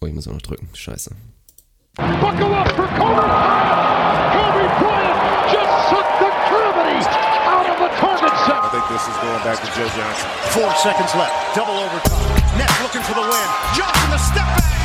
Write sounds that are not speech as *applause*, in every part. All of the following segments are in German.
Oh, ich muss auch noch drücken. Scheiße. Buckle up for Kobe Bryant. Kobe Bryant just sucked the gravity out of the target I set. think this is going back to Joe Johnson. Four seconds left. Double overtime. Nets looking for the win. Johnson the step back.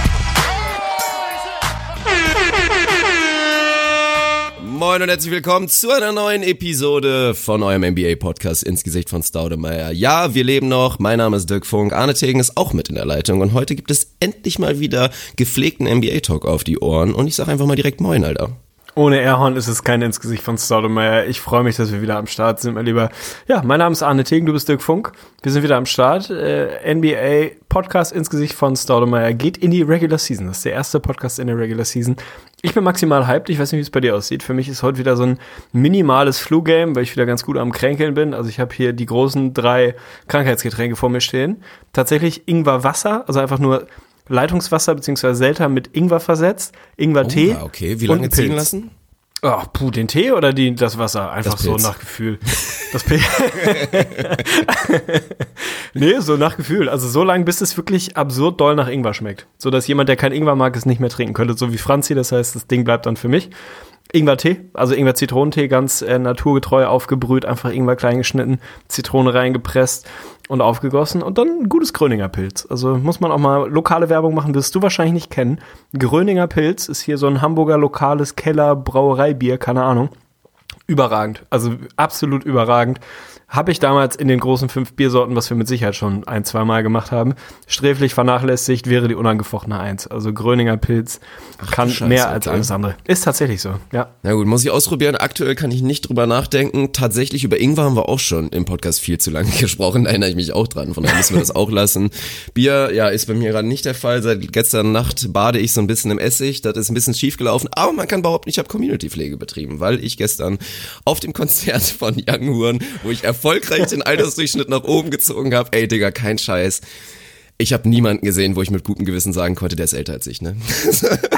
Moin und herzlich willkommen zu einer neuen Episode von eurem NBA-Podcast ins Gesicht von Staudemeyer. Ja, wir leben noch. Mein Name ist Dirk Funk. Arne Tegen ist auch mit in der Leitung und heute gibt es endlich mal wieder gepflegten NBA-Talk auf die Ohren und ich sag einfach mal direkt Moin, Alter. Ohne Airhorn ist es kein ins Gesicht von Staudemeyer. Ich freue mich, dass wir wieder am Start sind, mein Lieber. Ja, mein Name ist Arne Tegen, du bist Dirk Funk. Wir sind wieder am Start. Äh, NBA Podcast ins Gesicht von Staudemeyer geht in die Regular Season. Das ist der erste Podcast in der Regular Season. Ich bin maximal hyped. Ich weiß nicht, wie es bei dir aussieht. Für mich ist heute wieder so ein minimales Flu-Game, weil ich wieder ganz gut am Kränkeln bin. Also ich habe hier die großen drei Krankheitsgetränke vor mir stehen. Tatsächlich Ingwer Wasser, also einfach nur Leitungswasser bzw. Selter mit Ingwer versetzt, Ingwer-Tee. Ah, okay. Wie lange ziehen lassen? Oh, puh, den Tee oder die, das Wasser? Einfach Das so nach Gefühl. Das Pilz. *laughs* nee, so nach Gefühl. Also so lange, bis es wirklich absurd doll nach Ingwer schmeckt. So dass jemand, der kein Ingwer mag, es nicht mehr trinken könnte. So wie Franzi, das heißt, das Ding bleibt dann für mich. Ingwer-Tee, also Ingwer-Zitronentee, ganz äh, naturgetreu aufgebrüht, einfach Ingwer klein geschnitten, Zitrone reingepresst und aufgegossen und dann ein gutes Gröninger Pilz. Also muss man auch mal lokale Werbung machen, wirst du wahrscheinlich nicht kennen. Gröninger Pilz ist hier so ein Hamburger lokales Keller-Brauereibier, keine Ahnung. Überragend, also absolut überragend. Habe ich damals in den großen fünf Biersorten, was wir mit Sicherheit schon ein, zwei Mal gemacht haben, sträflich vernachlässigt, wäre die unangefochtene Eins. Also Gröninger Pilz kann Scheiße, mehr als alles andere. Ist tatsächlich so, ja. Na gut, muss ich ausprobieren. Aktuell kann ich nicht drüber nachdenken. Tatsächlich über Ingwer haben wir auch schon im Podcast viel zu lange *laughs* gesprochen. Da erinnere ich mich auch dran. Von daher müssen wir das auch lassen. Bier, ja, ist bei mir gerade nicht der Fall. Seit gestern Nacht bade ich so ein bisschen im Essig. Das ist ein bisschen schief gelaufen. Aber man kann behaupten, ich habe Community-Pflege betrieben, weil ich gestern auf dem Konzert von Young Huren, wo ich erfolgreich den Altersdurchschnitt nach oben gezogen habe, ey Digga, kein Scheiß. Ich habe niemanden gesehen, wo ich mit gutem Gewissen sagen konnte, der ist älter als ich, ne?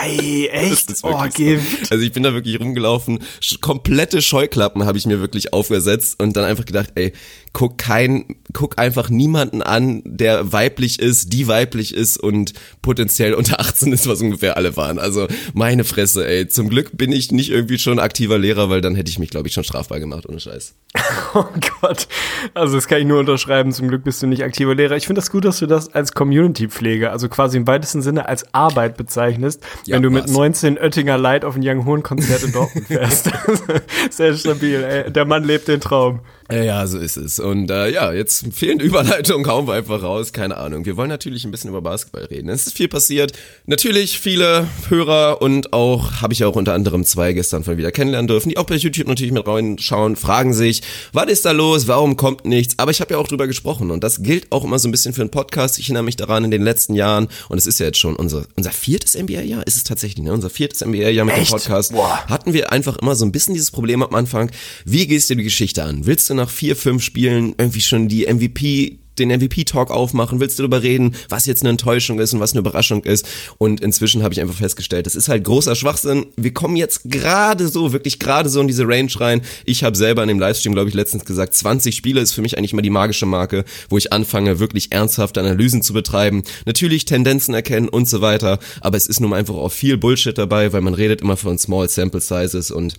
Ey, *laughs* echt? Oh, so. Also ich bin da wirklich rumgelaufen, komplette Scheuklappen habe ich mir wirklich aufgesetzt und dann einfach gedacht, ey, guck kein, guck einfach niemanden an, der weiblich ist, die weiblich ist und potenziell unter 18 ist, was ungefähr alle waren. Also meine Fresse, ey. Zum Glück bin ich nicht irgendwie schon aktiver Lehrer, weil dann hätte ich mich, glaube ich, schon strafbar gemacht, ohne Scheiß. *laughs* Oh Gott. Also das kann ich nur unterschreiben. Zum Glück bist du nicht aktiver Lehrer. Ich finde das gut, dass du das als Community-Pflege, also quasi im weitesten Sinne als Arbeit bezeichnest, Ja, wenn du mit was? 19 Oettinger Light auf ein Young Horn Konzert in Dortmund fährst. *laughs* Sehr stabil, ey. Der Mann lebt den Traum. Ja, so ist es. Und äh, ja, jetzt fehlende *laughs* Überleitung, hauen wir einfach raus. Keine Ahnung. Wir wollen natürlich ein bisschen über Basketball reden. Es ist viel passiert. Natürlich viele Hörer und auch, habe ich auch unter anderem zwei gestern von wieder kennenlernen dürfen, die auch bei YouTube natürlich mit reinschauen, fragen sich, was ist da los, warum kommt nichts? Aber ich habe ja auch drüber gesprochen und das gilt auch immer so ein bisschen für einen Podcast. Ich erinnere mich daran in den letzten Jahren und es ist ja jetzt schon unser, unser viertes NBA-Jahr, ist es tatsächlich, ne? Unser viertes NBA-Jahr mit Echt? dem Podcast. Boah. Hatten wir einfach immer so ein bisschen dieses Problem am Anfang. Wie gehst du die Geschichte an? Willst du nach vier, fünf Spielen irgendwie schon die MVP den MVP-Talk aufmachen, willst du darüber reden, was jetzt eine Enttäuschung ist und was eine Überraschung ist. Und inzwischen habe ich einfach festgestellt, das ist halt großer Schwachsinn. Wir kommen jetzt gerade so, wirklich gerade so in diese Range rein. Ich habe selber in dem Livestream, glaube ich, letztens gesagt, 20 Spiele ist für mich eigentlich mal die magische Marke, wo ich anfange, wirklich ernsthafte Analysen zu betreiben. Natürlich Tendenzen erkennen und so weiter, aber es ist nun einfach auch viel Bullshit dabei, weil man redet immer von Small Sample Sizes und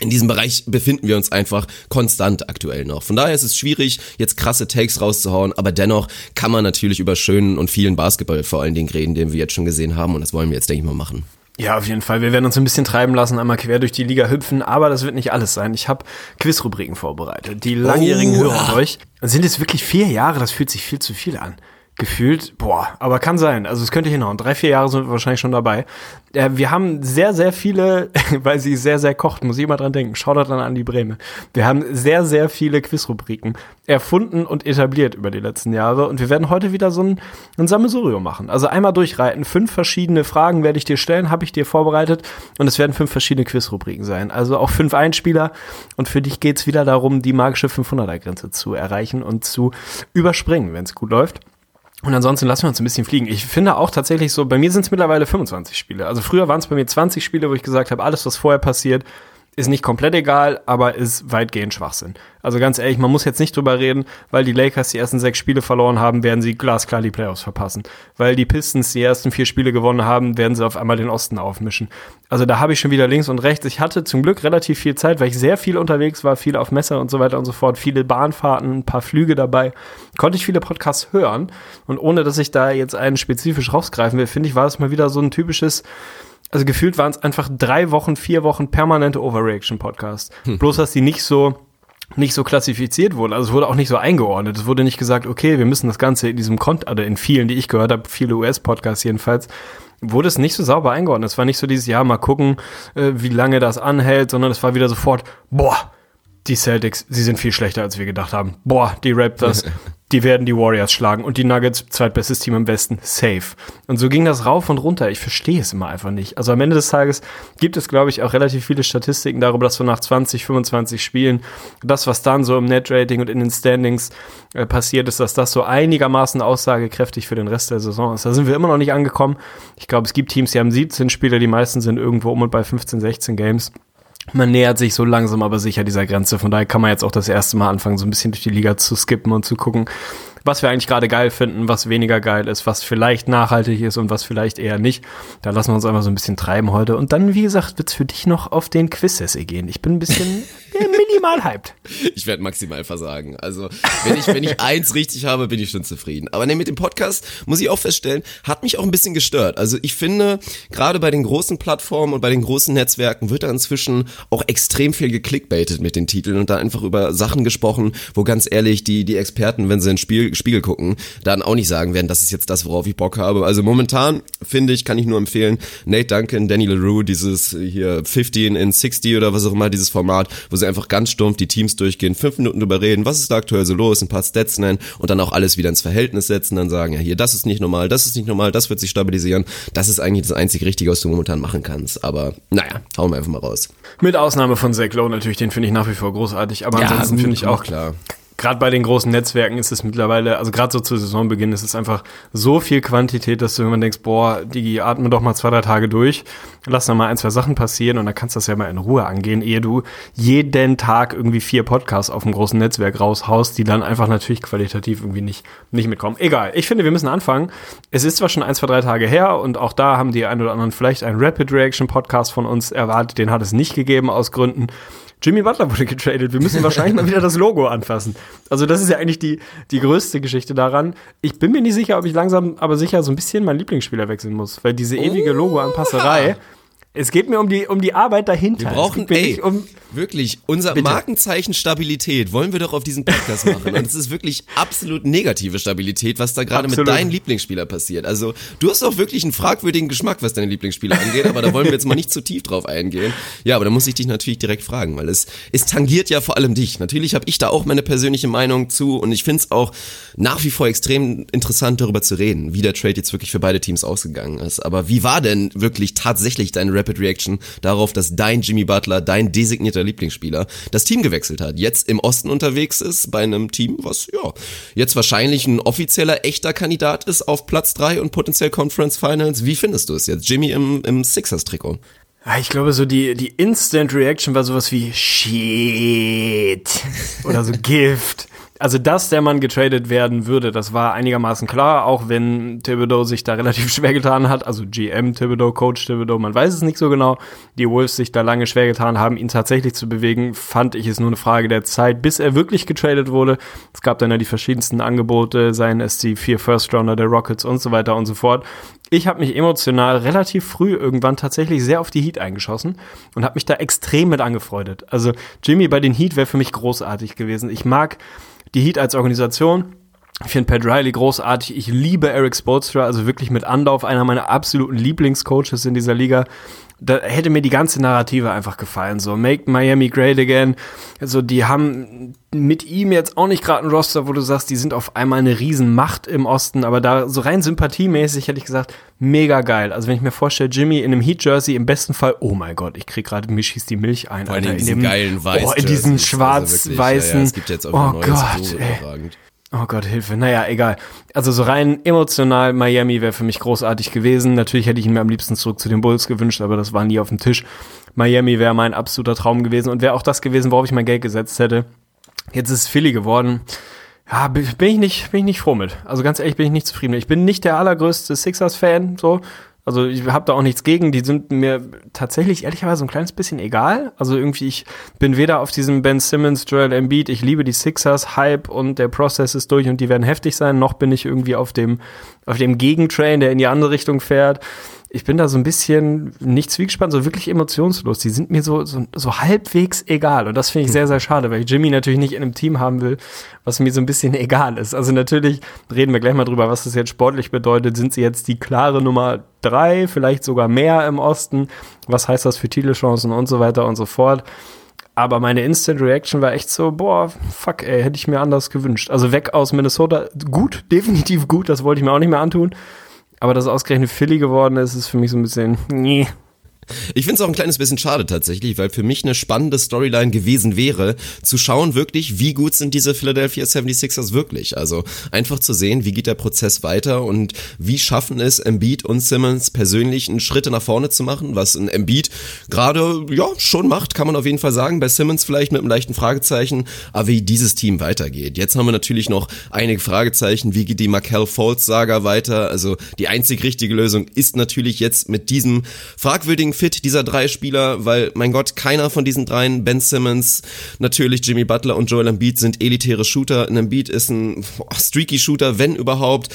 in diesem Bereich befinden wir uns einfach konstant aktuell noch. Von daher ist es schwierig, jetzt krasse Takes rauszuhauen, aber dennoch kann man natürlich über schönen und vielen Basketball vor allen Dingen reden, den wir jetzt schon gesehen haben und das wollen wir jetzt, denke ich mal, machen. Ja, auf jeden Fall. Wir werden uns ein bisschen treiben lassen, einmal quer durch die Liga hüpfen, aber das wird nicht alles sein. Ich habe Quizrubriken vorbereitet. Die langjährigen Oh, Hörer von euch. Sind es wirklich vier Jahre? Das fühlt sich viel zu viel an. Gefühlt, boah, aber kann sein. Also es könnte hinhauen. Drei, vier Jahre sind wir wahrscheinlich schon dabei. Äh, wir haben sehr, sehr viele, *laughs* weil sie sehr, sehr kocht, muss ich immer dran denken. Schaut dann an die Breme. Wir haben sehr, sehr viele Quizrubriken erfunden und etabliert über die letzten Jahre. Und wir werden heute wieder so ein, ein Sammelsurium machen. Also einmal durchreiten. Fünf verschiedene Fragen werde ich dir stellen, habe ich dir vorbereitet. Und es werden fünf verschiedene Quizrubriken sein. Also auch fünf Einspieler. Und für dich geht's wieder darum, die magische 500er-Grenze zu erreichen und zu überspringen, wenn es gut läuft. Und ansonsten lassen wir uns ein bisschen fliegen. Ich finde auch tatsächlich so, bei mir sind es mittlerweile 25 Spiele. Also früher waren es bei mir 20 Spiele, wo ich gesagt habe, alles, was vorher passiert, ist nicht komplett egal, aber ist weitgehend Schwachsinn. Also ganz ehrlich, man muss jetzt nicht drüber reden, weil die Lakers die ersten sechs Spiele verloren haben, werden sie glasklar die Playoffs verpassen. Weil die Pistons die ersten vier Spiele gewonnen haben, werden sie auf einmal den Osten aufmischen. Also da habe ich schon wieder links und rechts. Ich hatte zum Glück relativ viel Zeit, weil ich sehr viel unterwegs war, viel auf Messer und so weiter und so fort, viele Bahnfahrten, ein paar Flüge dabei. Konnte ich viele Podcasts hören. Und ohne, dass ich da jetzt einen spezifisch rausgreifen will, finde ich, war es mal wieder so ein typisches also gefühlt waren es einfach drei Wochen, vier Wochen permanente Overreaction-Podcasts. Hm. Bloß, dass die nicht so nicht so klassifiziert wurden. Also es wurde auch nicht so eingeordnet. Es wurde nicht gesagt, okay, wir müssen das Ganze in diesem Konto, oder in vielen, die ich gehört habe, viele US-Podcasts jedenfalls, wurde es nicht so sauber eingeordnet. Es war nicht so dieses, ja, mal gucken, äh, wie lange das anhält, sondern es war wieder sofort, boah, die Celtics, sie sind viel schlechter, als wir gedacht haben. Boah, die Raptors, *laughs* die werden die Warriors schlagen und die Nuggets, zweitbestes Team im Westen, safe. Und so ging das rauf und runter. Ich verstehe es immer einfach nicht. Also am Ende des Tages gibt es, glaube ich, auch relativ viele Statistiken darüber, dass wir nach 20, 25 Spielen, das, was dann so im Net-Rating und in den Standings äh, passiert ist, dass das so einigermaßen aussagekräftig für den Rest der Saison ist. Da sind wir immer noch nicht angekommen. Ich glaube, es gibt Teams, die haben 17 Spieler, die meisten sind irgendwo um und bei 15, 16 Games man nähert sich so langsam aber sicher dieser Grenze. Von daher kann man jetzt auch das erste Mal anfangen, so ein bisschen durch die Liga zu skippen und zu gucken, was wir eigentlich gerade geil finden, was weniger geil ist, was vielleicht nachhaltig ist und was vielleicht eher nicht. Da lassen wir uns einfach so ein bisschen treiben heute. Und dann, wie gesagt, wird's für dich noch auf den Quiz-Essay gehen. Ich bin ein bisschen *laughs* minimal hyped. *laughs* Ich werde maximal versagen. Also, wenn ich, wenn ich eins richtig habe, bin ich schon zufrieden. Aber ne, mit dem Podcast, muss ich auch feststellen, hat mich auch ein bisschen gestört. Also, ich finde, gerade bei den großen Plattformen und bei den großen Netzwerken wird da inzwischen auch extrem viel geklickbaitet mit den Titeln und da einfach über Sachen gesprochen, wo ganz ehrlich die, die Experten, wenn sie ins Spiel, Spiegel gucken, dann auch nicht sagen werden, das ist jetzt das, worauf ich Bock habe. Also, momentan, finde ich, kann ich nur empfehlen, Nate Duncan, Danny LaRue, dieses hier 15 in 60 oder was auch immer, dieses Format, wo sie einfach ganz stumpf die Teams durchgehen, fünf Minuten drüber reden, was ist da aktuell so los, ein paar Stats nennen und dann auch alles wieder ins Verhältnis setzen, dann sagen, ja hier, das ist nicht normal, das ist nicht normal, das wird sich stabilisieren. Das ist eigentlich das einzig Richtige, was du momentan machen kannst. Aber naja, hauen wir einfach mal raus. Mit Ausnahme von Zach Lowe natürlich, den finde ich nach wie vor großartig, aber ja, ansonsten finde ich auch klar gerade bei den großen Netzwerken ist es mittlerweile, also gerade so zu Saisonbeginn ist es einfach so viel Quantität, dass du immer denkst, boah, die atmen doch mal zwei, drei Tage durch, lass da mal ein, zwei Sachen passieren und dann kannst du das ja mal in Ruhe angehen, ehe du jeden Tag irgendwie vier Podcasts auf dem großen Netzwerk raushaust, die dann einfach natürlich qualitativ irgendwie nicht, nicht mitkommen. Egal, ich finde, wir müssen anfangen. Es ist zwar schon ein, zwei, drei Tage her und auch da haben die ein oder anderen vielleicht einen Rapid Reaction Podcast von uns erwartet, den hat es nicht gegeben aus Gründen. Jimmy Butler wurde getradet. Wir müssen wahrscheinlich mal wieder das Logo anfassen. Also das ist ja eigentlich die, die größte Geschichte daran. Ich bin mir nicht sicher, ob ich langsam, aber sicher so ein bisschen meinen Lieblingsspieler wechseln muss, weil diese ewige. Logo-Anpasserei. Es geht mir um die, um die Arbeit dahinter. Wir brauchen, ey, um, wirklich, unser bitte. Markenzeichen Stabilität wollen wir doch auf diesen Podcast machen. Und es ist wirklich absolut negative Stabilität, was da gerade mit deinem Lieblingsspieler passiert. Also, du hast auch wirklich einen fragwürdigen Geschmack, was deine Lieblingsspieler angeht, aber da wollen wir jetzt mal nicht zu tief drauf eingehen. Ja, aber da muss ich dich natürlich direkt fragen, weil es, es tangiert ja vor allem dich. Natürlich habe ich da auch meine persönliche Meinung zu und ich finde es auch nach wie vor extrem interessant, darüber zu reden, wie der Trade jetzt wirklich für beide Teams ausgegangen ist. Aber wie war denn wirklich tatsächlich deine Rapid Reaction darauf, dass dein Jimmy Butler, dein designierter Lieblingsspieler, das Team gewechselt hat, jetzt im Osten unterwegs ist bei einem Team, was ja jetzt wahrscheinlich ein offizieller, echter Kandidat ist auf Platz drei und potenziell Conference Finals. Wie findest du es jetzt? Jimmy im, im Sixers-Trikot. Ich glaube, so die, die Instant Reaction war sowas wie Shit oder so Gift also dass der Mann getradet werden würde, das war einigermaßen klar, auch wenn Thibodeau sich da relativ *laughs* schwer getan hat. Also GM Thibodeau, Coach Thibodeau, man weiß es nicht so genau. Die Wolves sich da lange schwer getan haben, ihn tatsächlich zu bewegen, fand ich es nur eine Frage der Zeit, bis er wirklich getradet wurde. Es gab dann ja die verschiedensten Angebote, seien es die vier First Rounder der Rockets und so weiter und so fort. Ich habe mich emotional relativ früh irgendwann tatsächlich sehr auf die Heat eingeschossen und habe mich da extrem mit angefreundet. Also Jimmy bei den Heat wäre für mich großartig gewesen. Ich mag die Heat als Organisation. Ich finde Pat Riley großartig. Ich liebe Eric Spoelstra, also wirklich mit Anlauf einer meiner absoluten Lieblingscoaches in dieser Liga da hätte mir die ganze Narrative einfach gefallen. So, make Miami great again. Also, die haben mit ihm jetzt auch nicht gerade ein Roster, wo du sagst, die sind auf einmal eine Riesenmacht im Osten, aber da so rein sympathiemäßig hätte ich gesagt, mega geil. Also wenn ich mir vorstelle, Jimmy in einem Heat-Jersey, im besten Fall, oh mein Gott, ich krieg gerade, mir schießt die Milch ein. Vor allem in, dem geilen Weiß. Oh, in diesen schwarz-weißen. Also ja, es gibt jetzt auch oh Gott, ey. Oh Gott, Hilfe. Naja, egal. Also so rein emotional, Miami wäre für mich großartig gewesen. Natürlich hätte ich ihn mir am liebsten zurück zu den Bulls gewünscht, aber das war nie auf dem Tisch. Miami wäre mein absoluter Traum gewesen und wäre auch das gewesen, worauf ich mein Geld gesetzt hätte. Jetzt ist es Philly geworden. Ja, bin ich nicht, bin ich nicht froh mit. Also ganz ehrlich bin ich nicht zufrieden. Ich bin nicht der allergrößte Sixers-Fan, so. Also ich habe da auch nichts gegen. Die sind mir tatsächlich ehrlicherweise ein kleines bisschen egal. Also irgendwie, ich bin weder auf diesem Ben Simmons, Joel Embiid, ich liebe die Sixers, Hype und der Prozess ist durch und die werden heftig sein, noch bin ich irgendwie auf dem, auf dem Gegentrain, der in die andere Richtung fährt ich bin da so ein bisschen nicht zwiegespannt, so wirklich emotionslos. Die sind mir so, so, so halbwegs egal. Und das finde ich sehr, sehr schade, weil ich Jimmy natürlich nicht in einem Team haben will, was mir so ein bisschen *laughs* egal ist. Also natürlich reden wir gleich mal drüber, was das jetzt sportlich bedeutet. Sind sie jetzt die klare Nummer drei, vielleicht sogar mehr im Osten? Was heißt das für Titelchancen und so weiter und so fort? Aber meine Instant Reaction war echt so, boah, fuck, ey, hätte ich mir anders gewünscht. Also weg aus Minnesota, gut, *laughs* definitiv gut, das wollte ich mir auch nicht mehr antun. Aber dass ausgerechnet Philly geworden ist, ist für mich so ein bisschen, nee, ich finde es auch ein kleines bisschen schade tatsächlich, weil für mich eine spannende Storyline gewesen wäre, zu schauen wirklich, wie gut sind diese Philadelphia 76ers wirklich. Also einfach zu sehen, wie geht der Prozess weiter und wie schaffen es Embiid und Simmons persönlich einen Schritte nach vorne zu machen, was ein Embiid gerade ja schon macht, kann man auf jeden Fall sagen. Bei Simmons vielleicht mit einem leichten Fragezeichen, aber wie dieses Team weitergeht. Jetzt haben wir natürlich noch einige Fragezeichen, wie geht die Markel Fultz Saga weiter? Also die einzig richtige Lösung ist natürlich jetzt mit diesem fragwürdigen fit, dieser drei Spieler, weil, mein Gott, keiner von diesen dreien, Ben Simmons, natürlich Jimmy Butler und Joel Embiid sind elitäre Shooter. Ein Embiid ist ein streaky Shooter, wenn überhaupt.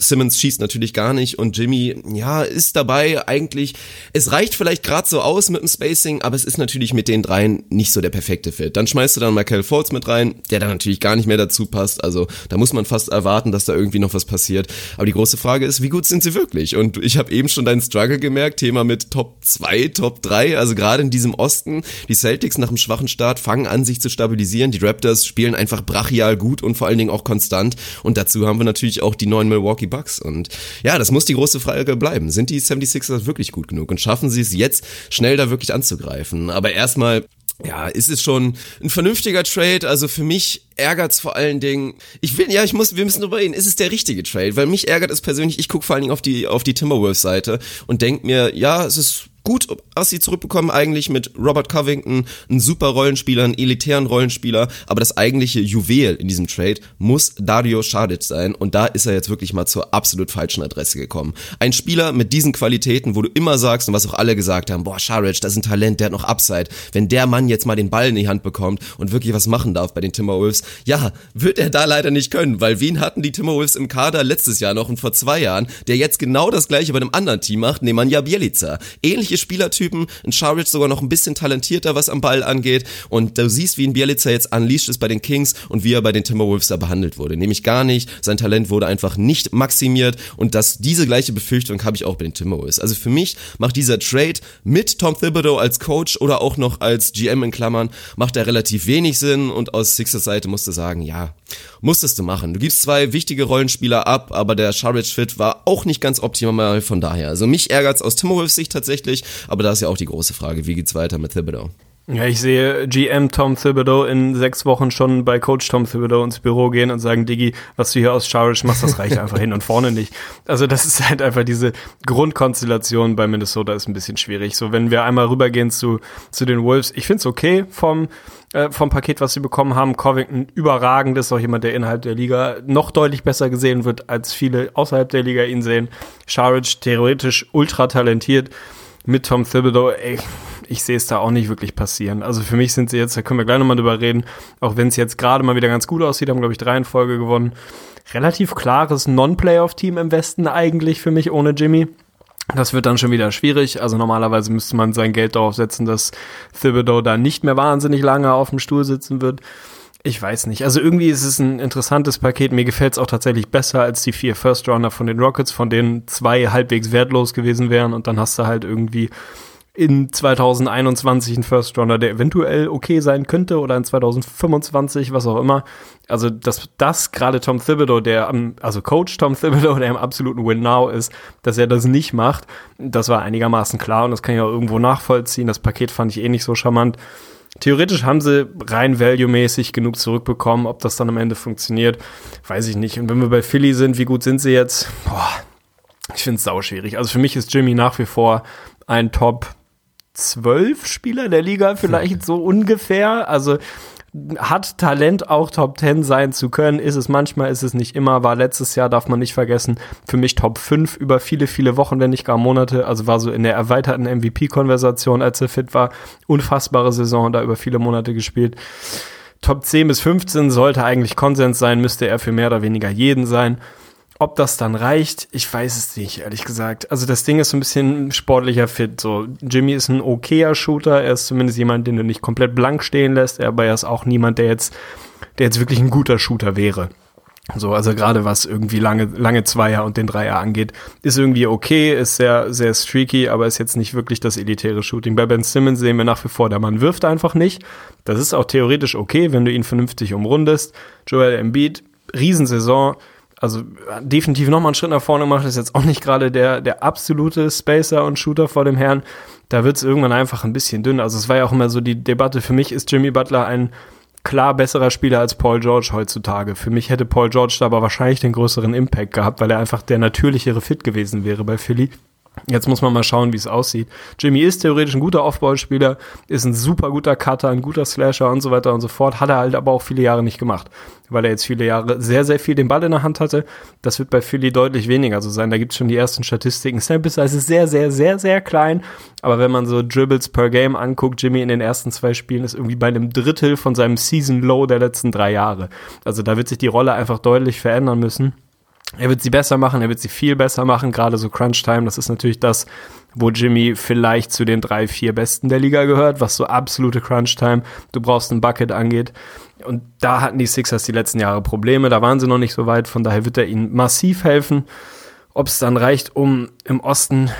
Simmons schießt natürlich gar nicht und Jimmy, ja, ist dabei eigentlich, es reicht vielleicht gerade so aus mit dem Spacing, aber es ist natürlich mit den dreien nicht so der perfekte Fit. Dann schmeißt du dann Michael Fultz mit rein, der dann natürlich gar nicht mehr dazu passt, also da muss man fast erwarten, dass da irgendwie noch was passiert. Aber die große Frage ist, wie gut sind sie wirklich? Und ich habe eben schon deinen Struggle gemerkt, Thema mit Top 2, Top 3, also gerade in diesem Osten, die Celtics nach einem schwachen Start fangen an, sich zu stabilisieren, die Raptors spielen einfach brachial gut und vor allen Dingen auch konstant und dazu haben wir natürlich auch die neuen Milwaukee Bucks. Und ja, das muss die große Frage bleiben. Sind die 76ers wirklich gut genug und schaffen sie es jetzt schnell da wirklich anzugreifen? Aber erstmal ja, ist es schon ein vernünftiger Trade. Also für mich ärgert's vor allen Dingen. Ich will, ja, ich muss, wir müssen drüber reden. Ist es der richtige Trade? Weil mich ärgert es persönlich. Ich gucke vor allen Dingen auf die auf die Timberwolves-Seite und denk mir, ja, es ist gut, was sie zurückbekommen eigentlich mit Robert Covington, ein super Rollenspieler, einen elitären Rollenspieler, aber das eigentliche Juwel in diesem Trade muss Dario Saric sein und da ist er jetzt wirklich mal zur absolut falschen Adresse gekommen. Ein Spieler mit diesen Qualitäten, wo du immer sagst und was auch alle gesagt haben, boah, Saric, das ist ein Talent, der hat noch Upside. Wenn der Mann jetzt mal den Ball in die Hand bekommt und wirklich was machen darf bei den Timberwolves, ja, wird er da leider nicht können, weil wen hatten die Timberwolves im Kader letztes Jahr noch und vor zwei Jahren, der jetzt genau das gleiche bei einem anderen Team macht, Nemanja Bielica. Ähnliche Spielertypen, ein Scharic sogar noch ein bisschen talentierter, was am Ball angeht. Und du siehst, wie ein Bielica jetzt unleashed ist bei den Kings und wie er bei den Timberwolves da behandelt wurde. Nämlich gar nicht. Sein Talent wurde einfach nicht maximiert und das, diese gleiche Befürchtung habe ich auch bei den Timberwolves. Also für mich macht dieser Trade mit Tom Thibodeau als Coach oder auch noch als GM in Klammern, macht er relativ wenig Sinn und aus Sixers Seite musst du sagen, ja, musstest du machen. Du gibst zwei wichtige Rollenspieler ab, aber der Sharridge-Fit war auch nicht ganz optimal von daher. Also mich ärgert's aus Timberwolves Sicht tatsächlich, aber da ist ja auch die große Frage, wie geht's weiter mit Thibodeau? Ja, ich sehe GM Tom Thibodeau in sechs Wochen schon bei Coach Tom Thibodeau ins Büro gehen und sagen, Diggi, was du hier aus Charish machst, das reicht einfach hin und vorne nicht. Also das ist halt einfach diese Grundkonstellation bei Minnesota ist ein bisschen schwierig. So, wenn wir einmal rübergehen zu, zu den Wolves, ich find's okay vom, äh, vom Paket, was sie bekommen haben. Covington überragend ist auch jemand, der innerhalb der Liga noch deutlich besser gesehen wird, als viele außerhalb der Liga ihn sehen. Charish theoretisch ultra talentiert mit Tom Thibodeau, ey, ich sehe es da auch nicht wirklich passieren. Also für mich sind sie jetzt, da können wir gleich nochmal drüber reden, auch wenn es jetzt gerade mal wieder ganz gut aussieht, haben, glaube ich, drei in Folge gewonnen. Relativ klares Non-Playoff-Team im Westen eigentlich für mich ohne Jimmy. Das wird dann schon wieder schwierig. Also normalerweise müsste man sein Geld darauf setzen, dass Thibodeau da nicht mehr wahnsinnig lange auf dem Stuhl sitzen wird. Ich weiß nicht. Also irgendwie ist es ein interessantes Paket. Mir gefällt es auch tatsächlich besser als die vier First Runner von den Rockets, von denen zwei halbwegs wertlos gewesen wären. Und dann hast du halt irgendwie in 2021 einen First Runner, der eventuell okay sein könnte oder in 2025, was auch immer. Also, dass das gerade Tom Thibodeau, der am, also Coach Tom Thibodeau, der im absoluten Win Now ist, dass er das nicht macht, das war einigermaßen klar und das kann ich auch irgendwo nachvollziehen. Das Paket fand ich eh nicht so charmant. Theoretisch haben sie rein value-mäßig genug zurückbekommen. Ob das dann am Ende funktioniert, weiß ich nicht. Und wenn wir bei Philly sind, wie gut sind sie jetzt? Boah, ich finde es sauschwierig. Also für mich ist Jimmy nach wie vor ein Top 12 Spieler der Liga, vielleicht so ungefähr. Also hat Talent auch Top 10 sein zu können, ist es manchmal, ist es nicht immer, war letztes Jahr, darf man nicht vergessen, für mich Top 5 über viele, viele Wochen, wenn nicht gar Monate, also war so in der erweiterten MVP-Konversation, als er fit war, unfassbare Saison, da über viele Monate gespielt. Top 10 bis 15 sollte eigentlich Konsens sein, müsste er für mehr oder weniger jeden sein. Ob das dann reicht, ich weiß es nicht, ehrlich gesagt. Also das Ding ist so ein bisschen sportlicher fit. So, Jimmy ist ein okayer Shooter, er ist zumindest jemand, den du nicht komplett blank stehen lässt, aber er ist auch niemand, der jetzt, der jetzt wirklich ein guter Shooter wäre. So, also gerade was irgendwie lange, lange Zweier und den Dreier angeht, ist irgendwie okay, ist sehr, sehr streaky, aber ist jetzt nicht wirklich das elitäre Shooting. Bei Ben Simmons sehen wir nach wie vor, der Mann wirft einfach nicht. Das ist auch theoretisch okay, wenn du ihn vernünftig umrundest. Joel Embiid, Riesensaison, also definitiv nochmal einen Schritt nach vorne gemacht, ist jetzt auch nicht gerade der, der absolute Spacer und Shooter vor dem Herrn. Da wird es irgendwann einfach ein bisschen dünn. Also es war ja auch immer so die Debatte, für mich ist Jimmy Butler ein klar besserer Spieler als Paul George heutzutage. Für mich hätte Paul George da aber wahrscheinlich den größeren Impact gehabt, weil er einfach der natürlichere Fit gewesen wäre bei Philly. Jetzt muss man mal schauen, wie es aussieht. Jimmy ist theoretisch ein guter Offball-Spieler, ist ein super guter Cutter, ein guter Slasher und so weiter und so fort. Hat er halt aber auch viele Jahre nicht gemacht, weil er jetzt viele Jahre sehr, sehr viel den Ball in der Hand hatte. Das wird bei Philly deutlich weniger so sein. Da gibt es schon die ersten Statistiken. Sample Size ist sehr, sehr, sehr, sehr klein. Aber wenn man so Dribbles per Game anguckt, Jimmy in den ersten zwei Spielen ist irgendwie bei einem Drittel von seinem Season Low der letzten drei Jahre. Also da wird sich die Rolle einfach deutlich verändern müssen. Er wird sie besser machen, er wird sie viel besser machen, gerade so Crunch Time. Das ist natürlich das, wo Jimmy vielleicht zu den drei, vier Besten der Liga gehört, was so absolute Crunch Time, du brauchst ein Bucket angeht. Und da hatten die Sixers die letzten Jahre Probleme, da waren sie noch nicht so weit, von daher wird er ihnen massiv helfen. Ob es dann reicht, um im Osten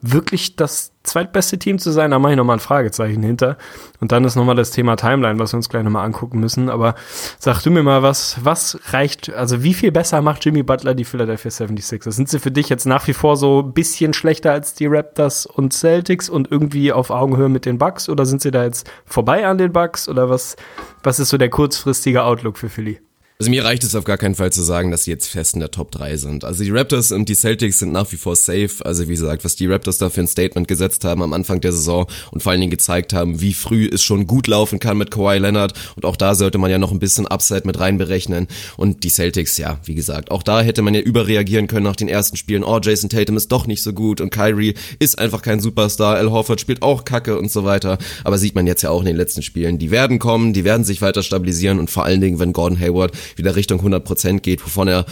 wirklich das zweitbeste Team zu sein, da mache ich nochmal ein Fragezeichen hinter. Und dann ist nochmal das Thema Timeline, was wir uns gleich nochmal angucken müssen. Aber sag du mir mal, was, was reicht, also wie viel besser macht Jimmy Butler die Philadelphia 76ers? Sind sie für dich jetzt nach wie vor so ein bisschen schlechter als die Raptors und Celtics und irgendwie auf Augenhöhe mit den Bucks? Oder sind sie da jetzt vorbei an den Bucks? Oder was, was ist so der kurzfristige Outlook für Philly? Also mir reicht es auf gar keinen Fall zu sagen, dass sie jetzt fest in der Top 3 sind. Also die Raptors und die Celtics sind nach wie vor safe. Also wie gesagt, was die Raptors da für ein Statement gesetzt haben am Anfang der Saison und vor allen Dingen gezeigt haben, wie früh es schon gut laufen kann mit Kawhi Leonard. Und auch da sollte man ja noch ein bisschen Upside mit reinberechnen. Und die Celtics, ja, wie gesagt, auch da hätte man ja überreagieren können nach den ersten Spielen. Oh, Jason Tatum ist doch nicht so gut und Kyrie ist einfach kein Superstar. Al Horford spielt auch Kacke und so weiter. Aber sieht man jetzt ja auch in den letzten Spielen. Die werden kommen, die werden sich weiter stabilisieren und vor allen Dingen, wenn Gordon Hayward wieder Richtung 100% geht, wovon er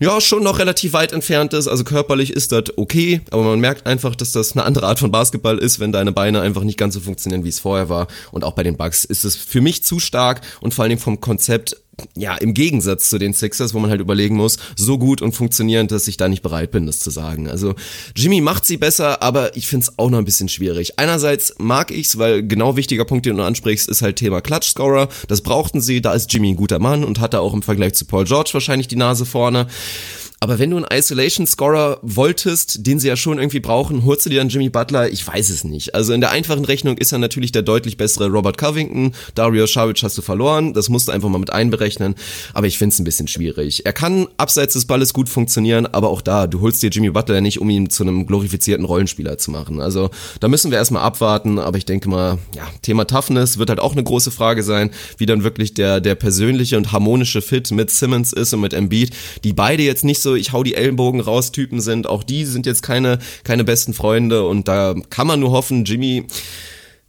ja schon noch relativ weit entfernt ist. Also körperlich ist das okay, aber man merkt einfach, dass das eine andere Art von Basketball ist, wenn deine Beine einfach nicht ganz so funktionieren, wie es vorher war. Und auch bei den Bugs ist es für mich zu stark und vor allen Dingen vom Konzept ja, im Gegensatz zu den Sixers, wo man halt überlegen muss, so gut und funktionierend, dass ich da nicht bereit bin, das zu sagen. Also Jimmy macht sie besser, aber ich finde es auch noch ein bisschen schwierig. Einerseits mag ich's, weil genau wichtiger Punkt, den du ansprichst, ist halt Thema Klatschscorer. Das brauchten sie, da ist Jimmy ein guter Mann und hat da auch im Vergleich zu Paul George wahrscheinlich die Nase vorne. Aber wenn du einen Isolation-Scorer wolltest, den sie ja schon irgendwie brauchen, holst du dir dann Jimmy Butler? Ich weiß es nicht. Also in der einfachen Rechnung ist er natürlich der deutlich bessere Robert Covington. Dario Saric hast du verloren. Das musst du einfach mal mit einberechnen. Aber ich finde es ein bisschen schwierig. Er kann abseits des Balles gut funktionieren, aber auch da, du holst dir Jimmy Butler nicht, um ihn zu einem glorifizierten Rollenspieler zu machen. Also da müssen wir erstmal abwarten. Aber ich denke mal, ja, Thema Toughness wird halt auch eine große Frage sein, wie dann wirklich der, der persönliche und harmonische Fit mit Simmons ist und mit Embiid, die beide jetzt nicht so so ich hau die Ellenbogen raus Typen sind. Auch die sind jetzt keine, keine besten Freunde und da kann man nur hoffen, Jimmy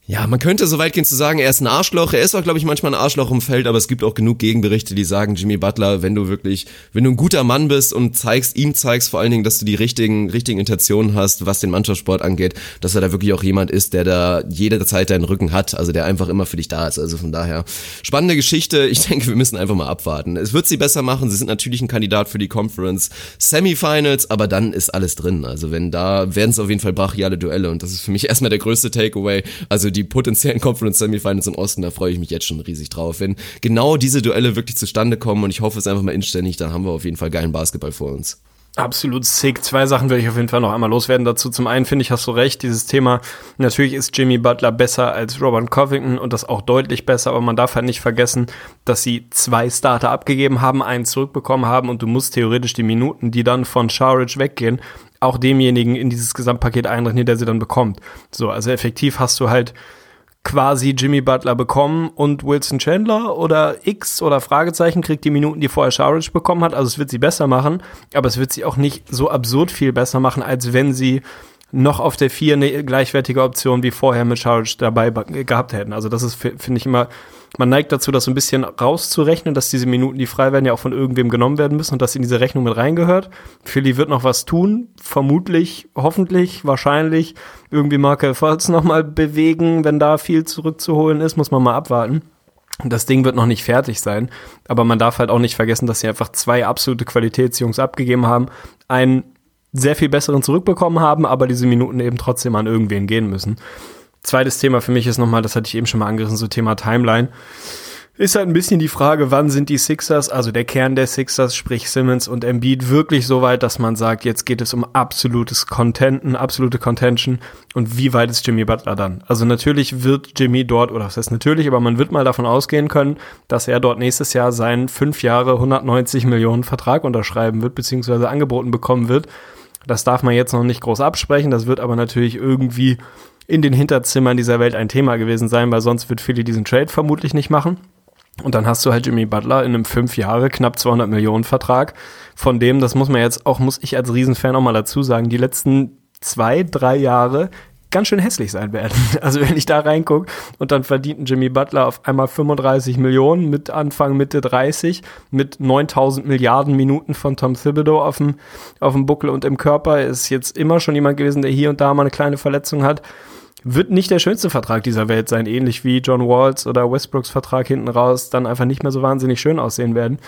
ja, man könnte so weit gehen zu sagen, er ist ein Arschloch. Er ist auch, glaube ich, manchmal ein Arschloch im Feld, aber es gibt auch genug Gegenberichte, die sagen, Jimmy Butler, wenn du wirklich, wenn du ein guter Mann bist und zeigst, ihm zeigst vor allen Dingen, dass du die richtigen, richtigen Intentionen hast, was den Mannschaftssport angeht, dass er da wirklich auch jemand ist, der da jede Zeit deinen Rücken hat, also der einfach immer für dich da ist. Also von daher, spannende Geschichte. Ich *laughs* denke, wir müssen einfach mal abwarten. Es wird sie besser machen. Sie sind natürlich ein Kandidat für die Conference Semifinals, aber dann ist alles drin. Also wenn da, werden es auf jeden Fall brachiale Duelle und das ist für mich erstmal der größte Takeaway. Also die die potenziellen Conference Semifinals im Osten, da freue ich mich jetzt schon riesig drauf. Wenn genau diese Duelle wirklich zustande kommen und ich hoffe es einfach mal inständig, dann haben wir auf jeden Fall geilen Basketball vor uns. Absolut sick. Zwei Sachen will ich auf jeden Fall noch einmal loswerden dazu. Zum einen finde ich, hast du recht, dieses Thema, natürlich ist Jimmy Butler besser als Robert Covington und das auch deutlich besser, aber man darf halt nicht vergessen, dass sie zwei Starter abgegeben haben, einen zurückbekommen haben und du musst theoretisch die Minuten, die dann von Sharridge weggehen, auch demjenigen in dieses Gesamtpaket einrechnen, der sie dann bekommt. So, also effektiv hast du halt quasi Jimmy Butler bekommen und Wilson Chandler oder X oder Fragezeichen kriegt die Minuten, die vorher Sharridge bekommen hat. Also es wird sie besser machen, aber es wird sie auch nicht so absurd viel besser machen, als wenn sie noch auf der 4 eine gleichwertige Option wie vorher mit Sharridge dabei gehabt hätten. Also das ist, finde ich immer man neigt dazu, das so ein bisschen rauszurechnen, dass diese Minuten, die frei werden, ja auch von irgendwem genommen werden müssen und dass in diese Rechnung mit reingehört. Philly wird noch was tun, vermutlich, hoffentlich, wahrscheinlich. Irgendwie Marke Fultz noch mal bewegen, wenn da viel zurückzuholen ist, muss man mal abwarten. Das Ding wird noch nicht fertig sein, aber man darf halt auch nicht vergessen, dass sie einfach zwei absolute Qualitätsjungs abgegeben haben, einen sehr viel besseren zurückbekommen haben, aber diese Minuten eben trotzdem an irgendwen gehen müssen. Zweites Thema für mich ist nochmal, das hatte ich eben schon mal angerissen, so Thema Timeline. Ist halt ein bisschen die Frage, wann sind die Sixers, also der Kern der Sixers, sprich Simmons und Embiid, wirklich so weit, dass man sagt, jetzt geht es um absolutes Contenten, absolute Contention und wie weit ist Jimmy Butler dann? Also natürlich wird Jimmy dort, oder was heißt natürlich, aber man wird mal davon ausgehen können, dass er dort nächstes Jahr seinen fünf Jahre 190 Millionen Vertrag unterschreiben wird, beziehungsweise angeboten bekommen wird. Das darf man jetzt noch nicht groß absprechen, das wird aber natürlich irgendwie in den Hinterzimmern dieser Welt ein Thema gewesen sein, weil sonst wird Philly diesen Trade vermutlich nicht machen. Und dann hast du halt Jimmy Butler in einem fünf Jahre, knapp 200 Millionen Vertrag, von dem, das muss man jetzt auch, muss ich als Riesenfan auch mal dazu sagen, die letzten zwei, drei Jahre ganz schön hässlich sein werden. *laughs* Also wenn ich da reingucke und dann verdient Jimmy Butler auf einmal 35 Millionen mit Anfang Mitte 30 mit 9000 Milliarden Minuten von Tom Thibodeau auf dem, auf dem Buckel und im Körper ist jetzt immer schon jemand gewesen, der hier und da mal eine kleine Verletzung hat wird nicht der schönste Vertrag dieser Welt sein, ähnlich wie John Walls oder Westbrooks Vertrag hinten raus dann einfach nicht mehr so wahnsinnig schön aussehen werden.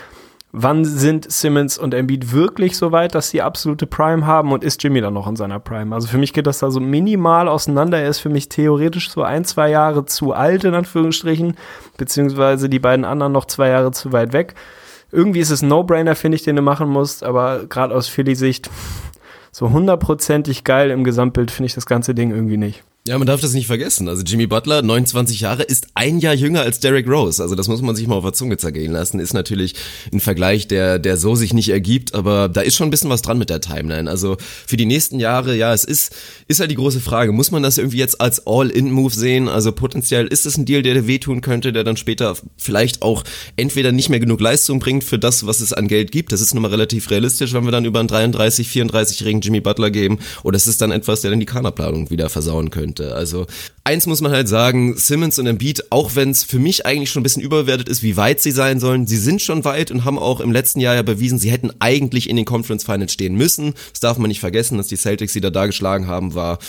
Wann sind Simmons und Embiid wirklich so weit, dass sie absolute Prime haben und ist Jimmy dann noch in seiner Prime? Also für mich geht das da so minimal auseinander. Er ist für mich theoretisch so ein, zwei Jahre zu alt, in Anführungsstrichen, beziehungsweise die beiden anderen noch zwei Jahre zu weit weg. Irgendwie ist es ein No-Brainer, finde ich, den du machen musst, aber gerade aus Philly-Sicht so hundertprozentig geil im Gesamtbild finde ich das ganze Ding irgendwie nicht. Ja, man darf das nicht vergessen. Also Jimmy Butler, 29 Jahre, ist ein Jahr jünger als Derrick Rose. Also das muss man sich mal auf der Zunge zergehen lassen. Ist natürlich ein Vergleich, der, der so sich nicht ergibt, aber da ist schon ein bisschen was dran mit der Timeline. Also für die nächsten Jahre, ja, es ist, ist halt die große Frage. Muss man das irgendwie jetzt als All-In-Move sehen? Also potenziell ist es ein Deal, der wehtun könnte, der dann später vielleicht auch entweder nicht mehr genug Leistung bringt für das, was es an Geld gibt. Das ist nun mal relativ realistisch, wenn wir dann über einen 33, 34-jährigen Jimmy Butler geben. Oder es ist dann etwas, der dann die Kaderplanung wieder versauen könnte könnte. Also eins muss man halt sagen, Simmons und Embiid, auch wenn es für mich eigentlich schon ein bisschen überbewertet ist, wie weit sie sein sollen, sie sind schon weit und haben auch im letzten Jahr ja bewiesen, sie hätten eigentlich in den Conference Finals stehen müssen. Das darf man nicht vergessen, dass die Celtics, die da da geschlagen haben, war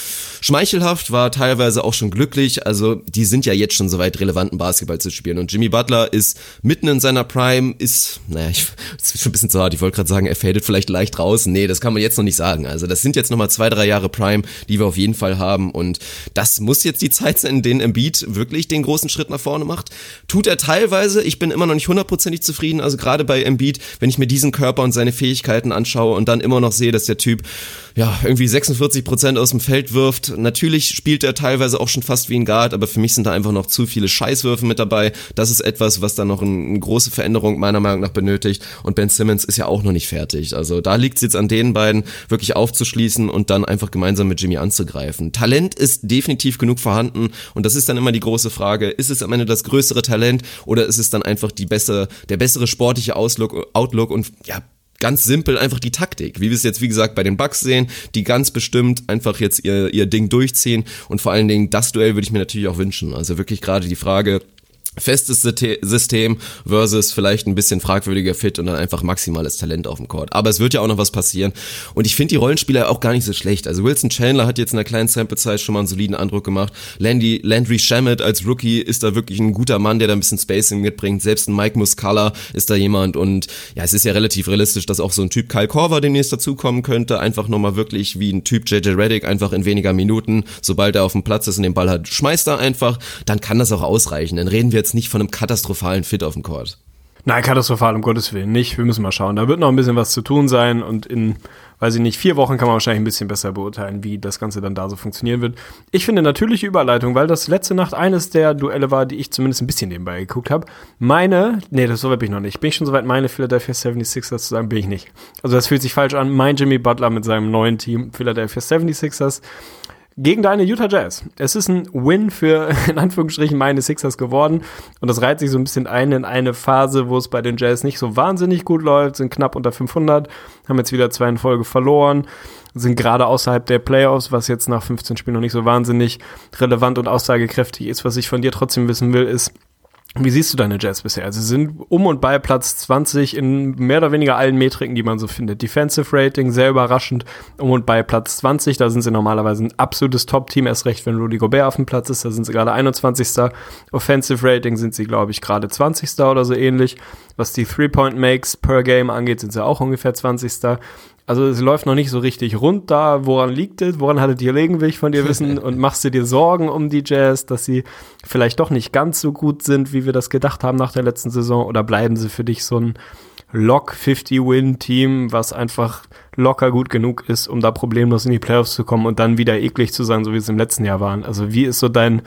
schmeichelhaft, war teilweise auch schon glücklich. Also die sind ja jetzt schon so weit, relevanten Basketball zu spielen. Und Jimmy Butler ist mitten in seiner Prime, ist, naja, ich, *laughs* das ist schon ein bisschen zu hart. Ich wollte gerade sagen, er fadet vielleicht leicht raus. Nee, das kann man jetzt noch nicht sagen. Also das sind jetzt nochmal zwei, drei Jahre Prime, die wir auf jeden Fall haben. Und das muss jetzt die Zeit sein, in denen Embiid wirklich den großen Schritt nach vorne macht. Tut er teilweise. Ich bin immer noch nicht hundertprozentig zufrieden. Also gerade bei Embiid, wenn ich mir diesen Körper und seine Fähigkeiten anschaue und dann immer noch sehe, dass der Typ ja, irgendwie 46 Prozent aus dem Feld wirft. Natürlich spielt er teilweise auch schon fast wie ein Guard, aber für mich sind da einfach noch zu viele Scheißwürfe mit dabei. Das ist etwas, was da noch eine große Veränderung meiner Meinung nach benötigt. Und Ben Simmons ist ja auch noch nicht fertig. Also da liegt es jetzt an den beiden, wirklich aufzuschließen und dann einfach gemeinsam mit Jimmy anzugreifen. Talent ist definitiv genug vorhanden und das ist dann immer die große Frage, ist es am Ende das größere Talent oder ist es dann einfach die bessere, der bessere sportliche Auslook, Outlook und ja, ganz simpel einfach die Taktik, wie wir es jetzt wie gesagt bei den Bucks sehen, die ganz bestimmt einfach jetzt ihr, ihr Ding durchziehen. Und vor allen Dingen das Duell würde ich mir natürlich auch wünschen. Also wirklich gerade die Frage, festes System versus vielleicht ein bisschen fragwürdiger Fit und dann einfach maximales Talent auf dem Court. Aber es wird ja auch noch was passieren. Und ich finde die Rollenspieler auch gar nicht so schlecht. Also Wilson Chandler hat jetzt in einer kleinen Sample-Zeit schon mal einen soliden Eindruck gemacht. Landy, Landry Shamet als Rookie ist da wirklich ein guter Mann, der da ein bisschen Spacing mitbringt. Selbst ein Mike Muscala ist da jemand. Und ja, es ist ja relativ realistisch, dass auch so ein Typ Kyle Korver demnächst dazukommen könnte. Einfach nochmal wirklich wie ein Typ JJ Reddick, einfach in weniger Minuten, sobald er auf dem Platz ist und den Ball hat, schmeißt er einfach. Dann kann das auch ausreichen. Dann reden wir jetzt nicht von einem katastrophalen Fit auf dem Court. Nein, katastrophal, um Gottes Willen nicht. Wir müssen mal schauen. Da wird noch ein bisschen was zu tun sein und in, weiß ich nicht, vier Wochen kann man wahrscheinlich ein bisschen besser beurteilen, wie das Ganze dann da so funktionieren wird. Ich finde natürliche Überleitung, weil das letzte Nacht eines der Duelle war, die ich zumindest ein bisschen nebenbei geguckt habe. Meine, nee, das so weit bin ich noch nicht. Bin ich schon soweit, meine Philadelphia 76ers zu sagen, bin ich nicht. Also das fühlt sich falsch an. Mein Jimmy Butler mit seinem neuen Team, Philadelphia 76ers gegen deine Utah Jazz. Es ist ein Win für, *laughs* in Anführungsstrichen, meine Sixers geworden. Und das reiht sich so ein bisschen ein in eine Phase, wo es bei den Jazz nicht so wahnsinnig gut läuft, sind knapp unter 500, haben jetzt wieder zwei in Folge verloren, sind gerade außerhalb der Playoffs, was jetzt nach 15 Spielen noch nicht so wahnsinnig relevant und aussagekräftig ist. Was ich von dir trotzdem wissen will, ist, wie siehst du deine Jazz bisher? Also sie sind um und bei Platz 20 in mehr oder weniger allen Metriken, die man so findet. Defensive Rating, sehr überraschend, um und bei Platz 20. Da sind sie normalerweise ein absolutes Top-Team, erst recht, wenn Rudy Gobert auf dem Platz ist. Da sind sie gerade 21. Offensive Rating sind sie, glaube ich, gerade 20. oder so ähnlich. Was die Three-Point-Makes per Game angeht, sind sie auch ungefähr 20. Also es läuft noch nicht so richtig rund da. Woran liegt es? Woran hattet ihr legen, will ich von dir wissen? *laughs* Und machst du dir Sorgen um die Jazz, dass sie vielleicht doch nicht ganz so gut sind, wie wir das gedacht haben nach der letzten Saison? Oder bleiben sie für dich so ein Lock 50-Win-Team, was einfach locker gut genug ist, um da problemlos in die Playoffs zu kommen und dann wieder eklig zu sein, so wie es im letzten Jahr waren? Also wie ist so dein,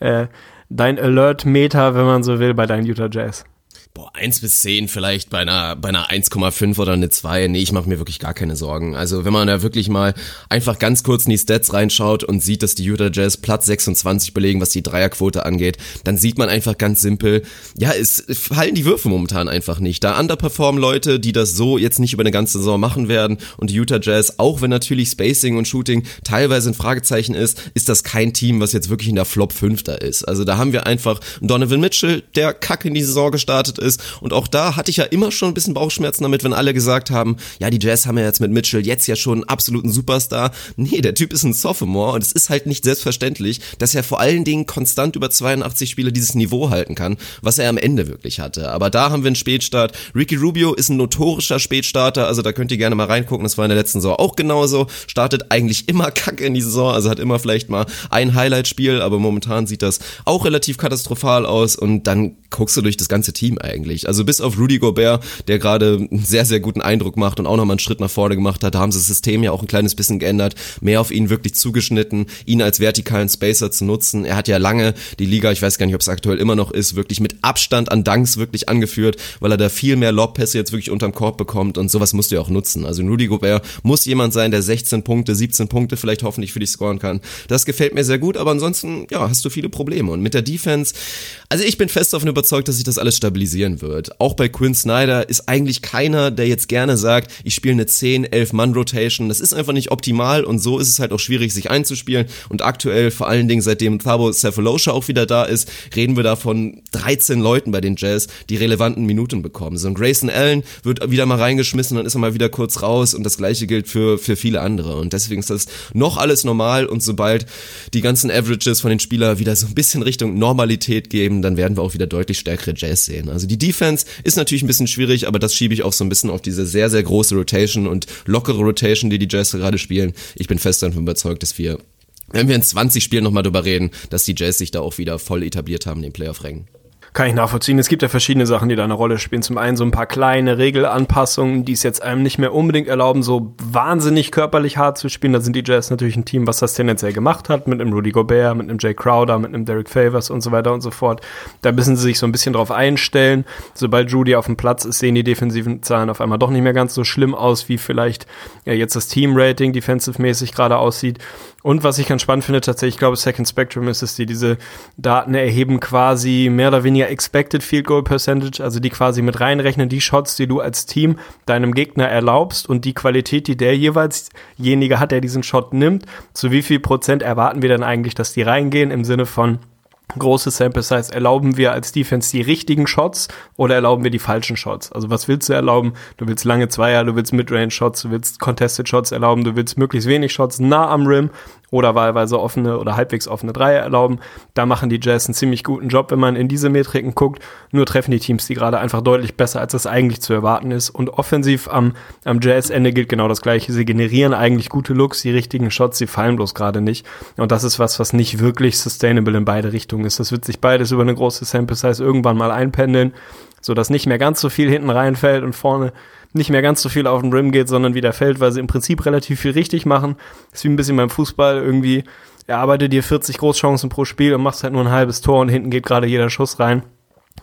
äh, dein Alert-Meter, wenn man so will, bei deinen Utah Jazz? Boah, 1 bis 10 vielleicht bei einer, bei einer 1,5 oder eine 2. Nee, ich mache mir wirklich gar keine Sorgen. Also wenn man da wirklich mal einfach ganz kurz in die Stats reinschaut und sieht, dass die Utah Jazz Platz 26 belegen, was die Dreierquote angeht, dann sieht man einfach ganz simpel, ja, es fallen die Würfe momentan einfach nicht. Da underperformen Leute, die das so jetzt nicht über eine ganze Saison machen werden und die Utah Jazz, auch wenn natürlich Spacing und Shooting teilweise ein Fragezeichen ist, ist das kein Team, was jetzt wirklich in der Flop 5 da ist. Also da haben wir einfach Donovan Mitchell, der kacke in die Saison gestartet ist. Und auch da hatte ich ja immer schon ein bisschen Bauchschmerzen damit, wenn alle gesagt haben, ja, die Jazz haben ja jetzt mit Mitchell jetzt ja schon einen absoluten Superstar. Nee, der Typ ist ein Sophomore und es ist halt nicht selbstverständlich, dass er vor allen Dingen konstant über 82 Spiele dieses Niveau halten kann, was er am Ende wirklich hatte. Aber da haben wir einen Spätstart. Ricky Rubio ist ein notorischer Spätstarter, also da könnt ihr gerne mal reingucken, das war in der letzten Saison auch genauso. Startet eigentlich immer *laughs* kacke in die Saison, also hat immer vielleicht mal ein Highlight-Spiel, aber momentan sieht das auch relativ katastrophal aus und dann guckst du durch das ganze Team eigentlich. Also bis auf Rudy Gobert, der gerade einen sehr, sehr guten Eindruck macht und auch nochmal einen Schritt nach vorne gemacht hat, da haben sie das System ja auch ein kleines bisschen geändert, mehr auf ihn wirklich zugeschnitten, ihn als vertikalen Spacer zu nutzen. Er hat ja lange die Liga, ich weiß gar nicht, ob es aktuell immer noch ist, wirklich mit Abstand an Dunks wirklich angeführt, weil er da viel mehr Lobpässe jetzt wirklich unterm Korb bekommt und sowas musst du ja auch nutzen. Also Rudy Gobert muss jemand sein, der 16 Punkte, 17 Punkte vielleicht hoffentlich für dich scoren kann. Das gefällt mir sehr gut, aber ansonsten, ja, hast du viele Probleme. Und mit der Defense, also ich bin fest davon überzeugt, dass sich das alles stabilisieren wird. Auch bei Quinn Snyder ist eigentlich keiner, der jetzt gerne sagt, ich spiele eine 10, 11 Mann Rotation. Das ist einfach nicht optimal und so ist es halt auch schwierig, sich einzuspielen. Und aktuell, vor allen Dingen seitdem Thabo Cephalosha auch wieder da ist, reden wir da von 13 Leuten bei den Jazz, die relevanten Minuten bekommen. So ein Grayson Allen wird wieder mal reingeschmissen, dann ist er mal wieder kurz raus und das gleiche gilt für, für viele andere. Und deswegen ist das noch alles normal und sobald die ganzen Averages von den Spielern wieder so ein bisschen Richtung Normalität geben, dann werden wir auch wieder deutlich stärkere Jazz sehen. Also die Defense ist natürlich ein bisschen schwierig, aber das schiebe ich auch so ein bisschen auf diese sehr, sehr große Rotation und lockere Rotation, die die Jazz gerade spielen. Ich bin fest davon überzeugt, dass wir, wenn wir in 20 Spielen nochmal drüber reden, dass die Jazz sich da auch wieder voll etabliert haben den Playoff-Rängen. Kann ich nachvollziehen. Es gibt ja verschiedene Sachen, die da eine Rolle spielen. Zum einen so ein paar kleine Regelanpassungen, die es jetzt einem nicht mehr unbedingt erlauben, so wahnsinnig körperlich hart zu spielen. Da sind die Jazz natürlich ein Team, was das tendenziell gemacht hat, mit einem Rudy Gobert, mit einem Jay Crowder, mit einem Derek Favors und so weiter und so fort. Da müssen sie sich so ein bisschen drauf einstellen. Sobald Rudy auf dem Platz ist, sehen die defensiven Zahlen auf einmal doch nicht mehr ganz so schlimm aus, wie vielleicht ja, jetzt das Team-Rating defensive-mäßig gerade aussieht. Und was ich ganz spannend finde, tatsächlich, ich glaube, Second Spectrum ist es, die diese Daten erheben quasi mehr oder weniger Expected Field Goal Percentage, also die quasi mit reinrechnen, die Shots, die du als Team deinem Gegner erlaubst und die Qualität, die der jeweiljenigen hat, der diesen Shot nimmt. Zu wie viel Prozent erwarten wir dann eigentlich, dass die reingehen im Sinne von große Sample Size, erlauben wir als Defense die richtigen Shots oder erlauben wir die falschen Shots? Also was willst du erlauben? Du willst lange Zweier, du willst Midrange Shots, du willst Contested Shots erlauben, du willst möglichst wenig Shots nah am Rim oder wahlweise offene oder halbwegs offene Dreier erlauben. Da machen die Jazz einen ziemlich guten Job, wenn man in diese Metriken guckt. Nur treffen die Teams die gerade einfach deutlich besser, als das eigentlich zu erwarten ist. Und offensiv am, am Jazz-Ende gilt genau das Gleiche. Sie generieren eigentlich gute Looks, die richtigen Shots, sie fallen bloß gerade nicht. Und das ist was, was nicht wirklich sustainable in beide Richtungen ist. Das wird sich beides über eine große Sample Size irgendwann mal einpendeln. so dass nicht mehr ganz so viel hinten reinfällt und vorne nicht mehr ganz so viel auf den Rim geht, sondern wieder fällt, weil sie im Prinzip relativ viel richtig machen. Das ist wie ein bisschen beim Fußball irgendwie, erarbeitet dir 40 Großchancen pro Spiel und machst halt nur ein halbes Tor und hinten geht gerade jeder Schuss rein.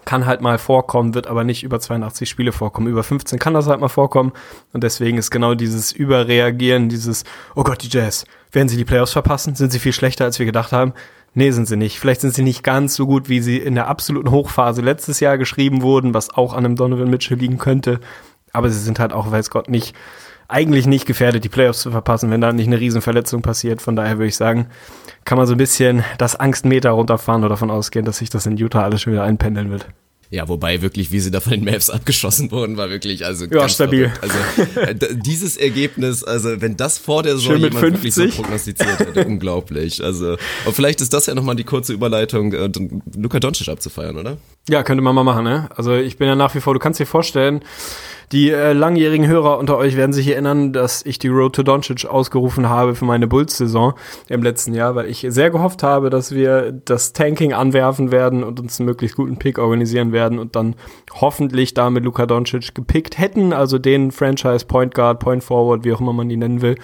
Kann halt mal vorkommen, wird aber nicht über 82 Spiele vorkommen. Über 15 kann das halt mal vorkommen. Und deswegen ist genau dieses Überreagieren, dieses, oh Gott, die Jazz, werden sie die Playoffs verpassen? Sind sie viel schlechter, als wir gedacht haben? Nee, sind sie nicht. Vielleicht sind sie nicht ganz so gut, wie sie in der absoluten Hochphase letztes Jahr geschrieben wurden, was auch an einem Donovan Mitchell liegen könnte. Aber sie sind halt auch, weiß Gott, nicht, eigentlich nicht gefährdet, die Playoffs zu verpassen, wenn da nicht eine Riesenverletzung passiert. Von daher würde ich sagen, kann man so ein bisschen das Angstmeter runterfahren oder davon ausgehen, dass sich das in Utah alles schon wieder einpendeln wird. Ja, wobei wirklich, wie sie da von den Mavs *laughs* abgeschossen wurden, war wirklich also ja, ganz stabil. Verrückt. Also dieses Ergebnis, also wenn das vor der Saison jemand 50. wirklich so prognostiziert hätte, *laughs* unglaublich. Also und vielleicht ist das ja nochmal die kurze Überleitung, äh, Luka Doncic abzufeiern, oder? Ja, könnte man mal machen, ne? Also ich bin ja nach wie vor, du kannst dir vorstellen, die äh, langjährigen Hörer unter euch werden sich erinnern, dass ich die Road to Doncic ausgerufen habe für meine Bulls-Saison im letzten Jahr, weil ich sehr gehofft habe, dass wir das Tanking anwerfen werden und uns einen möglichst guten Pick organisieren werden und dann hoffentlich damit Luka Doncic gepickt hätten, also den Franchise Point Guard, Point Forward, wie auch immer man ihn nennen will,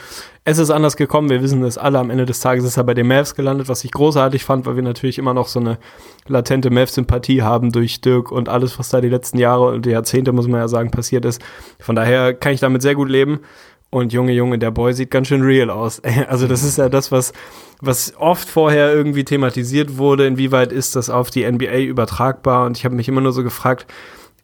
es ist anders gekommen, wir wissen es alle. Am Ende des Tages ist er bei den Mavs gelandet, was ich großartig fand, weil wir natürlich immer noch so eine latente Mavs-Sympathie haben durch Dirk und alles, was da die letzten Jahre und die Jahrzehnte, muss man ja sagen, passiert ist. Von daher kann ich damit sehr gut leben. Und Junge, Junge, der Boy sieht ganz schön real aus. *laughs* Also das ist ja das, was, was oft vorher irgendwie thematisiert wurde. Inwieweit ist das auf die NBA übertragbar? Und ich habe mich immer nur so gefragt,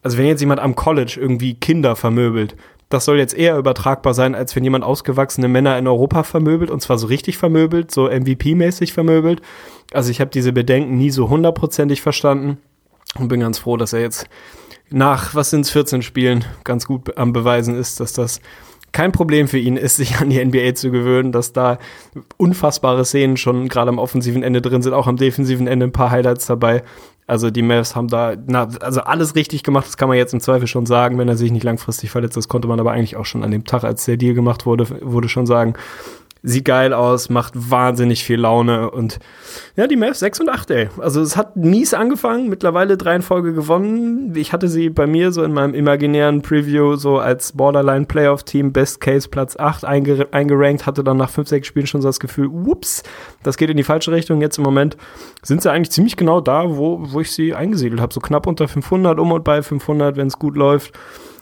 also wenn jetzt jemand am College irgendwie Kinder vermöbelt, das soll jetzt eher übertragbar sein, als wenn jemand ausgewachsene Männer in Europa vermöbelt, und zwar so richtig vermöbelt, so MVP-mäßig vermöbelt. Also ich habe diese Bedenken nie so hundertprozentig verstanden und bin ganz froh, dass er jetzt nach, was sind's, 14 Spielen ganz gut am Beweisen ist, dass das kein Problem für ihn ist, *laughs* sich an die NBA zu gewöhnen, dass da unfassbare Szenen schon gerade am offensiven Ende drin sind, auch am defensiven Ende ein paar Highlights dabei. Also die Mavs haben da na, also alles richtig gemacht, das kann man jetzt im Zweifel schon sagen, wenn er sich nicht langfristig verletzt. Das konnte man aber eigentlich auch schon an dem Tag, als der Deal gemacht wurde, wurde schon sagen sieht geil aus, macht wahnsinnig viel Laune und ja, die Mavs 6 und 8, ey. Also es hat mies angefangen, mittlerweile drei in Folge gewonnen. Ich hatte sie bei mir so in meinem imaginären Preview so als Borderline Playoff Team Best Case Platz 8 einge eingerankt, hatte dann nach 5, 6 Spielen schon so das Gefühl, ups, das geht in die falsche Richtung. Jetzt im Moment sind sie eigentlich ziemlich genau da, wo, wo ich sie eingesiedelt habe, so knapp unter 500, um und bei 500, wenn es gut läuft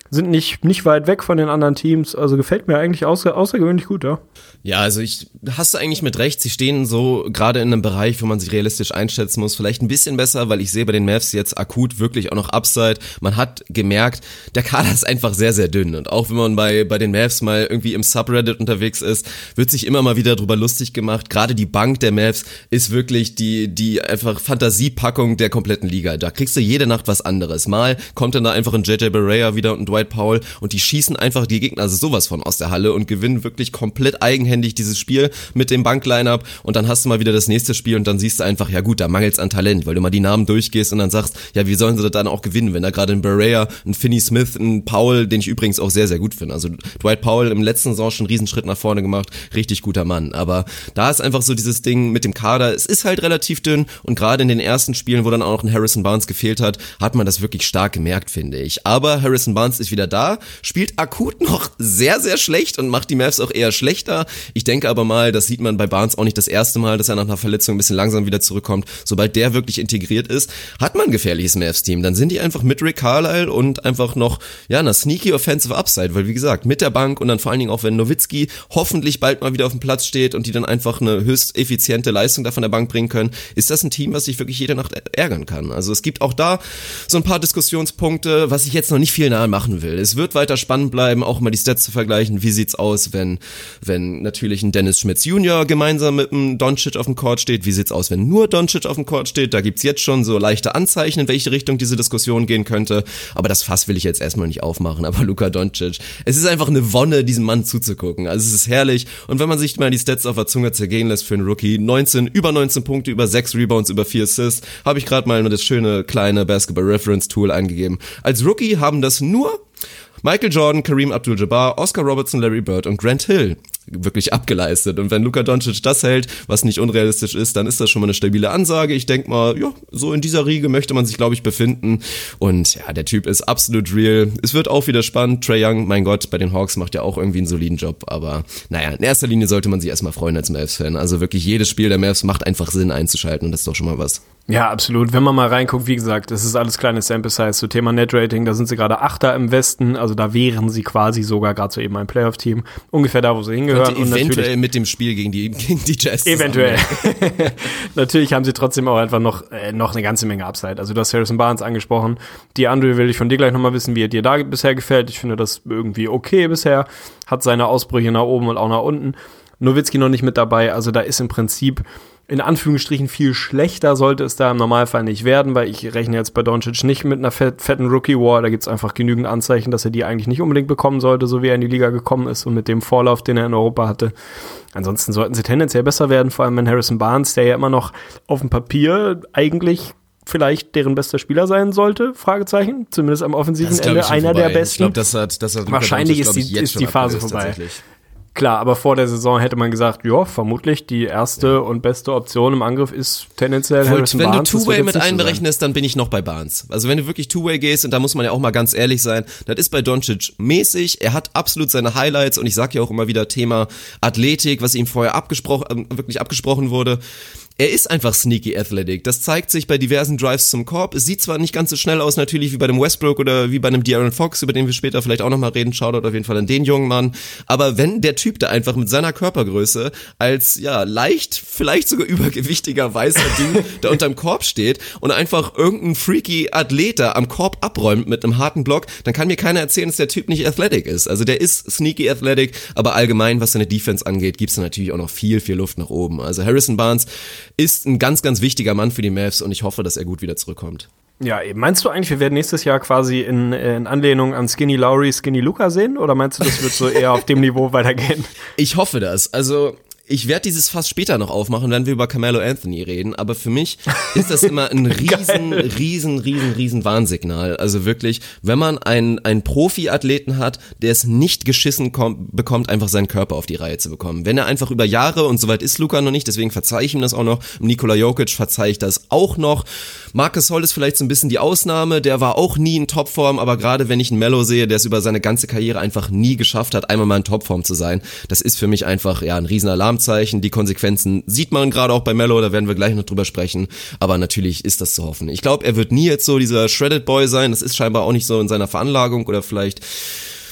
sind nicht, nicht weit weg von den anderen Teams. Also gefällt mir eigentlich außer, außergewöhnlich gut, ja. Ja, also ich hast du eigentlich mit recht. Sie stehen so gerade in einem Bereich, wo man sich realistisch einschätzen muss. Vielleicht ein bisschen besser, weil ich sehe bei den Mavs jetzt akut wirklich auch noch Upside. Man hat gemerkt, der Kader ist einfach sehr, sehr dünn. Und auch wenn man bei, bei den Mavs mal irgendwie im Subreddit unterwegs ist, wird sich immer mal wieder drüber lustig gemacht. Gerade die Bank der Mavs ist wirklich die, die einfach Fantasiepackung der kompletten Liga. Da kriegst du jede Nacht was anderes. Mal kommt dann da einfach ein JJ Barea wieder und ein Dwight Powell und die schießen einfach die Gegner also sowas von aus der Halle und gewinnen wirklich komplett eigenhändig dieses Spiel mit dem Bankline-Up und dann hast du mal wieder das nächste Spiel und dann siehst du einfach, ja gut, da mangelt's an Talent, weil du mal die Namen durchgehst und dann sagst, ja, wie sollen sie das dann auch gewinnen, wenn da gerade ein Berea, ein Finney Smith, ein Powell, den ich übrigens auch sehr, sehr gut finde. Also Dwight Powell im letzten Saison schon einen Riesenschritt nach vorne gemacht, richtig guter Mann. Aber da ist einfach so dieses Ding mit dem Kader, es ist halt relativ dünn und gerade in den ersten Spielen, wo dann auch noch ein Harrison Barnes gefehlt hat, hat man das wirklich stark gemerkt, finde ich. Aber Harrison Barnes ist wieder da, spielt akut *laughs* noch sehr, sehr schlecht und macht die Mavs auch eher schlechter. Ich denke aber mal, das sieht man bei Barnes auch nicht das erste Mal, dass er nach einer Verletzung ein bisschen langsam wieder zurückkommt. Sobald der wirklich integriert ist, hat man ein gefährliches Mavs-Team. Dann sind die einfach mit Rick Carlisle und einfach noch, ja, einer sneaky offensive Upside, weil wie gesagt, mit der Bank und dann vor allen Dingen auch, wenn Nowitzki hoffentlich bald mal wieder auf dem Platz steht und die dann einfach eine höchst effiziente Leistung da von der Bank bringen können, ist das ein Team, was sich wirklich jede Nacht ärgern kann. Also es gibt auch da so ein paar Diskussionspunkte, was ich jetzt noch nicht viel nahe machen will. Es wird weiter spannend bleiben, auch mal die Stats zu vergleichen. Wie sieht's aus, wenn, wenn natürlich ein Dennis Schmitz Junior gemeinsam mit einem Doncic auf dem Court steht? Wie sieht's aus, wenn nur Doncic auf dem Court steht? Da gibt's jetzt schon so leichte Anzeichen, in welche Richtung diese Diskussion gehen könnte. Aber das Fass will ich jetzt erstmal nicht aufmachen. Aber Luka Doncic, es ist einfach eine Wonne, diesem Mann zuzugucken. Also es ist herrlich. Und wenn man sich mal die Stats auf der Zunge zergehen lässt für einen Rookie, 19, über 19 Punkte, über 6 Rebounds, über 4 Assists, habe ich gerade mal das schöne kleine Basketball Reference Tool eingegeben. Als Rookie haben das nur Michael Jordan, Kareem Abdul-Jabbar, Oscar Robertson, Larry Bird und Grant Hill wirklich abgeleistet. Und wenn Luka Doncic das hält, was nicht unrealistisch ist, dann ist das schon mal eine stabile Ansage. Ich denk mal, ja, so in dieser Riege möchte man sich, glaube ich, befinden. Und ja, der Typ ist absolut real. Es wird auch wieder spannend. Trey Young, mein Gott, bei den Hawks macht ja auch irgendwie einen soliden Job. Aber naja, in erster Linie sollte man sich erstmal freuen als Mavs-Fan. Also wirklich jedes Spiel der Mavs macht einfach Sinn einzuschalten und das ist doch schon mal was. Ja, absolut. Wenn man mal reinguckt, wie gesagt, das ist alles kleine Sample Size. Zu Thema Net-Rating, da sind sie gerade Achter im Westen, also da wären sie quasi sogar gerade so eben ein Playoff-Team. Ungefähr da, wo sie hingehören. Könnte eventuell mit dem Spiel gegen die, gegen die Jazz Eventuell. *laughs* natürlich haben sie trotzdem auch einfach noch, äh, noch eine ganze Menge Upside. Also du hast Harrison Barnes angesprochen. Die Andre will ich von dir gleich nochmal wissen, wie er dir da bisher gefällt. Ich finde das irgendwie okay bisher. Hat seine Ausbrüche nach oben und auch nach unten. Nowitzki noch nicht mit dabei. Also da ist im Prinzip in Anführungsstrichen viel schlechter sollte es da im Normalfall nicht werden, weil ich rechne jetzt bei Doncic nicht mit einer fetten Rookie-War. Da gibt es einfach genügend Anzeichen, dass er die eigentlich nicht unbedingt bekommen sollte, so wie er in die Liga gekommen ist und mit dem Vorlauf, den er in Europa hatte. Ansonsten sollten sie tendenziell besser werden, vor allem wenn Harrison Barnes, der ja immer noch auf dem Papier eigentlich vielleicht deren bester Spieler sein sollte, Fragezeichen, zumindest am offensiven Ende einer der besten. Ich glaube, das hat, das hat Wahrscheinlich ist die, ist die Phase vorbei. Klar, aber vor der Saison hätte man gesagt, ja, vermutlich die erste ja. und beste Option im Angriff ist tendenziell Voll, Harrison Wenn Barnes, du Two-Way mit einberechnest, dann bin ich noch bei Barnes. Also wenn du wirklich Two-Way gehst, und da muss man ja auch mal ganz ehrlich sein, das ist bei Doncic mäßig, er hat absolut seine Highlights und ich sag ja auch immer wieder Thema Athletik, was ihm vorher abgesprochen, äh, wirklich abgesprochen wurde er ist einfach sneaky athletic. Das zeigt sich bei diversen Drives zum Korb. Es sieht zwar nicht ganz so schnell aus, natürlich wie bei dem Westbrook oder wie bei einem De'Aaron Fox, über den wir später vielleicht auch nochmal reden. Schaut auf jeden Fall an den jungen Mann. Aber wenn der Typ da einfach mit seiner Körpergröße als, ja, leicht, vielleicht sogar *laughs* übergewichtiger weißer Dude *laughs* da unterm Korb steht und einfach irgendein freaky Athlet da am Korb abräumt mit einem harten Block, dann kann mir keiner erzählen, dass der Typ nicht athletic ist. Also der ist sneaky athletic, aber allgemein, was seine Defense angeht, gibt's da natürlich auch noch viel, viel Luft nach oben. Also Harrison Barnes ist ein ganz, ganz wichtiger Mann für die Mavs und ich hoffe, dass er gut wieder zurückkommt. Ja, eben. Meinst du eigentlich, wir werden nächstes Jahr quasi in, in Anlehnung an Skinny Lowry, Skinny Luca sehen? Oder meinst du, das wird so eher auf dem Niveau *laughs* weitergehen? Ich hoffe das. Also, ich werde dieses Fass später noch aufmachen, wenn wir über Carmelo Anthony reden, aber für mich ist das immer ein *laughs* riesen, riesen, riesen, riesen Warnsignal. Also wirklich, wenn man einen, einen Profi-Athleten hat, der es nicht geschissen kommt, bekommt, einfach seinen Körper auf die Reihe zu bekommen. Wenn er einfach über Jahre, und soweit ist Luca noch nicht, deswegen verzeihe ich ihm das auch noch, Nikola Jokic verzeihe ich das auch noch. Marcus Holl ist vielleicht so ein bisschen die Ausnahme, der war auch nie in Topform, aber gerade wenn ich einen Mello sehe, der es über seine ganze Karriere einfach nie geschafft hat, einmal mal in Topform zu sein, das ist für mich einfach, ja, ein riesen Alarm Alarmzeichen. Die Konsequenzen sieht man gerade auch bei Mello, da werden wir gleich noch drüber sprechen. Aber natürlich ist das zu hoffen. Ich glaube, er wird nie jetzt so dieser Shredded Boy sein. Das ist scheinbar auch nicht so in seiner Veranlagung oder vielleicht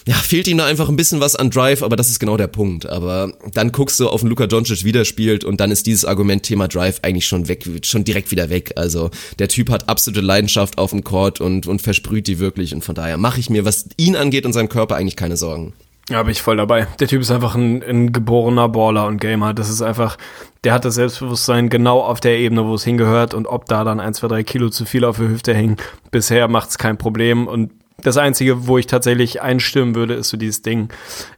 ja, fehlt ihm da einfach ein bisschen was an Drive, aber das ist genau der Punkt. Aber dann guckst du auf den Luka Doncic wieder spielt und dann ist dieses Argument Thema Drive eigentlich schon weg, schon direkt wieder weg. Also der Typ hat absolute Leidenschaft auf dem Court und, und versprüht die wirklich und von daher mache ich mir, was ihn angeht und seinen Körper eigentlich keine Sorgen. Ja, bin ich voll dabei. Der Typ ist einfach ein, ein geborener Baller und Gamer. Das ist einfach, der hat das Selbstbewusstsein genau auf der Ebene, wo es hingehört und ob da dann ein, zwei, drei Kilo zu viel auf der Hüfte hängen, bisher macht's kein Problem und das Einzige, wo ich tatsächlich einstimmen würde, ist so dieses Ding.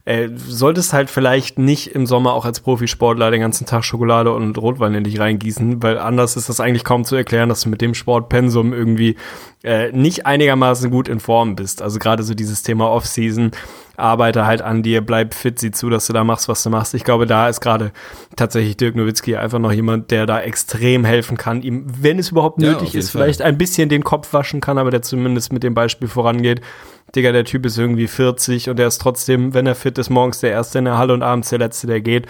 Äh, solltest halt vielleicht nicht im Sommer auch als Profisportler den ganzen Tag Schokolade und Rotwein in dich reingießen, weil anders ist das eigentlich kaum zu erklären, dass du mit dem Sportpensum irgendwie äh, nicht einigermaßen gut in Form bist. Also gerade so dieses Thema Off-Season arbeite halt an dir, bleib fit, sieh zu, dass du da machst, was du machst. Ich glaube, da ist gerade tatsächlich Dirk Nowitzki einfach noch jemand, der da extrem helfen kann, ihm, wenn es überhaupt nötig ja, ist, Fall. vielleicht ein bisschen den Kopf waschen kann, aber der zumindest mit dem Beispiel vorangeht. Digga, der Typ ist irgendwie 40 und er ist trotzdem, wenn er fit ist, morgens der Erste in der Halle und abends der Letzte, der geht.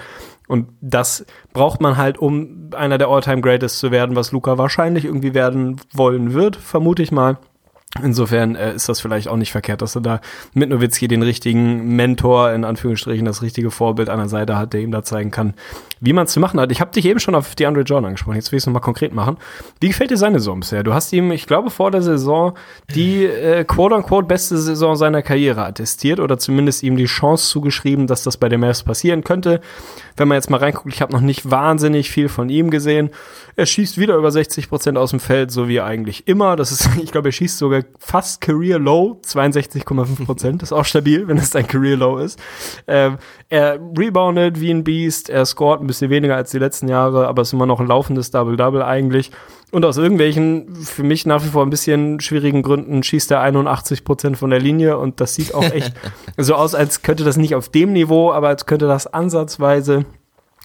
Und das braucht man halt, um einer der All-Time Greatest zu werden, was Luca wahrscheinlich irgendwie werden wollen wird, vermute ich mal. Insofern äh, ist das vielleicht auch nicht verkehrt, dass er da mit Nowitzki den richtigen Mentor, in Anführungsstrichen das richtige Vorbild an der Seite hat, der ihm da zeigen kann, wie man es zu machen hat. Ich habe dich eben schon auf die Andre Jordan angesprochen, jetzt will ich es nochmal konkret machen. Wie gefällt dir seine Saison bisher? Du hast ihm, ich glaube, vor der Saison die äh, quote-unquote beste Saison seiner Karriere attestiert oder zumindest ihm die Chance zugeschrieben, dass das bei den Mavs passieren könnte. Wenn man jetzt mal reinguckt, ich habe noch nicht wahnsinnig viel von ihm gesehen. Er schießt wieder über 60 Prozent aus dem Feld, so wie eigentlich immer. Das ist, *laughs* ich glaube, er schießt sogar fast Career Low, 62,5 Prozent. ist auch stabil, wenn es dein Career Low ist. Ähm, er reboundet wie ein Beast, er scored ein bisschen weniger als die letzten Jahre, aber ist immer noch ein laufendes Double-Double eigentlich. Und aus irgendwelchen, für mich nach wie vor ein bisschen schwierigen Gründen, schießt er 81 Prozent von der Linie und das sieht auch echt *laughs* so aus, als könnte das nicht auf dem Niveau, aber als könnte das ansatzweise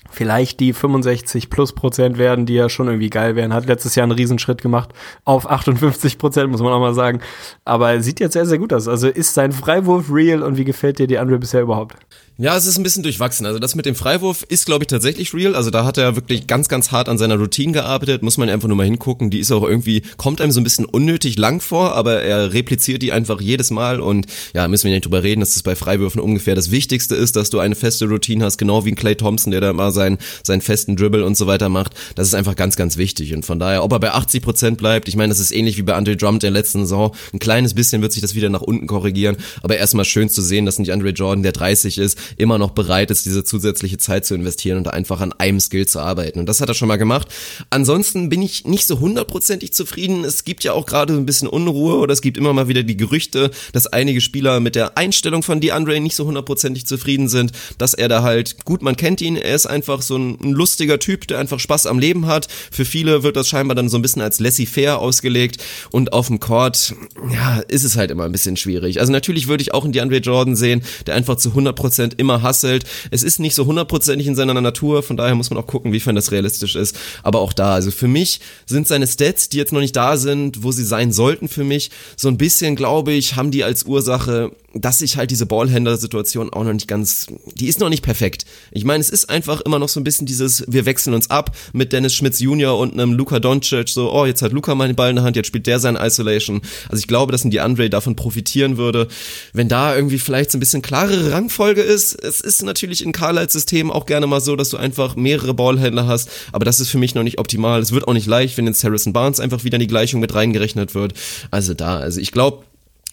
vielleicht die 65 plus Prozent werden, die ja schon irgendwie geil wären. Hat letztes Jahr einen Riesenschritt gemacht auf 58 Prozent, muss man auch mal sagen. Aber er sieht jetzt sehr, sehr gut aus. Also ist sein Freiwurf real und wie gefällt dir die Andre bisher überhaupt? Ja, es ist ein bisschen durchwachsen. Also das mit dem Freiwurf ist, glaube ich, tatsächlich real. Also da hat er wirklich ganz, ganz hart an seiner Routine gearbeitet. Muss man einfach nur mal hingucken. Die ist auch irgendwie, kommt einem so ein bisschen unnötig lang vor, aber er repliziert die einfach jedes Mal. Und ja, müssen wir nicht drüber reden, dass das bei Freiwürfen ungefähr das Wichtigste ist, dass du eine feste Routine hast, genau wie ein Clay Thompson, der da mal seinen, seinen festen Dribble und so weiter macht. Das ist einfach ganz, ganz wichtig. Und von daher, ob er bei 80 Prozent bleibt, ich meine, das ist ähnlich wie bei Andre Drummond der letzten Saison. Ein kleines bisschen wird sich das wieder nach unten korrigieren. Aber erstmal schön zu sehen, dass nicht Andre Jordan, der 30 ist, immer noch bereit ist, diese zusätzliche Zeit zu investieren und einfach an einem Skill zu arbeiten. Und das hat er schon mal gemacht. Ansonsten bin ich nicht so hundertprozentig zufrieden. Es gibt ja auch gerade so ein bisschen Unruhe oder es gibt immer mal wieder die Gerüchte, dass einige Spieler mit der Einstellung von DeAndre nicht so hundertprozentig zufrieden sind, dass er da halt, gut, man kennt ihn, er ist einfach so ein, ein lustiger Typ, der einfach Spaß am Leben hat. Für viele wird das scheinbar dann so ein bisschen als laissez-faire ausgelegt und auf dem Court, ja, ist es halt immer ein bisschen schwierig. Also natürlich würde ich auch einen DeAndre Jordan sehen, der einfach zu 100% immer hustelt, es ist nicht so hundertprozentig in seiner Natur, von daher muss man auch gucken, wiefern das realistisch ist. Aber auch da, also für mich sind seine Stats, die jetzt noch nicht da sind, wo sie sein sollten für mich, so ein bisschen, glaube ich, haben die als Ursache dass sich halt diese Ballhändler-Situation auch noch nicht ganz, die ist noch nicht perfekt. Ich meine, es ist einfach immer noch so ein bisschen dieses, wir wechseln uns ab mit Dennis Schmitz Jr. und einem Luka Doncic, so, oh, jetzt hat Luka mal den Ball in der Hand, jetzt spielt der sein Isolation. Also ich glaube, dass ein DeAndre davon profitieren würde, wenn da irgendwie vielleicht so ein bisschen klarere Rangfolge ist. Es ist natürlich in Carlisles System auch gerne mal so, dass du einfach mehrere Ballhändler hast, aber das ist für mich noch nicht optimal. Es wird auch nicht leicht, wenn jetzt Harrison Barnes einfach wieder in die Gleichung mit reingerechnet wird. Also da, also ich glaube,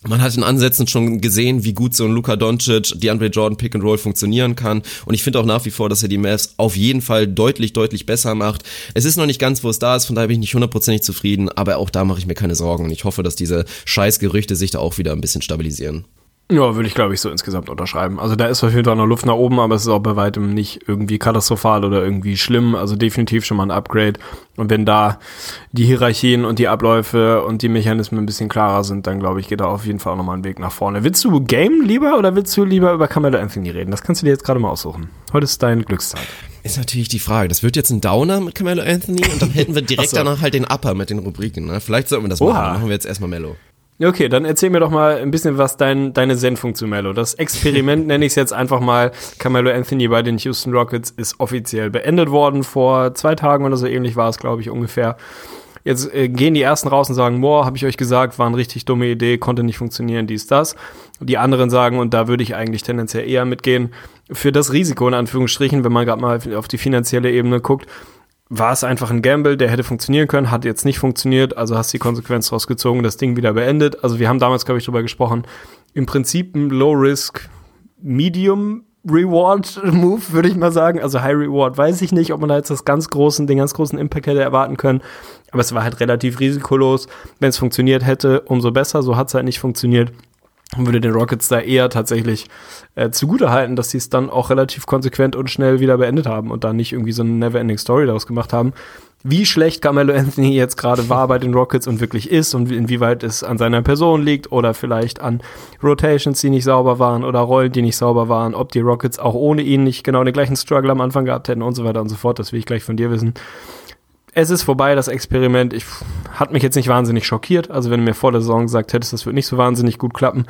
man hat in Ansätzen schon gesehen, wie gut so ein Luka Doncic, die Andre Jordan Pick and Roll funktionieren kann. Und ich finde auch nach wie vor, dass er die Mavs auf jeden Fall deutlich, deutlich besser macht. Es ist noch nicht ganz, wo es da ist, von daher bin ich nicht hundertprozentig zufrieden, aber auch da mache ich mir keine Sorgen. Und ich hoffe, dass diese Scheißgerüchte sich da auch wieder ein bisschen stabilisieren. Ja, würde ich glaube ich so insgesamt unterschreiben. Also da ist auf jeden Fall noch Luft nach oben, aber es ist auch bei weitem nicht irgendwie katastrophal oder irgendwie schlimm. Also definitiv schon mal ein Upgrade. Und wenn da die Hierarchien und die Abläufe und die Mechanismen ein bisschen klarer sind, dann glaube ich, geht da auf jeden Fall auch nochmal ein Weg nach vorne. Willst du Game lieber oder willst du lieber über Carmelo Anthony reden? Das kannst du dir jetzt gerade mal aussuchen. Heute ist deine Glückszeit. Ist natürlich die Frage. Das wird jetzt ein Downer mit Carmelo Anthony und dann hätten wir *laughs* direkt so. danach halt den Upper mit den Rubriken. Ne? Vielleicht sollten wir das Oha. machen. Dann machen wir jetzt erstmal Mello. Okay, dann erzähl mir doch mal ein bisschen was dein, deine Sendung zu Mello. Das Experiment *laughs* nenne ich es jetzt einfach mal. Carmelo Anthony bei den Houston Rockets ist offiziell beendet worden. Vor zwei Tagen oder so ähnlich war es, glaube ich, ungefähr. Jetzt äh, gehen die ersten raus und sagen, boah, habe ich euch gesagt, war eine richtig dumme Idee, konnte nicht funktionieren, dies, das. Die anderen sagen, und da würde ich eigentlich tendenziell eher mitgehen, für das Risiko in Anführungsstrichen, wenn man gerade mal auf die finanzielle Ebene guckt, war es einfach ein Gamble, der hätte funktionieren können, hat jetzt nicht funktioniert, also hast die Konsequenz rausgezogen, das Ding wieder beendet. Also wir haben damals, glaube ich, drüber gesprochen. Im Prinzip ein Low-Risk, Medium Reward-Move, *laughs* würde ich mal sagen. Also High Reward weiß ich nicht, ob man da jetzt das ganz großen, den ganz großen Impact hätte erwarten können. Aber es war halt relativ risikolos. Wenn es funktioniert hätte, umso besser. So hat es halt nicht funktioniert würde den Rockets da eher tatsächlich äh, zugutehalten, dass sie es dann auch relativ konsequent und schnell wieder beendet haben und da nicht irgendwie so eine Never-Ending Story daraus gemacht haben. Wie schlecht Carmelo Anthony *laughs* jetzt gerade war bei den Rockets und wirklich ist und inwieweit es an seiner Person liegt oder vielleicht an Rotations, die nicht sauber waren oder Rollen, die nicht sauber waren, ob die Rockets auch ohne ihn nicht genau den gleichen Struggle am Anfang gehabt hätten und so weiter und so fort, das will ich gleich von dir wissen es ist vorbei, das Experiment. Ich hat mich jetzt nicht wahnsinnig schockiert. Also wenn du mir vor der Saison gesagt hättest, das wird nicht so wahnsinnig gut klappen,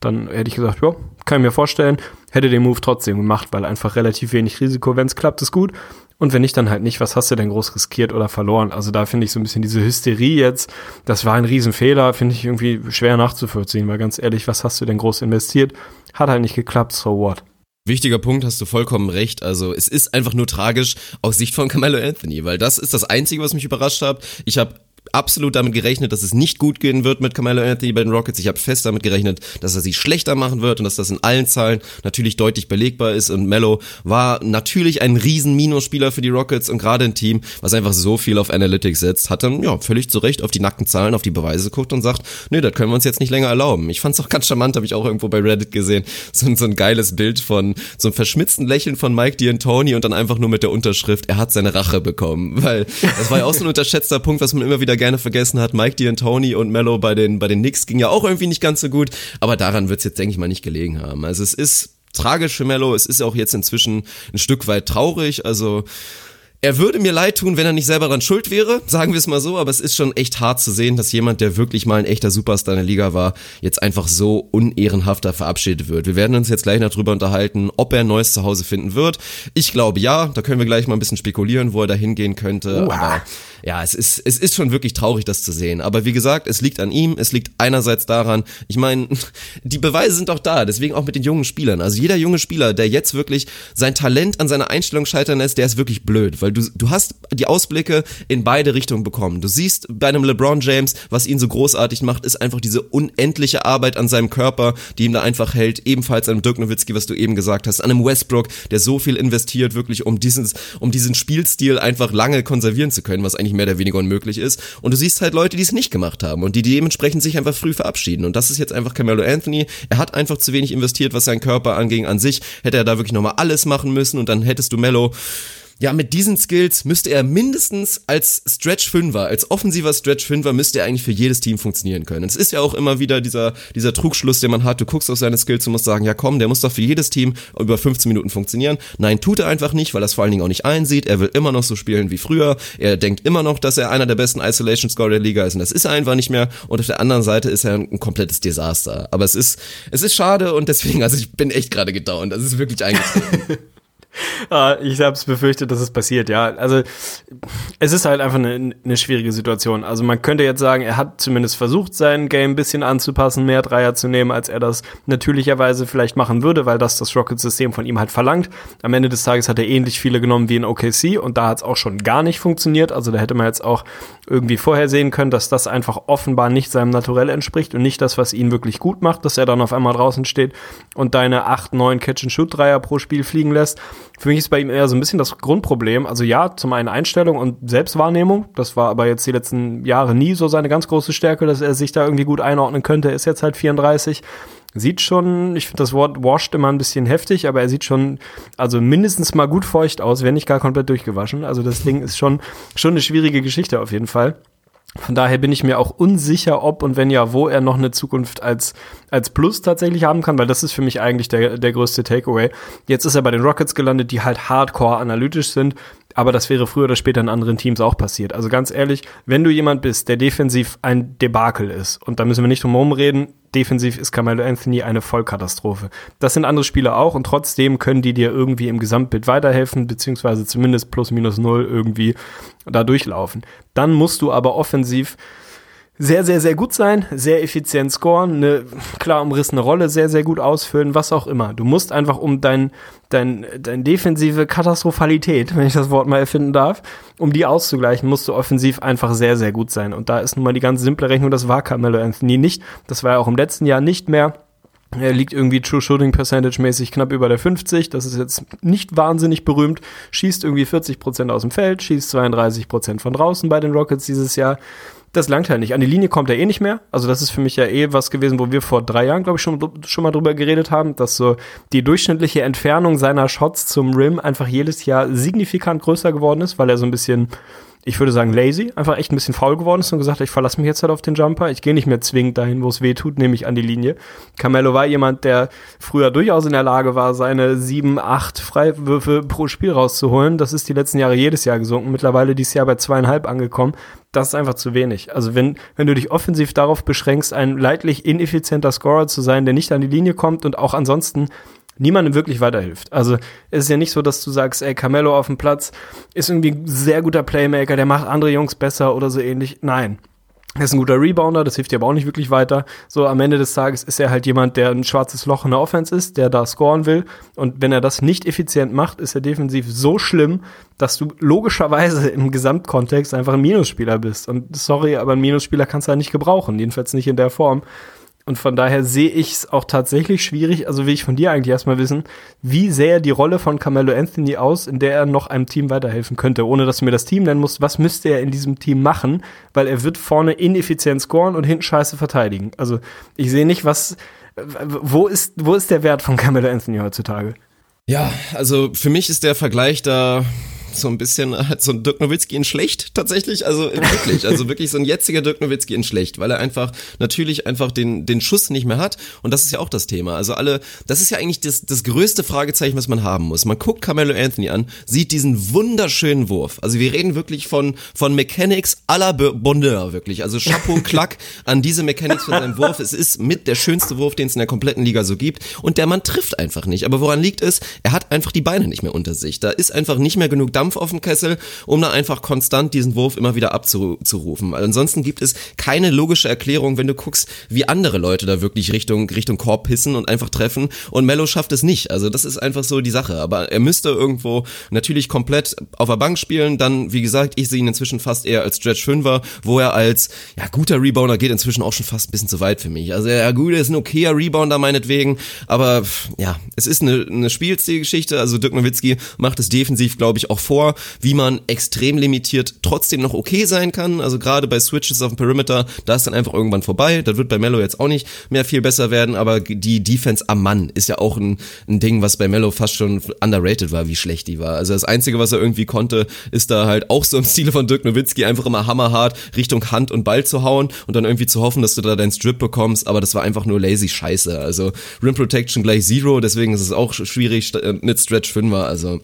dann hätte ich gesagt, ja, kann ich mir vorstellen. Hätte den Move trotzdem gemacht, weil einfach relativ wenig Risiko. Wenn es klappt, ist gut. Und wenn nicht, dann halt nicht. Was hast du denn groß riskiert oder verloren? Also da finde ich so ein bisschen diese Hysterie jetzt. Das war ein Riesenfehler, finde ich irgendwie schwer nachzuvollziehen, weil ganz ehrlich, was hast du denn groß investiert? Hat halt nicht geklappt, so what? Wichtiger Punkt, hast du vollkommen recht. Also es ist einfach nur tragisch aus Sicht von Carmelo Anthony, weil das ist das Einzige, was mich überrascht hat. Ich habe absolut damit gerechnet, dass es nicht gut gehen wird mit Carmelo Anthony bei den Rockets. Ich habe fest damit gerechnet, dass er sie schlechter machen wird und dass das in allen Zahlen natürlich deutlich belegbar ist. Und Melo war natürlich ein riesen Minusspieler für die Rockets und gerade ein Team, was einfach so viel auf Analytics setzt, hat dann ja völlig zu Recht auf die nackten Zahlen, auf die Beweise guckt und sagt, nee, das können wir uns jetzt nicht länger erlauben. Ich fand's auch ganz charmant, habe ich auch irgendwo bei Reddit gesehen, so, so ein geiles Bild von so einem verschmitzten Lächeln von Mike D'Antoni und dann einfach nur mit der Unterschrift, er hat seine Rache bekommen, weil das war ja auch so ein *laughs* unterschätzter Punkt, was man immer wieder gerne vergessen hat. Mike D'Antoni und Mello bei den, bei den Knicks ging ja auch irgendwie nicht ganz so gut, aber daran wird's jetzt, denke ich mal, nicht gelegen haben. Also es ist tragisch für Mello, es ist auch jetzt inzwischen ein Stück weit traurig, also er würde mir leid tun, wenn er nicht selber dran schuld wäre, *laughs* sagen wir es mal so, aber es ist schon echt hart zu sehen, dass jemand, der wirklich mal ein echter Superstar in der Liga war, jetzt einfach so unehrenhafter verabschiedet wird. Wir werden uns jetzt gleich noch drüber unterhalten, ob er ein neues Zuhause finden wird. Ich glaube ja, da können wir gleich mal ein bisschen spekulieren, wo er da hingehen könnte. Uah. Aber ja, es ist, es ist schon wirklich traurig, das zu sehen. Aber wie gesagt, es liegt an ihm, es liegt einerseits daran, ich meine, *laughs* die Beweise sind doch da, deswegen auch mit den jungen Spielern. Also jeder junge Spieler, der jetzt wirklich sein Talent an seiner Einstellung scheitern lässt, der ist wirklich blöd, weil du, du hast die Ausblicke in beide Richtungen bekommen. Du siehst bei einem LeBron James, was ihn so großartig macht, ist einfach diese unendliche Arbeit an seinem Körper, die ihm da einfach hält. Ebenfalls an einem Dirk Nowitzki, was du eben gesagt hast, an einem Westbrook, der so viel investiert, wirklich um dieses, um diesen Spielstil einfach lange konservieren zu können, was eigentlich mehr oder weniger unmöglich ist. Und du siehst halt Leute, die es nicht gemacht haben und die dementsprechend sich einfach früh verabschieden. Und das ist jetzt einfach Carmelo Anthony. Er hat einfach zu wenig investiert, was seinen Körper anging. An sich hätte er da wirklich nochmal alles machen müssen und dann hättest du Mello ja, mit diesen Skills müsste er mindestens als Stretch Fünfer, als offensiver Stretch Fünfer müsste er eigentlich für jedes Team funktionieren können. Es ist ja auch immer wieder dieser, dieser Trugschluss, den man hat. Du guckst auf seine Skills und musst sagen, ja komm, der muss doch für jedes Team über 15 Minuten funktionieren. Nein, tut er einfach nicht, weil er es vor allen Dingen auch nicht einsieht. Er will immer noch so spielen wie früher. Er denkt immer noch, dass er einer der besten Isolation Scorer der Liga ist und das ist er einfach nicht mehr. Und auf der anderen Seite ist er ein komplettes Desaster. Aber es ist, es ist schade und deswegen, also ich bin echt gerade gedauert. Das ist wirklich eingetreten. *laughs* *laughs* Ah, ich habe es befürchtet, dass es passiert, ja. Also es ist halt einfach eine, eine schwierige Situation. Also man könnte jetzt sagen, er hat zumindest versucht, sein Game ein bisschen anzupassen, mehr Dreier zu nehmen, als er das natürlicherweise vielleicht machen würde, weil das das Rocket-System von ihm halt verlangt. Am Ende des Tages hat er ähnlich viele genommen wie in OKC und da hat es auch schon gar nicht funktioniert. Also da hätte man jetzt auch irgendwie vorhersehen können, dass das einfach offenbar nicht seinem Naturell entspricht und nicht das, was ihn wirklich gut macht, dass er dann auf einmal draußen steht und deine 8, 9 Catch-and-Shoot-Dreier pro Spiel fliegen lässt. Für mich ist bei ihm eher so ein bisschen das Grundproblem. Also ja, zum einen Einstellung und Selbstwahrnehmung. Das war aber jetzt die letzten Jahre nie so seine ganz große Stärke, dass er sich da irgendwie gut einordnen könnte. Er ist jetzt halt 34. Sieht schon, ich finde das Wort washed immer ein bisschen heftig, aber er sieht schon, also mindestens mal gut feucht aus, wenn nicht gar komplett durchgewaschen. Also das Ding ist schon, schon eine schwierige Geschichte auf jeden Fall. Von daher bin ich mir auch unsicher, ob und wenn ja, wo er noch eine Zukunft als, als Plus tatsächlich haben kann, weil das ist für mich eigentlich der, der größte Takeaway. Jetzt ist er bei den Rockets gelandet, die halt hardcore analytisch sind, aber das wäre früher oder später in anderen Teams auch passiert. Also ganz ehrlich, wenn du jemand bist, der defensiv ein Debakel ist, und da müssen wir nicht drum herum reden, defensiv ist Carmelo Anthony eine Vollkatastrophe. Das sind andere Spieler auch und trotzdem können die dir irgendwie im Gesamtbild weiterhelfen, beziehungsweise zumindest plus minus null irgendwie da durchlaufen. Dann musst du aber offensiv sehr, sehr, sehr gut sein, sehr effizient scoren, eine klar umrissene Rolle sehr, sehr gut ausfüllen, was auch immer. Du musst einfach um dein, dein, dein defensive Katastrophalität, wenn ich das Wort mal erfinden darf, um die auszugleichen, musst du offensiv einfach sehr, sehr gut sein. Und da ist nun mal die ganz simple Rechnung, das war Carmelo Anthony nicht. Das war ja auch im letzten Jahr nicht mehr. Er liegt irgendwie True Shooting Percentage mäßig knapp über der 50. Das ist jetzt nicht wahnsinnig berühmt. Schießt irgendwie 40 Prozent aus dem Feld, schießt 32 Prozent von draußen bei den Rockets dieses Jahr das langt halt nicht. An die Linie kommt er eh nicht mehr. Also das ist für mich ja eh was gewesen, wo wir vor drei Jahren, glaube ich, schon, schon mal drüber geredet haben, dass so die durchschnittliche Entfernung seiner Shots zum Rim einfach jedes Jahr signifikant größer geworden ist, weil er so ein bisschen ich würde sagen, lazy, einfach echt ein bisschen faul geworden ist und gesagt, ich verlasse mich jetzt halt auf den Jumper. Ich gehe nicht mehr zwingend dahin, wo es weh tut, nämlich an die Linie. Carmelo war jemand, der früher durchaus in der Lage war, seine sieben, acht Freiwürfe pro Spiel rauszuholen. Das ist die letzten Jahre jedes Jahr gesunken. Mittlerweile dieses Jahr bei zweieinhalb angekommen. Das ist einfach zu wenig. Also wenn, wenn du dich offensiv darauf beschränkst, ein leidlich ineffizienter Scorer zu sein, der nicht an die Linie kommt und auch ansonsten niemandem wirklich weiterhilft. Also es ist ja nicht so, dass du sagst, ey, Carmelo auf dem Platz ist irgendwie ein sehr guter Playmaker, der macht andere Jungs besser oder so ähnlich. Nein. Er ist ein guter Rebounder, das hilft dir aber auch nicht wirklich weiter. So am Ende des Tages ist er halt jemand, der ein schwarzes Loch in der Offense ist, der da scoren will. Und wenn er das nicht effizient macht, ist er defensiv so schlimm, dass du logischerweise im Gesamtkontext einfach ein Minusspieler bist. Und sorry, aber ein Minusspieler kannst du halt nicht gebrauchen, jedenfalls nicht in der Form. Und von daher sehe ich es auch tatsächlich schwierig, also will ich von dir eigentlich erstmal wissen, wie sähe die Rolle von Carmelo Anthony aus, in der er noch einem Team weiterhelfen könnte, ohne dass du mir das Team nennen musst, was müsste er in diesem Team machen, weil er wird vorne ineffizient scoren und hinten scheiße verteidigen. Also ich sehe nicht, was, wo ist, wo ist der Wert von Carmelo Anthony heutzutage? Ja, also für mich ist der Vergleich da so ein bisschen halt so ein Dirk Nowitzki in schlecht tatsächlich, also wirklich, also wirklich so ein jetziger Dirk Nowitzki in schlecht, weil er einfach natürlich einfach den den Schuss nicht mehr hat und das ist ja auch das Thema. Also alle, das ist ja eigentlich das das größte Fragezeichen, was man haben muss. Man guckt Carmelo Anthony an, sieht diesen wunderschönen Wurf. Also wir reden wirklich von von Mechanics à la Bondeur wirklich. Also Chapeau *laughs* Klack an diese Mechanics von seinem Wurf. Es ist mit der schönste Wurf, den es in der kompletten Liga so gibt und der Mann trifft einfach nicht. Aber woran liegt es? Er hat einfach die Beine nicht mehr unter sich. Da ist einfach nicht mehr genug Dampf auf dem Kessel, um da einfach konstant diesen Wurf immer wieder abzurufen. Ansonsten gibt es keine logische Erklärung, wenn du guckst, wie andere Leute da wirklich Richtung, Richtung Korb pissen und einfach treffen und Mello schafft es nicht. Also das ist einfach so die Sache. Aber er müsste irgendwo natürlich komplett auf der Bank spielen. Dann, wie gesagt, ich sehe ihn inzwischen fast eher als Stretch Fünfer, wo er als ja, guter Rebounder geht inzwischen auch schon fast ein bisschen zu weit für mich. Also ja gut, er ist ein okayer Rebounder meinetwegen, aber ja, es ist eine, eine Spielstilgeschichte. Also Dirk Nowitzki macht es defensiv, glaube ich, auch vor wie man extrem limitiert trotzdem noch okay sein kann. Also gerade bei Switches auf dem Perimeter, da ist dann einfach irgendwann vorbei. Das wird bei Mello jetzt auch nicht mehr viel besser werden, aber die Defense am Mann ist ja auch ein, ein Ding, was bei Mello fast schon underrated war, wie schlecht die war. Also das Einzige, was er irgendwie konnte, ist da halt auch so im Stile von Dirk Nowitzki einfach immer hammerhart Richtung Hand und Ball zu hauen und dann irgendwie zu hoffen, dass du da deinen Strip bekommst, aber das war einfach nur lazy Scheiße. Also Rim Protection gleich Zero, deswegen ist es auch schwierig mit Stretch 5er, also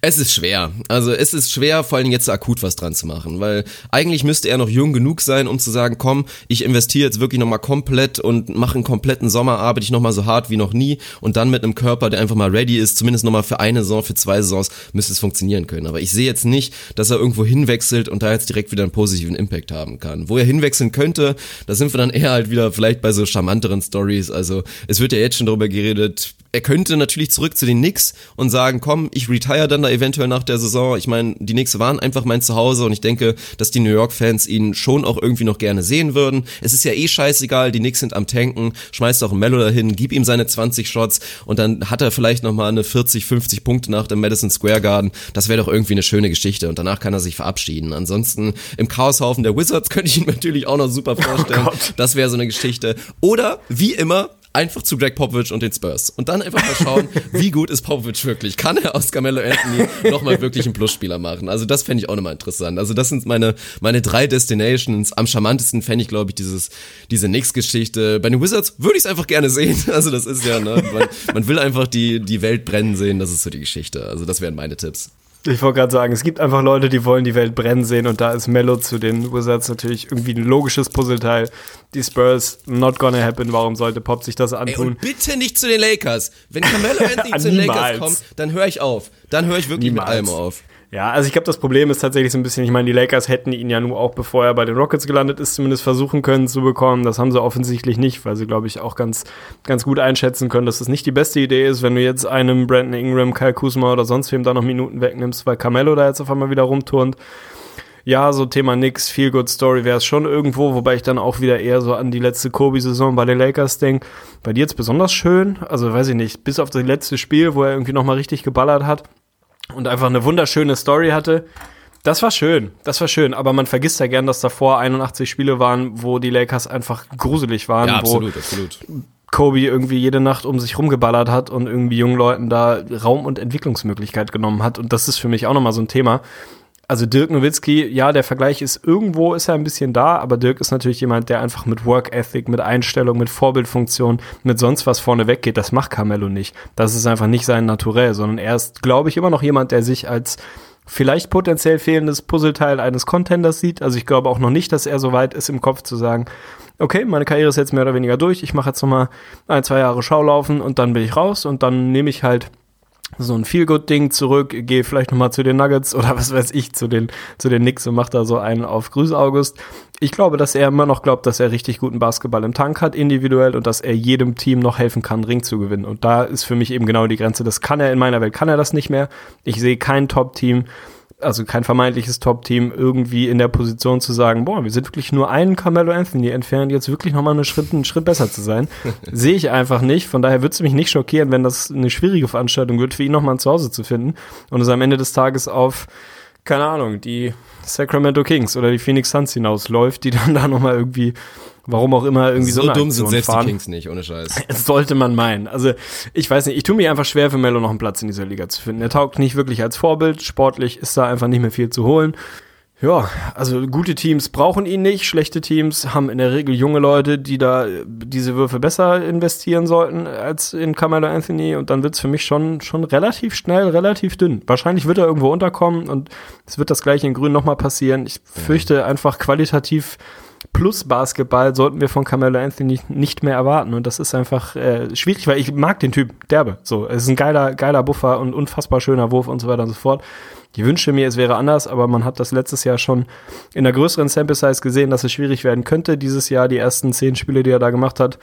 es ist schwer. Also es ist schwer, vor allem jetzt akut was dran zu machen, weil eigentlich müsste er noch jung genug sein, um zu sagen, komm, ich investiere jetzt wirklich nochmal komplett und mache einen kompletten Sommer, arbeite ich nochmal so hart wie noch nie und dann mit einem Körper, der einfach mal ready ist, zumindest nochmal für eine Saison, für zwei Saisons, müsste es funktionieren können. Aber ich sehe jetzt nicht, dass er irgendwo hinwechselt und da jetzt direkt wieder einen positiven Impact haben kann. Wo er hinwechseln könnte, da sind wir dann eher halt wieder vielleicht bei so charmanteren Stories. Also es wird ja jetzt schon darüber geredet, er könnte natürlich zurück zu den Knicks und sagen, komm, ich retire dann da eventuell nach der Saison. Ich meine, die Knicks waren einfach mein Zuhause und ich denke, dass die New York Fans ihn schon auch irgendwie noch gerne sehen würden. Es ist ja eh scheißegal, die Knicks sind am Tanken, schmeißt auch ein Mello dahin, gib ihm seine 20 Shots und dann hat er vielleicht noch mal eine 40, 50 Punkte nach dem Madison Square Garden. Das wäre doch irgendwie eine schöne Geschichte und danach kann er sich verabschieden. Ansonsten im Chaoshaufen der Wizards *laughs* könnte ich ihn natürlich auch noch super vorstellen. Oh das wäre so eine Geschichte. Oder wie immer einfach zu Greg Popovich und den Spurs. Und dann einfach mal schauen, *laughs* wie gut ist Popovich wirklich? Kann er aus Carmelo Anthony nochmal wirklich einen Plusspieler machen? Also das fände ich auch nochmal interessant. Also das sind meine, meine drei Destinations. Am charmantesten fände ich, glaube ich, dieses, diese Knicks-Geschichte. Bei den Wizards würde ich es einfach gerne sehen. *laughs* Also das ist ja, ne, man, man will einfach die, die Welt brennen sehen. Das ist so die Geschichte. Also das wären meine Tipps. Ich wollte gerade sagen, es gibt einfach Leute, die wollen die Welt brennen sehen und da ist Mello zu den Wizards natürlich irgendwie ein logisches Puzzleteil. Die Spurs, not gonna happen, warum sollte Pop sich das antun? Ey, und bitte nicht zu den Lakers. Wenn Carmelo *laughs* endlich zu den Lakers kommt, dann höre ich auf. Dann höre ich wirklich Niemals. mit allem auf. Ja, also ich glaube, das Problem ist tatsächlich so ein bisschen, ich meine, die Lakers hätten ihn ja nur auch, bevor er bei den Rockets gelandet ist, zumindest versuchen können zu bekommen. Das haben sie offensichtlich nicht, weil sie, glaube ich, auch ganz, ganz gut einschätzen können, dass das nicht die beste Idee ist, wenn du jetzt einem Brandon Ingram, Kyle Kuzma oder sonst wem da noch Minuten wegnimmst, weil Carmelo da jetzt auf einmal wieder rumturnt. Ja, so Thema nix, Feel Good Story wäre es schon irgendwo, wobei ich dann auch wieder eher so an die letzte Kobe-Saison bei den Lakers denke. Bei dir jetzt besonders schön, also weiß ich nicht, bis auf das letzte Spiel, wo er irgendwie nochmal richtig geballert hat und einfach eine wunderschöne Story hatte. Das war schön, das war schön, aber man vergisst ja gern, dass davor 81 Spiele waren, wo die Lakers einfach gruselig waren. Ja, absolut, absolut. Kobe irgendwie jede Nacht um sich rumgeballert hat und irgendwie jungen Leuten da Raum und Entwicklungsmöglichkeit genommen hat. Und das ist für mich auch nochmal so ein Thema also Dirk Nowitzki, ja, der Vergleich ist irgendwo ist er ein bisschen da, aber Dirk ist natürlich jemand, der einfach mit Work Ethic, mit Einstellung, mit Vorbildfunktion, mit sonst was vorne weggeht. Das macht Carmelo nicht. Das ist einfach nicht sein Naturell, sondern er ist, glaube ich, immer noch jemand, der sich als vielleicht potenziell fehlendes Puzzleteil eines Contenders sieht. Also ich glaube auch noch nicht, dass er so weit ist im Kopf zu sagen, okay, meine Karriere ist jetzt mehr oder weniger durch, ich mache jetzt noch mal ein, zwei Jahre Schaulaufen und dann bin ich raus und dann nehme ich halt so ein Feel-Good-Ding zurück, gehe vielleicht nochmal zu den Nuggets oder was weiß ich, zu den, zu den Knicks und macht da so einen auf Grüß August. Ich glaube, dass er immer noch glaubt, dass er richtig guten Basketball im Tank hat, individuell, und dass er jedem Team noch helfen kann, Ring zu gewinnen. Und da ist für mich eben genau die Grenze. Das kann er in meiner Welt, kann er das nicht mehr. Ich sehe kein Top-Team, also kein vermeintliches Top-Team irgendwie in der Position zu sagen, boah, wir sind wirklich nur einen Carmelo Anthony entfernt, jetzt wirklich nochmal einen Schritt, einen Schritt besser zu sein. *laughs* Sehe ich einfach nicht. Von daher würde es mich nicht schockieren, wenn das eine schwierige Veranstaltung wird, für ihn nochmal ein Zuhause zu finden und es am Ende des Tages auf, keine Ahnung, die Sacramento Kings oder die Phoenix Suns hinausläuft, die dann da nochmal irgendwie warum auch immer irgendwie so, so eine dumm sind selbst fahren. die Kings nicht, ohne Scheiß. *laughs* Das sollte man meinen. Also, ich weiß nicht, ich tue mir einfach schwer, für Melo noch einen Platz in dieser Liga zu finden. Er taugt nicht wirklich als Vorbild. Sportlich ist da einfach nicht mehr viel zu holen. Ja, also gute Teams brauchen ihn nicht. Schlechte Teams haben in der Regel junge Leute, die da diese Würfe besser investieren sollten als in Carmelo Anthony. Und dann wird's für mich schon, schon relativ schnell, relativ dünn. Wahrscheinlich wird er irgendwo unterkommen und es wird das gleiche in Grün nochmal passieren. Ich fürchte einfach qualitativ plus Basketball sollten wir von Carmelo Anthony nicht mehr erwarten. Und das ist einfach äh, schwierig, weil ich mag den Typ derbe. So, es ist ein geiler, geiler Buffer und unfassbar schöner Wurf und so weiter und so fort. Ich wünsche mir, es wäre anders, aber man hat das letztes Jahr schon in einer größeren Sample Size gesehen, dass es schwierig werden könnte. Dieses Jahr, die ersten zehn Spiele, die er da gemacht hat,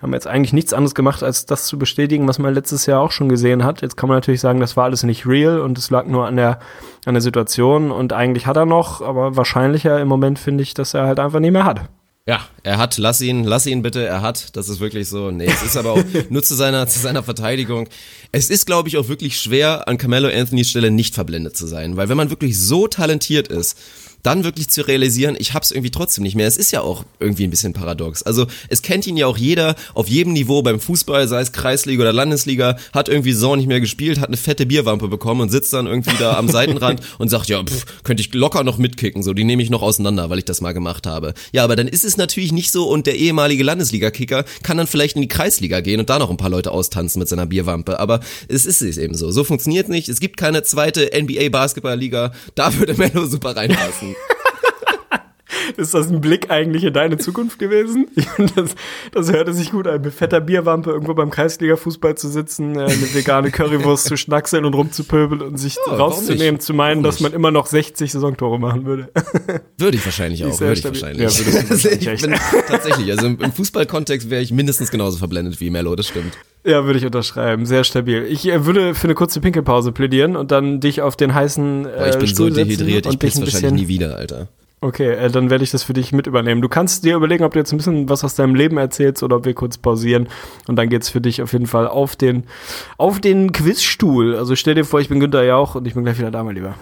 haben jetzt eigentlich nichts anderes gemacht, als das zu bestätigen, was man letztes Jahr auch schon gesehen hat. Jetzt kann man natürlich sagen, das war alles nicht real und es lag nur an der, an der Situation und eigentlich hat er noch, aber wahrscheinlicher im Moment finde ich, dass er halt einfach nicht mehr hat. Ja, er hat, lass ihn, lass ihn bitte, er hat, das ist wirklich so, nee, es ist aber auch *laughs* nur zu seiner, zu seiner Verteidigung. Es ist, glaube ich, auch wirklich schwer, an Carmelo Anthonys Stelle nicht verblendet zu sein, weil wenn man wirklich so talentiert ist, dann wirklich zu realisieren, ich hab's irgendwie trotzdem nicht mehr. Es ist ja auch irgendwie ein bisschen paradox. Also es kennt ihn ja auch jeder auf jedem Niveau beim Fußball, sei es Kreisliga oder Landesliga, hat irgendwie Saison nicht mehr gespielt, hat eine fette Bierwampe bekommen und sitzt dann irgendwie da am Seitenrand *laughs* und sagt, ja, pff, könnte ich locker noch mitkicken, so, die nehme ich noch auseinander, weil ich das mal gemacht habe. Ja, aber dann ist es natürlich nicht so und der ehemalige Landesliga-Kicker kann dann vielleicht in die Kreisliga gehen und da noch ein paar Leute austanzen mit seiner Bierwampe, aber es ist es eben so. So funktioniert nicht. Es gibt keine zweite NBA-Basketball-Liga, da würde Mello super reinpassen. Ist das ein Blick eigentlich in deine Zukunft gewesen? *laughs* Das, das hörte sich gut an, mit fetter Bierwampe irgendwo beim Kreisliga-Fußball zu sitzen, äh, eine vegane Currywurst zu schnackseln und rumzupöbeln und sich warum rauszunehmen, zu meinen, dass man immer noch 60 Saisontore machen würde. *laughs* Würde ich wahrscheinlich auch, würde ich wahrscheinlich. Ja, *laughs* wahrscheinlich ich bin tatsächlich, also im, im Fußballkontext wäre ich mindestens genauso verblendet wie Mello, das stimmt. Ja, würde ich unterschreiben. Sehr stabil. Ich äh, würde für eine kurze Pinkelpause plädieren und dann dich auf den heißen äh, Boah, ich bin so Stuhl setzen dehydriert, ich und dich piss ein wahrscheinlich nie wieder, Alter. Okay, äh, dann werde ich das für dich mit übernehmen. Du kannst dir überlegen, ob du jetzt ein bisschen was aus deinem Leben erzählst oder ob wir kurz pausieren. Und dann geht's für dich auf jeden Fall auf den, auf den Quizstuhl. Also stell dir vor, ich bin Günther Jauch und ich bin gleich wieder da, mein Lieber.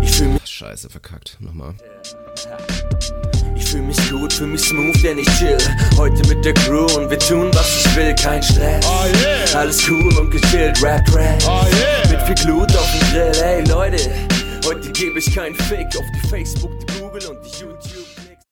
Ich fühle mich, Scheiße, verkackt. Nochmal. ich fühl mich gut, fühl mich smooth, denn ich chill. Heute mit der Crew und wir tun, was ich will, kein Stress. Oh yeah. Alles cool und gechillt, Rap, Rap. Oh yeah. Mit viel Glut auf dem Grill, ey Leute. Heute gebe ich keinen Fake auf die Facebook, die.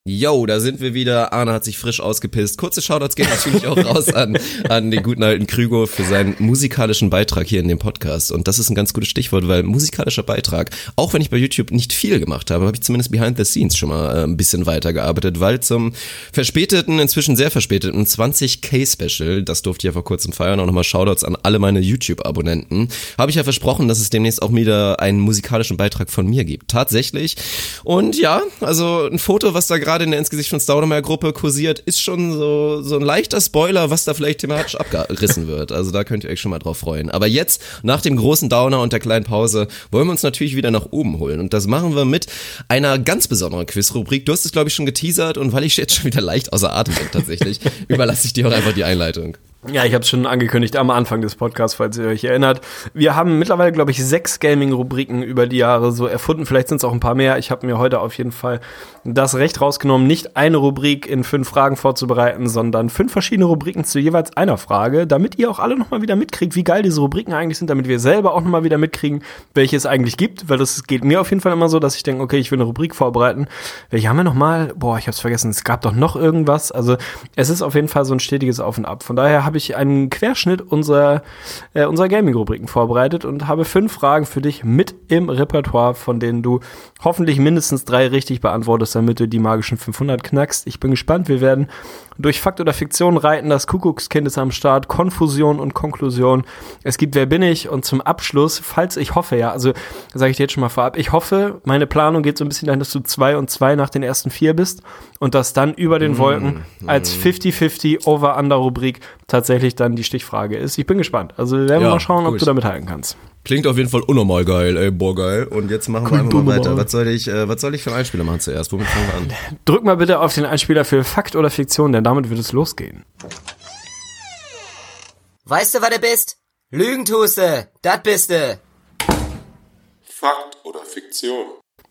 Yo, da sind wir wieder. Arne hat sich frisch ausgepisst. Kurze Shoutouts gehen natürlich auch raus an, an den guten alten Krügo für seinen musikalischen Beitrag hier in dem Podcast. Und das ist ein ganz gutes Stichwort, weil musikalischer Beitrag, auch wenn ich bei YouTube nicht viel gemacht habe, habe ich zumindest behind the scenes schon mal äh, ein bisschen weitergearbeitet, weil zum verspäteten, inzwischen sehr verspäteten 20k Special, das durfte ich ja vor kurzem feiern, auch nochmal Shoutouts an alle meine YouTube-Abonnenten, habe ich ja versprochen, dass es demnächst auch wieder einen musikalischen Beitrag von mir gibt. Tatsächlich. Und ja, also ein Foto, was da gerade in der Ins-Gesicht von Staudemeyer Gruppe kursiert, ist schon so, so ein leichter Spoiler, was da vielleicht thematisch *laughs* abgerissen wird. Also da könnt ihr euch schon mal drauf freuen. Aber jetzt, nach dem großen Downer und der kleinen Pause, wollen wir uns natürlich wieder nach oben holen. Und das machen wir mit einer ganz besonderen Quizrubrik. Du hast es, glaube ich, schon geteasert und weil ich jetzt schon wieder leicht außer Atem bin tatsächlich, *laughs* überlasse ich dir auch einfach die Einleitung. Ja, ich habe es schon angekündigt am Anfang des Podcasts, falls ihr euch erinnert. Wir haben mittlerweile, glaube ich, sechs Gaming-Rubriken über die Jahre so erfunden. Vielleicht sind es auch ein paar mehr. Ich habe mir heute auf jeden Fall das Recht rausgenommen, nicht eine Rubrik in fünf Fragen vorzubereiten, sondern fünf verschiedene Rubriken zu jeweils einer Frage, damit ihr auch alle nochmal wieder mitkriegt, wie geil diese Rubriken eigentlich sind, damit wir selber auch nochmal wieder mitkriegen, welche es eigentlich gibt. Weil das geht mir auf jeden Fall immer so, dass ich denke, okay, ich will eine Rubrik vorbereiten. Welche haben wir nochmal? Boah, ich habe es vergessen. Es gab doch noch irgendwas. Also es ist auf jeden Fall so ein stetiges Auf und Ab. Von daher habe habe ich einen Querschnitt unserer, äh, unserer Gaming-Rubriken vorbereitet und habe fünf Fragen für dich mit im Repertoire, von denen du hoffentlich mindestens drei richtig beantwortest, damit du die magischen 500 knackst. Ich bin gespannt. Wir werden durch Fakt oder Fiktion reiten. Das Kuckuckskind ist am Start. Konfusion und Konklusion. Es gibt Wer bin ich? Und zum Abschluss, falls ich hoffe, ja, also sage ich dir jetzt schon mal vorab, ich hoffe, meine Planung geht so ein bisschen dahin, dass du zwei und zwei nach den ersten vier bist und dass dann über den Wolken als 50-50 Over-Under-Rubrik tatsächlich dann die Stichfrage ist. Ich bin gespannt. Also werden wir Ja, mal schauen, ob gut. du da mithalten kannst. Klingt auf jeden Fall unnormal geil, ey, boah geil. Und jetzt machen wir einfach mal weiter. Was soll ich, äh, was soll ich für einen Einspieler machen zuerst? Womit fangen wir an? Drück mal bitte auf den Einspieler für Fakt oder Fiktion, denn damit wird es losgehen. Weißt du, was du bist? Lügen tust du. Das bist du. Fakt oder Fiktion?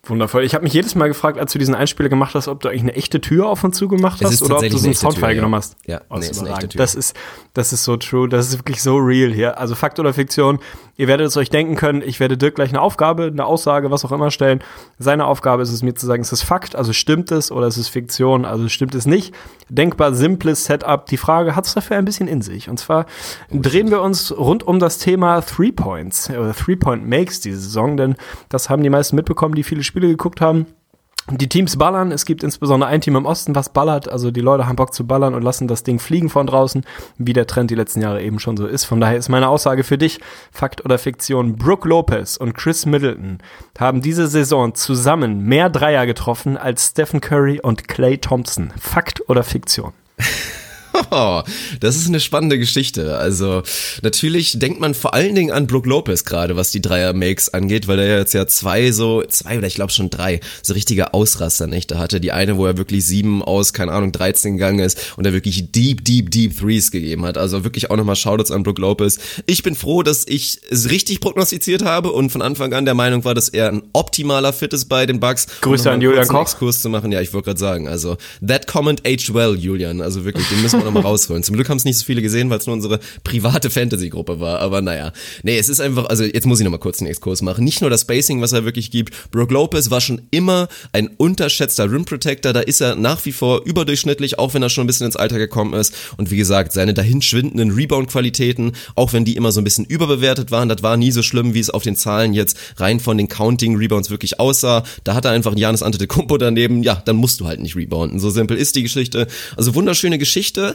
Wundervoll. Ich habe mich jedes Mal gefragt, als du diesen Einspieler gemacht hast, ob du eigentlich eine echte Tür auf und zu gemacht hast oder ob du so eine einen Soundfile Tür, ja. genommen hast. Ja, Oh, nee, ist eine echte Tür. Das ist, das ist so true. Das ist wirklich so real hier. Also Fakt oder Fiktion. Ihr werdet es euch denken können. Ich werde Dirk gleich eine Aufgabe, eine Aussage, was auch immer stellen. Seine Aufgabe ist es mir zu sagen, ist es Fakt, also stimmt es oder ist es Fiktion, also stimmt es nicht. Denkbar simples Setup. Die Frage hat es dafür ein bisschen in sich. Und zwar drehen wir uns rund um das Thema Three Points oder Three Point Makes diese Saison, denn das haben die meisten mitbekommen, die viele Spiele geguckt haben. Die Teams ballern, es gibt insbesondere ein Team im Osten, was ballert, also die Leute haben Bock zu ballern und lassen das Ding fliegen von draußen, wie der Trend die letzten Jahre eben schon so ist. Von daher ist meine Aussage für dich, Fakt oder Fiktion, Brooke Lopez und Chris Middleton haben diese Saison zusammen mehr Dreier getroffen als Stephen Curry und Clay Thompson. Fakt oder Fiktion? *laughs* *laughs* Das ist eine spannende Geschichte. Also natürlich denkt man vor allen Dingen an Brook Lopez gerade, was die Dreier-Makes angeht, weil er jetzt ja zwei so, zwei oder ich glaube schon drei, so richtige Ausrasternächte hatte. Die eine, wo er wirklich sieben aus, keine Ahnung, 13 gegangen ist und er wirklich deep, deep, deep Threes gegeben hat. Also wirklich auch nochmal Shoutouts an Brook Lopez. Ich bin froh, dass ich es richtig prognostiziert habe und von Anfang an der Meinung war, dass er ein optimaler Fit ist bei den Bucks. Grüße an Julian Koch. Exkurs zu machen. Ja, ich wollte gerade sagen, also that comment aged well, Julian. Also wirklich, den müssen wir nochmal rausholen. Zum Glück haben es nicht so viele gesehen, weil es nur unsere private Fantasy-Gruppe war. Aber naja. Nee, es ist einfach, also jetzt muss ich nochmal kurz einen Exkurs machen. Nicht nur das Spacing, was er wirklich gibt. Brook Lopez war schon immer ein unterschätzter Rim Protector. Da ist er nach wie vor überdurchschnittlich, auch wenn er schon ein bisschen ins Alter gekommen ist. Und wie gesagt, seine dahinschwindenden Rebound-Qualitäten, auch wenn die immer so ein bisschen überbewertet waren, das war nie so schlimm, wie es auf den Zahlen jetzt rein von den Counting-Rebounds wirklich aussah. Da hat er einfach einen Janis Antetokounmpo daneben. Ja, dann musst du halt nicht rebounden. So simpel ist die Geschichte. Also wunderschöne Geschichte.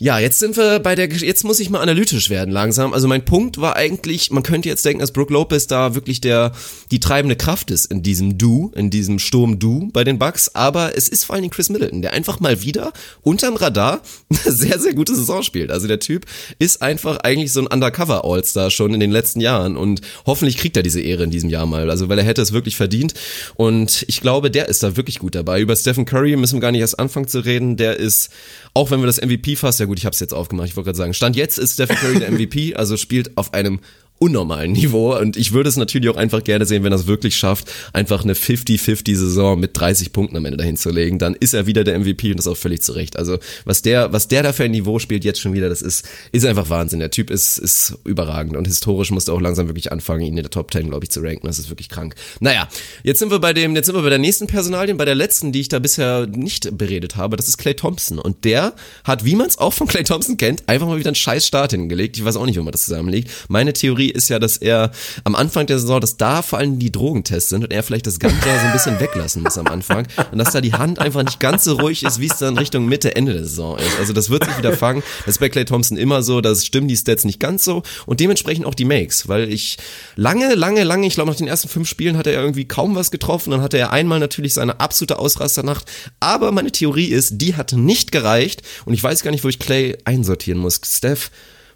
Ja, jetzt sind wir bei der, jetzt muss ich mal analytisch werden langsam. Also mein Punkt war eigentlich, man könnte jetzt denken, dass Brook Lopez da wirklich der, die treibende Kraft ist in diesem Du, in diesem Sturm-Du bei den Bucks. Aber es ist vor allen Dingen Chris Middleton, der einfach mal wieder unterm Radar *laughs* eine sehr, sehr gute Saison spielt. Also der Typ ist einfach eigentlich so ein Undercover-All-Star schon in den letzten Jahren und hoffentlich kriegt er diese Ehre in diesem Jahr mal. Also weil er hätte es wirklich verdient. Und ich glaube, der ist da wirklich gut dabei. Über Stephen Curry müssen wir gar nicht erst anfangen zu reden. Der ist, auch wenn wir das MVP fast, ja gut, ich habe es jetzt aufgemacht, ich wollte gerade sagen, Stand jetzt ist Stephen Curry der MVP, also spielt auf einem unnormalen Niveau und ich würde es natürlich auch einfach gerne sehen, wenn er es wirklich schafft, einfach eine 50-50 Saison mit 30 Punkten am Ende dahin zu legen, dann ist er wieder der MVP und das auch völlig zu Recht. Also was der, was der da für ein Niveau spielt jetzt schon wieder, das ist, ist einfach Wahnsinn. Der Typ ist, ist überragend und historisch musste auch langsam wirklich anfangen, ihn in der Top 10, glaube ich, zu ranken. Das ist wirklich krank. Naja, jetzt sind wir bei dem, jetzt sind wir bei der nächsten Personalien, bei der letzten, die ich da bisher nicht beredet habe, das ist Clay Thompson und der hat, wie man es auch von Clay Thompson kennt, einfach mal wieder einen scheiß Start hingelegt. Ich weiß auch nicht, wie man das zusammenlegt. Meine Theorie ist ja, dass er am Anfang der Saison, dass da vor allem die Drogentests sind und er vielleicht das Ganze so ein bisschen weglassen muss am Anfang und dass da die Hand einfach nicht ganz so ruhig ist, wie es dann Richtung Mitte, Ende der Saison ist. Also das wird sich wieder fangen. Das ist bei Clay Thompson immer so, dass stimmen die Stats nicht ganz so und dementsprechend auch die Makes, weil ich lange, lange, lange, ich glaube nach den ersten fünf Spielen hat er irgendwie kaum was getroffen, dann hatte er einmal natürlich seine absolute Ausrasternacht, aber meine Theorie ist, die hat nicht gereicht und ich weiß gar nicht, wo ich Clay einsortieren muss. Steph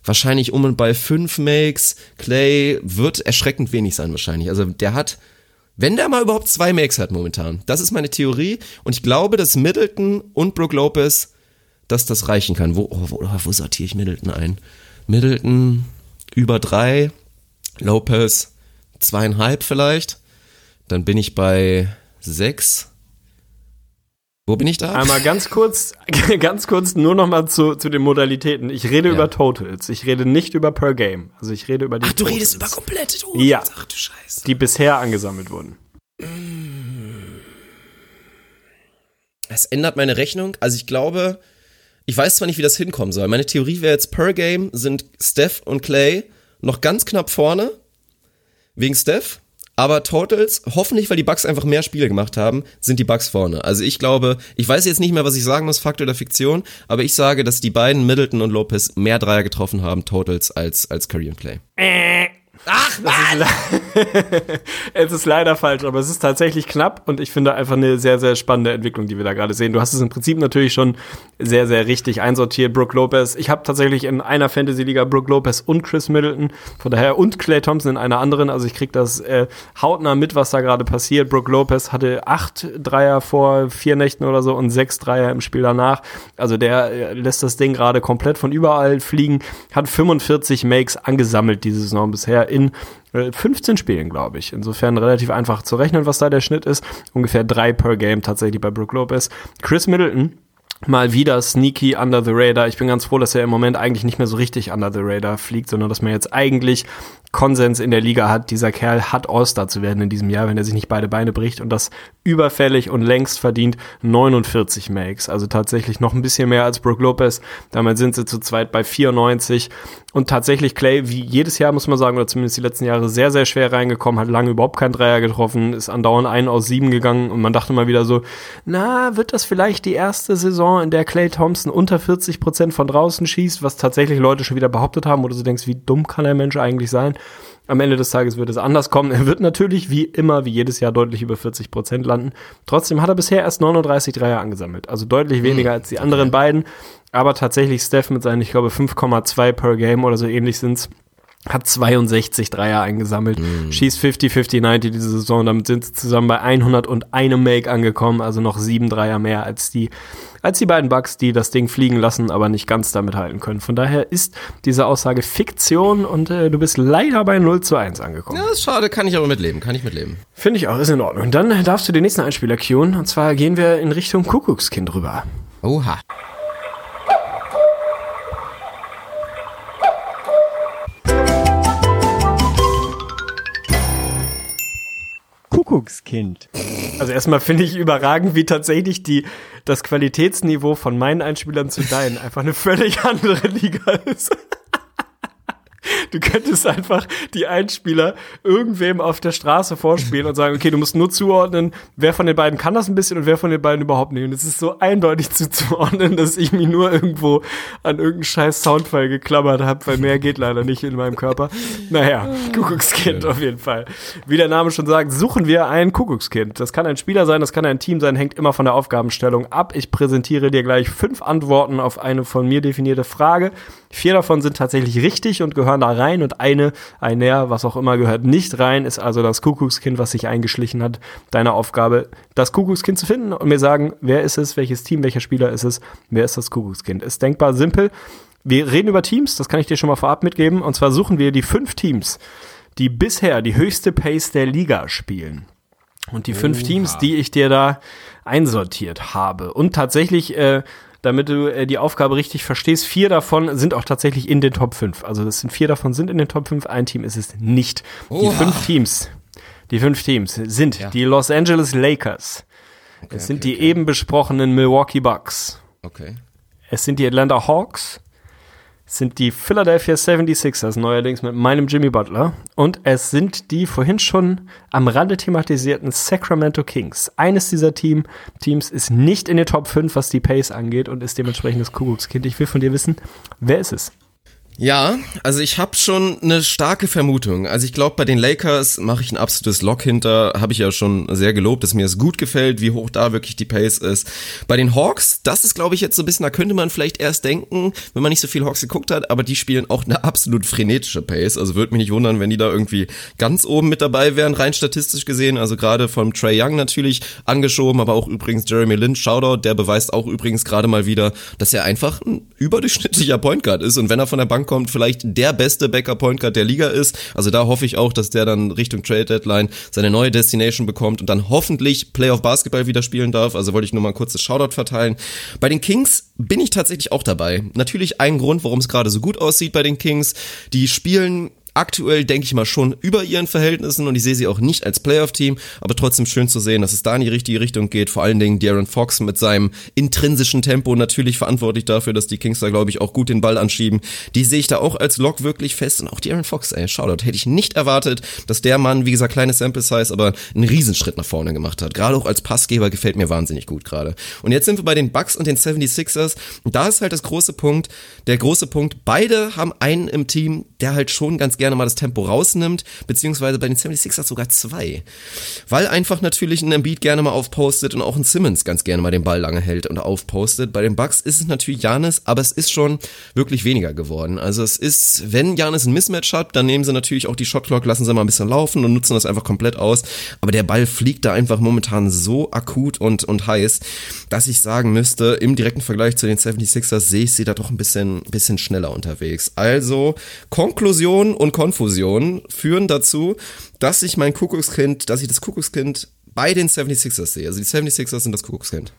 wahrscheinlich um und bei fünf Makes. Clay wird erschreckend wenig sein wahrscheinlich. Also der hat, wenn der mal überhaupt zwei Makes hat momentan. Das ist meine Theorie. Und ich glaube, dass Middleton und Brook Lopez, dass das reichen kann. Wo, oh, wo, wo sortiere ich Middleton ein? Middleton über drei, Lopez zweieinhalb vielleicht. Dann bin ich bei sechs. Wo bin ich da? Einmal ganz kurz, *laughs* ganz kurz nur noch mal zu, zu den Modalitäten. Ich rede Ja. über Totals. Ich rede nicht über per Game. Also ich rede über die Ach, du Totals, redest über komplette Totals. Ja. Ach du Scheiße. die bisher angesammelt wurden. Es ändert meine Rechnung. Also ich glaube, Ich weiß zwar nicht, wie das hinkommen soll. Meine Theorie wäre jetzt, per Game sind Steph und Clay noch ganz knapp vorne. Wegen Steph. Aber Totals, hoffentlich, weil die Bucks einfach mehr Spiele gemacht haben, sind die Bucks vorne. Also ich glaube, ich weiß jetzt nicht mehr, was ich sagen muss, Fakt oder Fiktion, aber ich sage, dass die beiden Middleton und Lopez mehr Dreier getroffen haben, Totals, als, als Curry und Clay. Ach, *laughs* es ist leider falsch, aber es ist tatsächlich knapp und ich finde einfach eine sehr, sehr spannende Entwicklung, die wir da gerade sehen. Du hast es im Prinzip natürlich schon sehr, sehr richtig einsortiert. Brooke Lopez. Ich habe tatsächlich in einer Fantasy-Liga Brooke Lopez und Chris Middleton, von daher und Clay Thompson in einer anderen. Also ich krieg das äh, hautnah mit, was da gerade passiert. Brooke Lopez hatte acht Dreier vor vier Nächten oder so und sechs Dreier im Spiel danach. Also der äh, lässt das Ding gerade komplett von überall fliegen, hat 45 Makes angesammelt diese Saison bisher in 15 äh, Spielen, glaube ich. Insofern relativ einfach zu rechnen, was da der Schnitt ist. Ungefähr drei per Game tatsächlich bei Brook Lopez. Chris Middleton mal wieder sneaky under the radar. Ich bin ganz froh, dass er im Moment eigentlich nicht mehr so richtig under the radar fliegt, sondern dass man jetzt eigentlich Konsens in der Liga hat, dieser Kerl hat All-Star zu werden in diesem Jahr, wenn er sich nicht beide Beine bricht und das überfällig und längst verdient 49 Makes. Also tatsächlich noch ein bisschen mehr als Brook Lopez. Damit sind sie zu zweit bei 94 und tatsächlich Clay, wie jedes Jahr muss man sagen, oder zumindest die letzten Jahre, sehr, sehr schwer reingekommen, hat lange überhaupt keinen Dreier getroffen, ist andauernd ein aus sieben gegangen und man dachte mal wieder so, na, wird das vielleicht die erste Saison, in der Clay Thompson unter 40 Prozent von draußen schießt, was tatsächlich Leute schon wieder behauptet haben, oder du denkst, wie dumm kann der Mensch eigentlich sein? Am Ende des Tages wird es anders kommen. Er wird natürlich wie immer, wie jedes Jahr deutlich über 40 Prozent landen. Trotzdem hat er bisher erst 39 Dreier angesammelt. Also deutlich weniger als die anderen beiden. Aber tatsächlich Steph mit seinen, ich glaube, 5,2 per Game oder so ähnlich sind's hat 62 Dreier eingesammelt, mm. schießt 50, 50, 90 diese Saison, damit sind sie zusammen bei 101 Make angekommen, also noch sieben Dreier mehr als die, als die beiden Bucks, die das Ding fliegen lassen, aber nicht ganz damit halten können. Von daher ist diese Aussage Fiktion und äh, du bist leider bei 0 zu 1 angekommen. Ja, ist schade, kann ich aber mitleben, kann ich mitleben. Finde ich auch, ist in Ordnung. Und dann darfst du den nächsten Einspieler cueen, und zwar gehen wir in Richtung Kuckuckskind rüber. Oha. Kuckuckskind. Also erstmal finde ich überragend, wie tatsächlich die, das Qualitätsniveau von meinen Einspielern zu deinen einfach eine völlig andere Liga ist. Du könntest einfach die Einspieler irgendwem auf der Straße vorspielen und sagen, okay, du musst nur zuordnen, wer von den beiden kann das ein bisschen und wer von den beiden überhaupt nicht. Und es ist so eindeutig zuzuordnen, dass ich mich nur irgendwo an irgendeinen scheiß Soundfall geklammert habe, weil mehr geht leider nicht in meinem Körper. Naja, Kuckuckskind auf jeden Fall. Wie der Name schon sagt, suchen wir ein Kuckuckskind. Das kann ein Spieler sein, das kann ein Team sein, hängt immer von der Aufgabenstellung ab. Ich präsentiere dir gleich fünf Antworten auf eine von mir definierte Frage. Vier davon sind tatsächlich richtig und gehören da rein und eine, ein Näher, was auch immer, gehört nicht rein, ist also das Kuckuckskind, was sich eingeschlichen hat. Deine Aufgabe, das Kuckuckskind zu finden und mir sagen, wer ist es, welches Team, welcher Spieler ist es, wer ist das Kuckuckskind. Ist denkbar simpel. Wir reden über Teams, das kann ich dir schon mal vorab mitgeben, und zwar suchen wir die fünf Teams, die bisher die höchste Pace der Liga spielen. Und die fünf Oha. Teams, die ich dir da einsortiert habe. Und tatsächlich äh, damit du äh, die Aufgabe richtig verstehst. Vier davon sind auch tatsächlich in den Top 5. Also das sind vier davon sind in den Top 5, ein Team ist es nicht. Oha. Die fünf Teams, die fünf Teams sind ja. die Los Angeles Lakers. Okay, es sind okay, die okay. eben besprochenen Milwaukee Bucks. Okay. Es sind die Atlanta Hawks sind die Philadelphia 76ers, neuerdings mit meinem Jimmy Butler. Und es sind die vorhin schon am Rande thematisierten Sacramento Kings. Eines dieser Team, Teams ist nicht in den Top 5, was die Pace angeht und ist dementsprechend das Kuckuckskind. Ich will von dir wissen, wer ist es? Ja, also ich habe schon eine starke Vermutung. Also ich glaube, bei den Lakers mache ich ein absolutes Lock hinter. Habe ich ja schon sehr gelobt, dass mir es gut gefällt, wie hoch da wirklich die Pace ist. Bei den Hawks, das ist, glaube ich, jetzt so ein bisschen, da könnte man vielleicht erst denken, wenn man nicht so viel Hawks geguckt hat, aber die spielen auch eine absolut frenetische Pace. Also würde mich nicht wundern, wenn die da irgendwie ganz oben mit dabei wären, rein statistisch gesehen. Also gerade vom Trey Young natürlich angeschoben, aber auch übrigens Jeremy Lin, Shoutout, der beweist auch übrigens gerade mal wieder, dass er einfach ein überdurchschnittlicher Point Guard ist. Und wenn er von der Bank kommt, vielleicht der beste Backup Point Guard der Liga ist. Also da hoffe ich auch, dass der dann Richtung Trade Deadline seine neue Destination bekommt und dann hoffentlich Playoff Basketball wieder spielen darf. Also wollte ich nur mal ein kurzes Shoutout verteilen. Bei den Kings bin ich tatsächlich auch dabei. Natürlich ein Grund, warum es gerade so gut aussieht bei den Kings. Die spielen aktuell, denke ich mal, schon über ihren Verhältnissen und ich sehe sie auch nicht als Playoff-Team, aber trotzdem schön zu sehen, dass es da in die richtige Richtung geht. Vor allen Dingen Darren Fox mit seinem intrinsischen Tempo natürlich verantwortlich dafür, dass die Kings da, glaube ich, auch gut den Ball anschieben. Die sehe ich da auch als Lock wirklich fest und auch Darren Fox, ey, Shoutout, hätte ich nicht erwartet, dass der Mann, wie gesagt, kleine Sample Size, aber einen Riesenschritt nach vorne gemacht hat. Gerade auch als Passgeber gefällt mir wahnsinnig gut gerade. Und jetzt sind wir bei den Bucks und den 76ers und da ist halt das große Punkt, der große Punkt, beide haben einen im Team, der halt schon ganz gerne mal das Tempo rausnimmt, beziehungsweise bei den 76ers sogar zwei. Weil einfach natürlich ein Embiid gerne mal aufpostet und auch ein Simmons ganz gerne mal den Ball lange hält und aufpostet. Bei den Bucks ist es natürlich Janis, aber es ist schon wirklich weniger geworden. Also es ist, wenn Janis ein Mismatch hat, dann nehmen sie natürlich auch die Shotclock, lassen sie mal ein bisschen laufen und nutzen das einfach komplett aus. Aber der Ball fliegt da einfach momentan so akut und, und heiß, dass ich sagen müsste, im direkten Vergleich zu den 76ers sehe ich sie da doch ein bisschen, bisschen schneller unterwegs. Also Konklusion und Konfusion führen dazu, dass ich mein Kuckuckskind, dass ich das Kuckuckskind bei den 76ers sehe. Also die 76ers sind das Kuckuckskind.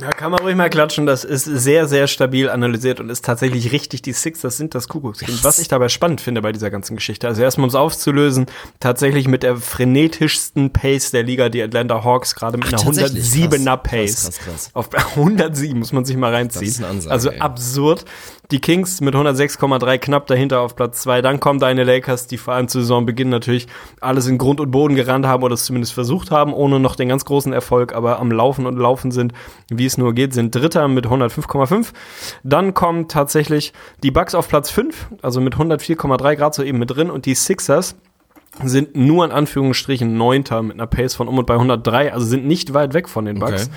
Da kann man ruhig mal klatschen. Das ist sehr, sehr stabil analysiert und ist tatsächlich richtig. Die Sixers sind das Kuckuckskind. Was ich dabei spannend finde bei dieser ganzen Geschichte. Also erstmal, um es aufzulösen, tatsächlich mit der frenetischsten Pace der Liga, die Atlanta Hawks, gerade mit Ach, einer tatsächlich? 107er Krass, Pace. krass, krass, krass. Auf *laughs* 107 muss man sich mal reinziehen. Das ist eine Ansage, also ey. absurd. Die Kings mit 106,3 knapp dahinter auf Platz 2. Dann kommen deine Lakers, die vor allem zu Saisonbeginn natürlich alles in Grund und Boden gerannt haben oder es zumindest versucht haben, ohne noch den ganz großen Erfolg, aber am Laufen und Laufen sind, wie es nur geht, sind Dritter mit 105,5. Dann kommen tatsächlich die Bucks auf Platz 5, also mit 104,3 Grad so eben mit drin und die Sixers sind nur in Anführungsstrichen Neunter mit einer Pace von um und bei 103, also sind nicht weit weg von den Bucks. Okay.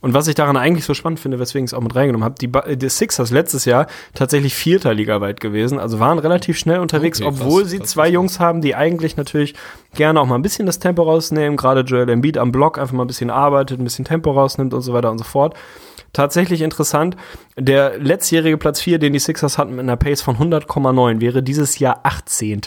Und was ich daran eigentlich so spannend finde, weswegen ich es auch mit reingenommen habe, die, Ba- die Sixers letztes Jahr tatsächlich Vierter ligaweit gewesen, also waren relativ schnell unterwegs, Okay, krass, obwohl sie krass, zwei krass. Jungs haben, die eigentlich natürlich gerne auch mal ein bisschen das Tempo rausnehmen, gerade Joel Embiid am Block einfach mal ein bisschen arbeitet, ein bisschen Tempo rausnimmt und so weiter und so fort. Tatsächlich interessant, der letztjährige Platz 4, den die Sixers hatten mit einer Pace von 100,9, wäre dieses Jahr 18.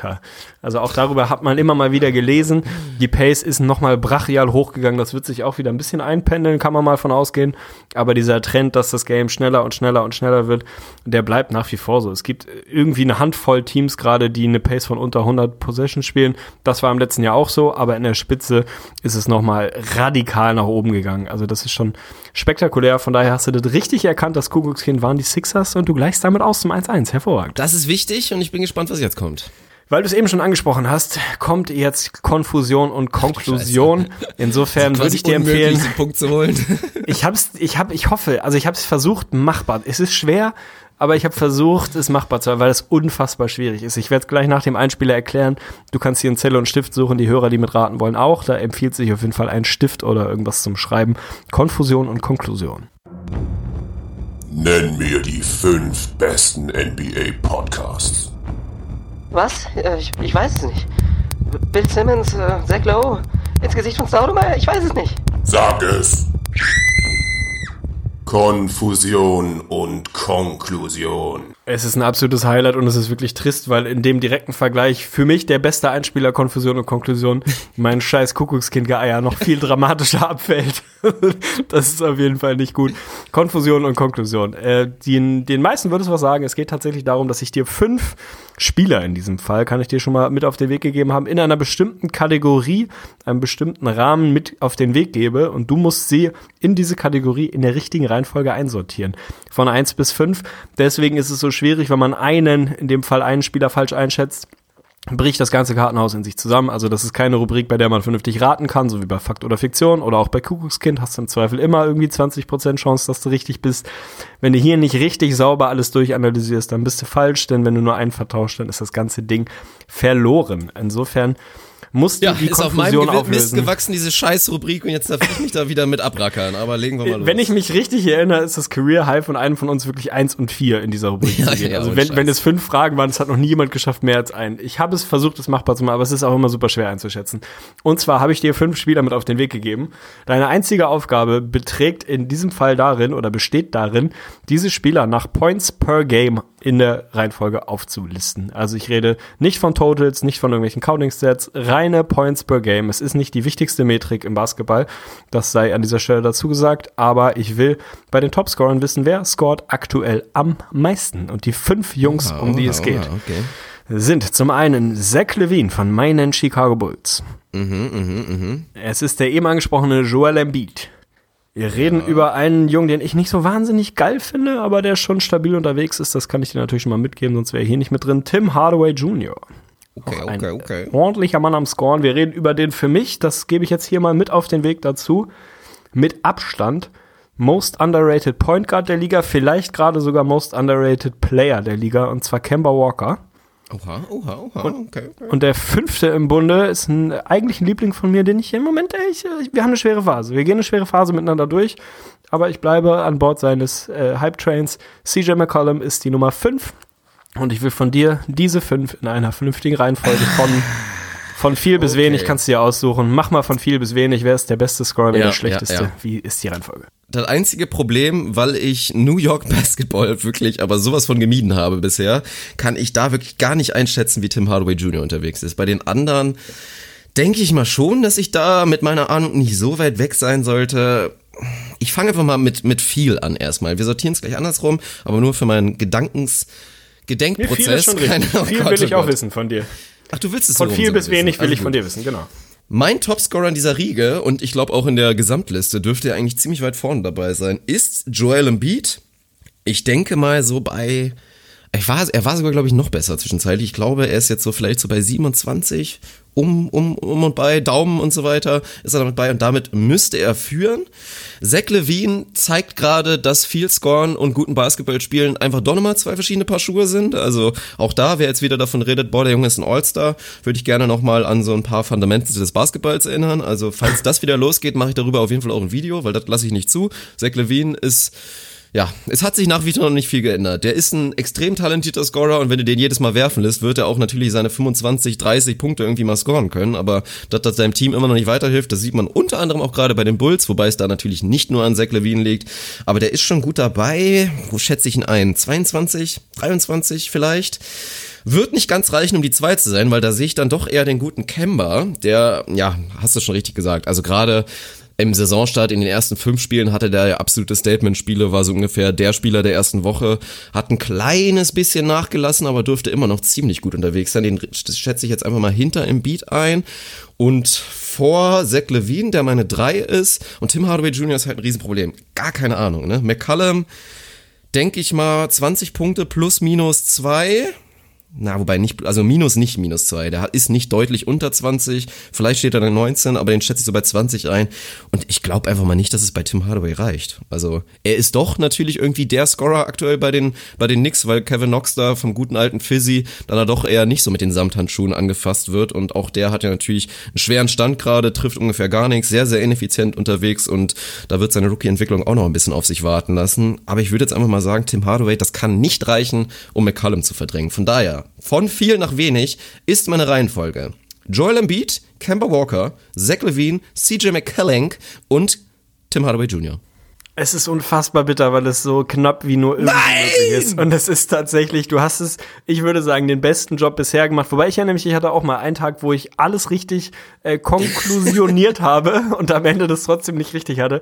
Also auch darüber hat man immer mal wieder gelesen. Die Pace ist nochmal brachial hochgegangen. Das wird sich auch wieder ein bisschen einpendeln, kann man mal von ausgehen. Aber dieser Trend, dass das Game schneller und schneller und schneller wird, der bleibt nach wie vor so. Es gibt irgendwie eine Handvoll Teams gerade, die eine Pace von unter 100 Possession spielen. Das war im letzten Jahr auch so, aber in der Spitze ist es nochmal radikal nach oben gegangen. Also das ist schon spektakulär. Von daher hast du das richtig erkannt, das Kuckuckskind waren die Sixers und du gleichst damit aus zum 1-1. Hervorragend. Das ist wichtig und ich bin gespannt, was jetzt kommt. Weil du es eben schon angesprochen hast, kommt jetzt Konfusion und Konklusion. Insofern würde ich dir empfehlen, diesen Punkt zu holen. *laughs* ich hab's, ich hab, ich hoffe, also ich habe es versucht, machbar. Es ist schwer, aber ich habe versucht, es machbar zu machen, weil es unfassbar schwierig ist. Ich werde gleich nach dem Einspieler erklären. Du kannst hier einen Zettel und Stift suchen, die Hörer, die mitraten wollen, auch. Da empfiehlt sich auf jeden Fall ein Stift oder irgendwas zum Schreiben. Konfusion und Konklusion. Nenn mir die fünf besten NBA-Podcasts. Was? Äh, Ich, ich weiß es nicht. Bill Simmons, äh, Zach Lowe, ins Gesicht von Staudemeyer? Ich weiß es nicht. Sag es. Konfusion und Konklusion. Es ist ein absolutes Highlight und es ist wirklich trist, weil in dem direkten Vergleich für mich der beste Einspieler Konfusion und Konklusion *laughs* mein scheiß Kuckuckskind-Geier noch viel dramatischer *laughs* abfällt. das ist auf jeden Fall nicht gut. Konfusion und Konklusion. Äh, den, den meisten würde es was sagen. Es geht tatsächlich darum, dass ich dir fünf Spieler in diesem Fall, kann ich dir schon mal mit auf den Weg gegeben haben, in einer bestimmten Kategorie, einem bestimmten Rahmen mit auf den Weg gebe und du musst sie in diese Kategorie in der richtigen Reihenfolge einsortieren. Von eins bis fünf. Deswegen ist es so schwierig, wenn man einen, in dem Fall einen Spieler falsch einschätzt, bricht das ganze Kartenhaus in sich zusammen. Also das ist keine Rubrik, bei der man vernünftig raten kann, so wie bei Fakt oder Fiktion oder auch bei Kuckuckskind hast du im Zweifel immer irgendwie 20% Chance, dass du richtig bist. Wenn du hier nicht richtig sauber alles durchanalysierst, dann bist du falsch, denn wenn du nur einen vertauscht, dann ist das ganze Ding verloren. Insofern musst du Ja, die ist auf meinem Konfusion Gewi- Mist gewachsen, diese Scheiß-Rubrik und jetzt darf ich mich da wieder mit abrackern. Aber legen wir mal los. Wenn ich mich richtig erinnere, ist das Career High von einem von uns wirklich eins und vier in dieser Rubrik Ja, zu gehen. ja, also wenn, Scheiß. wenn es fünf Fragen waren, es hat noch nie jemand geschafft, mehr als einen. Ich habe es versucht, es machbar zu machen, aber es ist auch immer super schwer einzuschätzen. Und zwar habe ich dir fünf Spieler mit auf den Weg gegeben. Deine einzige Aufgabe beträgt in diesem Fall darin oder besteht darin, diese Spieler nach Points per Game in der Reihenfolge aufzulisten. Also ich rede nicht von Totals, nicht von irgendwelchen Counting Stats, reine Points per Game. Es ist nicht die wichtigste Metrik im Basketball, das sei an dieser Stelle dazu gesagt, aber ich will bei den Topscorern wissen, wer scored aktuell am meisten und die fünf Jungs, um die es Oha, geht. oha, Okay. sind zum einen Zach Levine von meinen Chicago Bulls. Mhm, Es ist der eben angesprochene Joel Embiid. Wir reden über einen Jungen, den ich nicht so wahnsinnig geil finde, aber der schon stabil unterwegs ist. Das kann ich dir natürlich schon mal mitgeben, sonst wäre er hier nicht mit drin. Tim Hardaway Jr. Okay, Ein okay, okay. ordentlicher Mann am Scoren. Wir reden über den für mich, das gebe ich jetzt hier mal mit auf den Weg dazu, mit Abstand Most Underrated Point Guard der Liga, vielleicht gerade sogar Most Underrated Player der Liga, und zwar Kemba Walker. Oha, oha, oha, okay, okay. Und der fünfte im Bunde ist ein, eigentlich ein Liebling von mir, den ich im Moment, ey, ich, ich, wir haben eine schwere Phase. Wir gehen eine schwere Phase miteinander durch, aber ich bleibe an Bord seines äh, Hype-Trains. CJ McCollum ist die Nummer fünf und ich will von dir diese fünf in einer vernünftigen Reihenfolge von, *laughs* von viel bis Okay. wenig kannst du dir aussuchen. Mach mal von viel bis wenig. Wer ist der beste Scorer, wer Ja, der schlechteste? ja, ja. Wie ist die Reihenfolge? Das einzige Problem, weil ich New York Basketball wirklich aber sowas von gemieden habe bisher, kann ich da wirklich gar nicht einschätzen, wie Tim Hardaway Jr. unterwegs ist. Bei den anderen denke ich mal schon, dass ich da mit meiner Ahnung nicht so weit weg sein sollte. Ich fange einfach mal mit, mit viel an erstmal. Wir sortieren es gleich andersrum, aber nur für meinen Gedankens, Gedenkprozess. *laughs* Keine- oh viel Gott, will ich auch Gott. wissen von dir. Ach, du willst es Von so viel bis wissen. wenig will Also ich von dir wissen, genau. Mein Topscorer in dieser Riege und ich glaube auch in der Gesamtliste dürfte er eigentlich ziemlich weit vorne dabei sein, ist Joel Embiid. Ich denke mal so bei, ich war, er war sogar glaube ich noch besser zwischenzeitlich. Ich glaube, er ist jetzt so vielleicht so bei 27 um, um, um und bei Daumen und so weiter ist er damit bei und damit müsste er führen. Zach Levine zeigt gerade, dass viel Scoren und guten Basketball spielen einfach doch nochmal zwei verschiedene Paar Schuhe sind. Also auch da, wer jetzt wieder davon redet, boah, der Junge ist ein All-Star, würde ich gerne nochmal an so ein paar Fundamentals des Basketballs erinnern. Also falls das wieder losgeht, mache ich darüber auf jeden Fall auch ein Video, weil das lasse ich nicht zu. Zach Levine ist ja, es hat sich nach wie vor noch nicht viel geändert. Der ist ein extrem talentierter Scorer und wenn du den jedes Mal werfen lässt, wird er auch natürlich seine 25, 30 Punkte irgendwie mal scoren können. Aber dass das seinem Team immer noch nicht weiterhilft, das sieht man unter anderem auch gerade bei den Bulls, wobei es da natürlich nicht nur an Zach Levine liegt. Aber der ist schon gut dabei. Wo schätze ich ihn ein? 22, 23 vielleicht? Wird nicht ganz reichen, um die zwei zu sein, weil da sehe ich dann doch eher den guten Kemba, der, ja, hast du schon richtig gesagt, also gerade im Saisonstart in den ersten fünf Spielen hatte der absolute Statement-Spiele, war so ungefähr der Spieler der ersten Woche, hat ein kleines bisschen nachgelassen, aber dürfte immer noch ziemlich gut unterwegs sein. Den schätze ich jetzt einfach mal hinter im Beat ein und vor Zach Levine, der meine drei ist und Tim Hardaway Jr. ist halt ein Riesenproblem. Gar keine Ahnung, ne? McCallum, denke ich mal 20 Punkte plus minus zwei. Na, wobei nicht, also minus nicht minus zwei. Der ist nicht deutlich unter 20. Vielleicht steht er dann 19, aber den schätze ich so bei 20 ein. Und ich glaube einfach mal nicht, dass es bei Tim Hardaway reicht. Also, er ist doch natürlich irgendwie der Scorer aktuell bei den, bei den Knicks, weil Kevin Knox da vom guten alten Fizzy dann er doch eher nicht so mit den Samthandschuhen angefasst wird. Und auch der hat ja natürlich einen schweren Stand gerade, trifft ungefähr gar nichts, sehr, sehr ineffizient unterwegs und da wird seine Rookie-Entwicklung auch noch ein bisschen auf sich warten lassen. Aber ich würde jetzt einfach mal sagen, Tim Hardaway, das kann nicht reichen, um McCallum zu verdrängen. Von daher, von viel nach wenig ist meine Reihenfolge. Joel Embiid, Kemba Walker, Zach Levine, CJ McCallum und Tim Hardaway Jr. Es ist unfassbar bitter, weil es so knapp wie nur irgendwie möglich ist. Und es ist tatsächlich, du hast es, ich würde sagen, den besten Job bisher gemacht. Wobei ich erinnere mich, ich hatte auch mal einen Tag, wo ich alles richtig äh, konklusioniert *laughs* habe und am Ende das trotzdem nicht richtig hatte.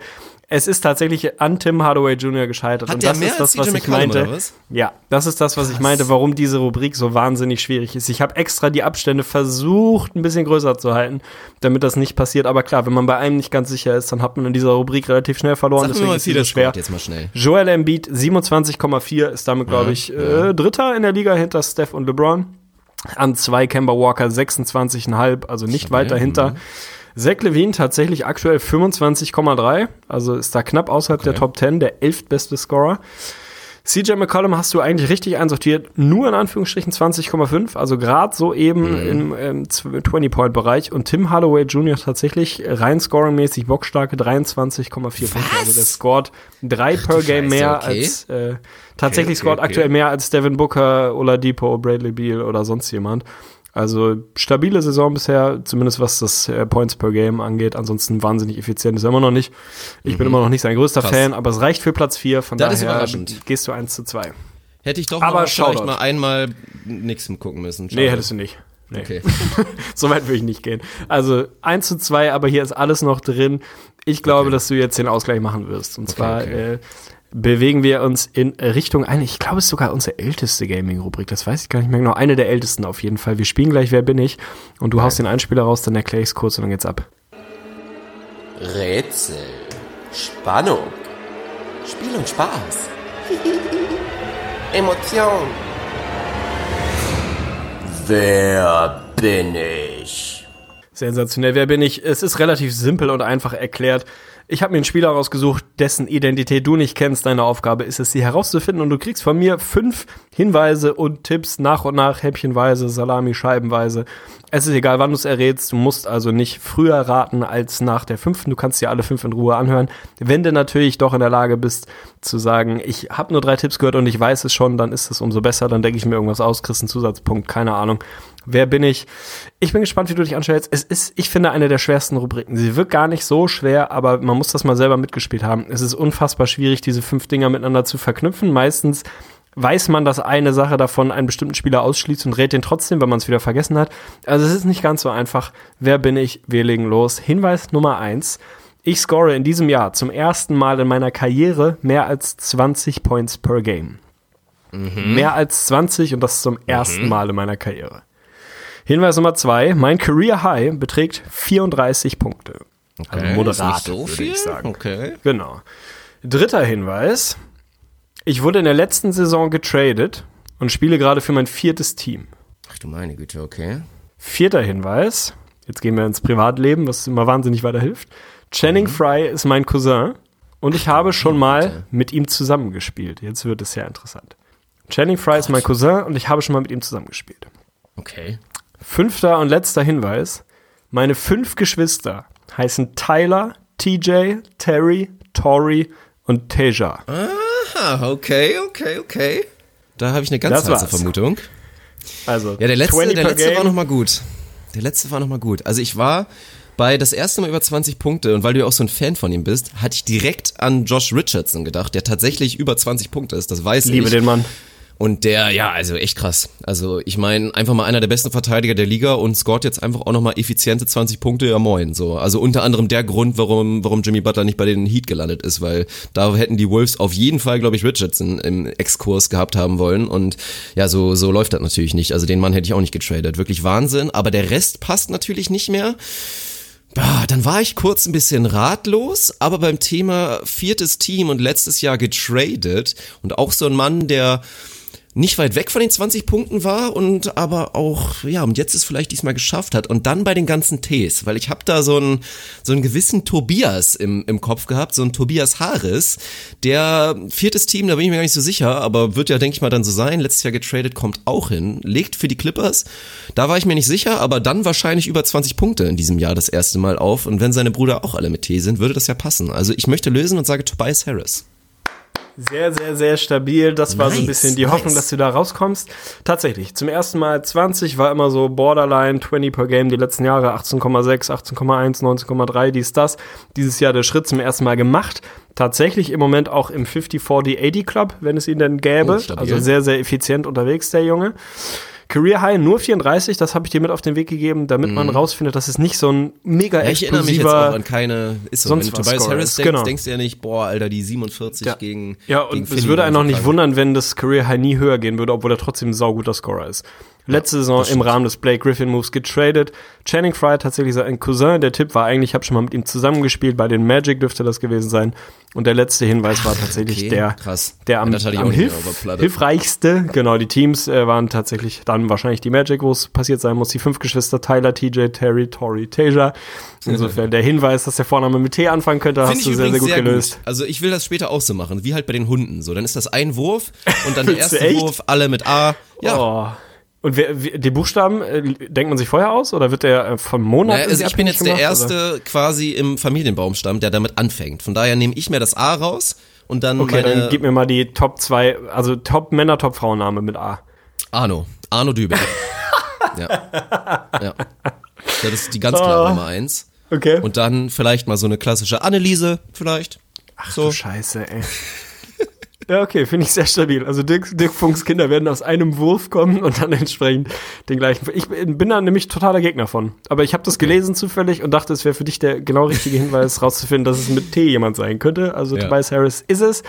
Es ist tatsächlich an Tim Hardaway Jr. gescheitert. Hat und das ist das, was ich meinte. was? Ja, das ist das, was ich meinte, warum diese Rubrik so wahnsinnig schwierig ist. Ich habe extra die Abstände versucht, ein bisschen größer zu halten, damit das nicht passiert. Aber klar, wenn man bei einem nicht ganz sicher ist, dann hat man in dieser Rubrik relativ schnell verloren. Sag Deswegen ist so schwer. jetzt mal schnell. Joel Embiid 27,4 ist damit, glaube ich, äh, Dritter in der Liga hinter Steph und LeBron. An zwei Kemba Walker 26,5, also nicht weit dahinter. Zach Levine tatsächlich aktuell 25,3, also ist da knapp außerhalb der Top 10, der elftbeste Scorer. CJ McCollum hast du eigentlich richtig einsortiert, nur in Anführungsstrichen 20,5, also gerade so eben im ähm, 20-Point-Bereich. Und Tim Holloway Jr. tatsächlich rein scoringmäßig bockstarke 23,4 Punkte. Also der scored drei per Game Scheiße, mehr okay. als äh, tatsächlich okay, scored okay. aktuell mehr als Devin Booker, Oladipo, Bradley Beal oder sonst jemand. Also stabile Saison bisher, zumindest was das äh, Points per Game angeht. Ansonsten wahnsinnig effizient ist er immer noch nicht. Ich bin immer noch nicht sein größter Mhm. Krass. Fan, aber es reicht für Platz 4. Von Das ist daher überraschend. gehst du 1 zu 2. Hätte ich doch Aber mal vielleicht mal einmal nix gucken müssen. Nee, Schade. hättest du nicht. Nee. Okay. *laughs* so weit würde ich nicht gehen. Also 1 zu 2, aber hier ist alles noch drin. Ich glaube, dass du jetzt den Ausgleich machen wirst. Und zwar okay. Äh, bewegen wir uns in Richtung eine, ich glaube, es ist sogar unsere älteste Gaming-Rubrik, das weiß ich gar nicht mehr genau, eine der ältesten auf jeden Fall. Wir spielen gleich Wer bin ich und du haust den Einspieler raus, dann erkläre ich es kurz und dann geht's ab. Rätsel, Spannung, Spiel und Spaß, *laughs* Emotion. Wer bin ich? Sensationell, wer bin ich? Es ist relativ simpel und einfach erklärt. Ich habe mir einen Spieler rausgesucht, dessen Identität du nicht kennst. Deine Aufgabe ist es, sie herauszufinden und du kriegst von mir fünf Hinweise und Tipps nach und nach, häppchenweise, Salami, scheibenweise. Es ist egal, wann du es errätst. Du musst also nicht früher raten als nach der fünften. Du kannst dir alle fünf in Ruhe anhören. Wenn du natürlich doch in der Lage bist zu sagen, ich habe nur drei Tipps gehört und ich weiß es schon, dann ist es umso besser. Dann denke ich mir irgendwas aus, kriegst einen Zusatzpunkt, keine Ahnung. Wer bin ich? Ich bin gespannt, wie du dich anstellst. Es ist, ich finde, eine der schwersten Rubriken. Sie wird gar nicht so schwer, aber man muss das mal selber mitgespielt haben. Es ist unfassbar schwierig, diese fünf Dinger miteinander zu verknüpfen. Meistens weiß man, dass eine Sache davon einen bestimmten Spieler ausschließt und rät den trotzdem, wenn man es wieder vergessen hat. Also es ist nicht ganz so einfach. Wer bin ich? Wir legen los. Hinweis Nummer eins. Ich score in diesem Jahr zum ersten Mal in meiner Karriere mehr als 20 Points per Game. Mhm. Mehr als 20 und das zum ersten mhm. Mal in meiner Karriere. Hinweis Nummer zwei, mein Career High beträgt 34 Punkte. Okay, also moderat, so würde ich sagen. Okay. Genau. Dritter Hinweis, ich wurde in der letzten Saison getradet und spiele gerade für mein viertes Team. Ach du meine Güte, okay. Vierter Hinweis, jetzt gehen wir ins Privatleben, was immer wahnsinnig weiterhilft. Channing mhm. Fry ist mein Cousin und ich habe schon mal mit ihm zusammengespielt. Jetzt wird es sehr interessant. Channing Fry ist mein Cousin und ich habe schon mal mit ihm zusammengespielt. Okay. Fünfter und letzter Hinweis. Meine fünf Geschwister heißen Tyler, TJ, Terry, Tori und Teja. Aha, okay, okay, okay. Da habe ich eine ganz heiße Vermutung. Also, ja, der letzte, der letzte war noch mal gut. Der letzte war noch mal gut. Also ich war bei das erste Mal über 20 Punkte und weil du ja auch so ein Fan von ihm bist, hatte ich direkt an Josh Richardson gedacht, der tatsächlich über 20 Punkte ist. Das weiß Liebe ich. Liebe den Mann. Und der, ja, also echt krass. Also ich meine, einfach mal einer der besten Verteidiger der Liga und scoret jetzt einfach auch nochmal effiziente 20 Punkte, ja moin. So. Also unter anderem der Grund, warum, warum Jimmy Butler nicht bei den Heat gelandet ist, weil da hätten die Wolves auf jeden Fall, glaube ich, Richardson im Exkurs gehabt haben wollen. Und ja, so, so läuft das natürlich nicht. Also den Mann hätte ich auch nicht getradet. Wirklich Wahnsinn. Aber der Rest passt natürlich nicht mehr. Dann war ich kurz ein bisschen ratlos, aber beim Thema viertes Team und letztes Jahr getradet und auch so ein Mann, der nicht weit weg von den 20 Punkten war und aber auch, ja, und jetzt es vielleicht diesmal geschafft hat. Und dann bei den ganzen Ts, weil ich habe da so einen, so einen gewissen Tobias im, im Kopf gehabt, so einen Tobias Harris, der viertes Team, da bin ich mir gar nicht so sicher, aber wird ja, denke ich mal, dann so sein. Letztes Jahr getradet, kommt auch hin, legt für die Clippers. Da war ich mir nicht sicher, aber dann wahrscheinlich über 20 Punkte in diesem Jahr das erste Mal auf. Und wenn seine Brüder auch alle mit T sind, würde das ja passen. Also ich möchte lösen und sage Tobias Harris. Sehr, sehr, sehr stabil. Das war nice, so ein bisschen die Hoffnung, nice. dass du da rauskommst. Tatsächlich, zum ersten Mal 20 war immer so Borderline 20 per Game die letzten Jahre. 18,6, 18,1, 19,3, dies, das. Dieses Jahr der Schritt zum ersten Mal gemacht. Tatsächlich im Moment auch im 50-40-80 Club, wenn es ihn denn gäbe. Oh, also sehr, sehr effizient unterwegs, der Junge. Career High nur 34, das habe ich dir mit auf den Weg gegeben, damit mhm. man rausfindet, dass es nicht so ein mega ja, ich erinnere mich jetzt auch an keine, ist so, sonst wenn du Tobias Harris denkst, genau. denkst du ja nicht, boah, Alter, die 47 ja. gegen Ja, und gegen es würde einen noch nicht wundern, wenn das Career High nie höher gehen würde, obwohl er trotzdem ein sauguter Scorer ist. Letzte Saison im Rahmen des Blake Griffin Moves getradet. Channing Frye tatsächlich sein Cousin. Der Tipp war eigentlich, ich habe schon mal mit ihm zusammengespielt. Bei den Magic dürfte das gewesen sein. Und der letzte Hinweis war tatsächlich okay, der, krass. der am, am hilf hilfreichste. Genau, die Teams äh, waren tatsächlich dann wahrscheinlich die Magic, wo es passiert sein muss. Die fünf Geschwister Tyler, TJ, Terry, Tori, Tasia. Insofern der Hinweis, dass der Vorname mit T anfangen könnte, Find hast du sehr, sehr gut sehr gelöst. Gut. Also ich will das später auch so machen, wie halt bei den Hunden. So, dann ist das ein Wurf und dann *laughs* der erste Wurf, alle mit A. Ja. Oh. Und wer, die Buchstaben, äh, denkt man sich vorher aus oder wird der äh, vom Monat? Naja, also ich bin jetzt gemacht, der Erste oder? quasi im Familienbaumstamm, der damit anfängt. Von daher nehme ich mir das A raus und dann Okay, dann gib mir mal die Top 2, also Top Männer, Top Frauenname mit A. Arno. Arno Dübel. *laughs* ja. ja. Das ist die ganz klare oh. Nummer 1. Okay. Und dann vielleicht mal so eine klassische Anneliese, vielleicht. Ach so. du Scheiße, ey. Ja, okay, finde ich sehr stabil. Also Dirk, Dirk Funks Kinder werden aus einem Wurf kommen und dann entsprechend den gleichen. Ich bin da nämlich totaler Gegner von. Aber ich habe das gelesen zufällig und dachte, es wäre für dich der genau richtige Hinweis, *laughs* rauszufinden, dass es mit T jemand sein könnte. Also ja. Tobias Harris ist es.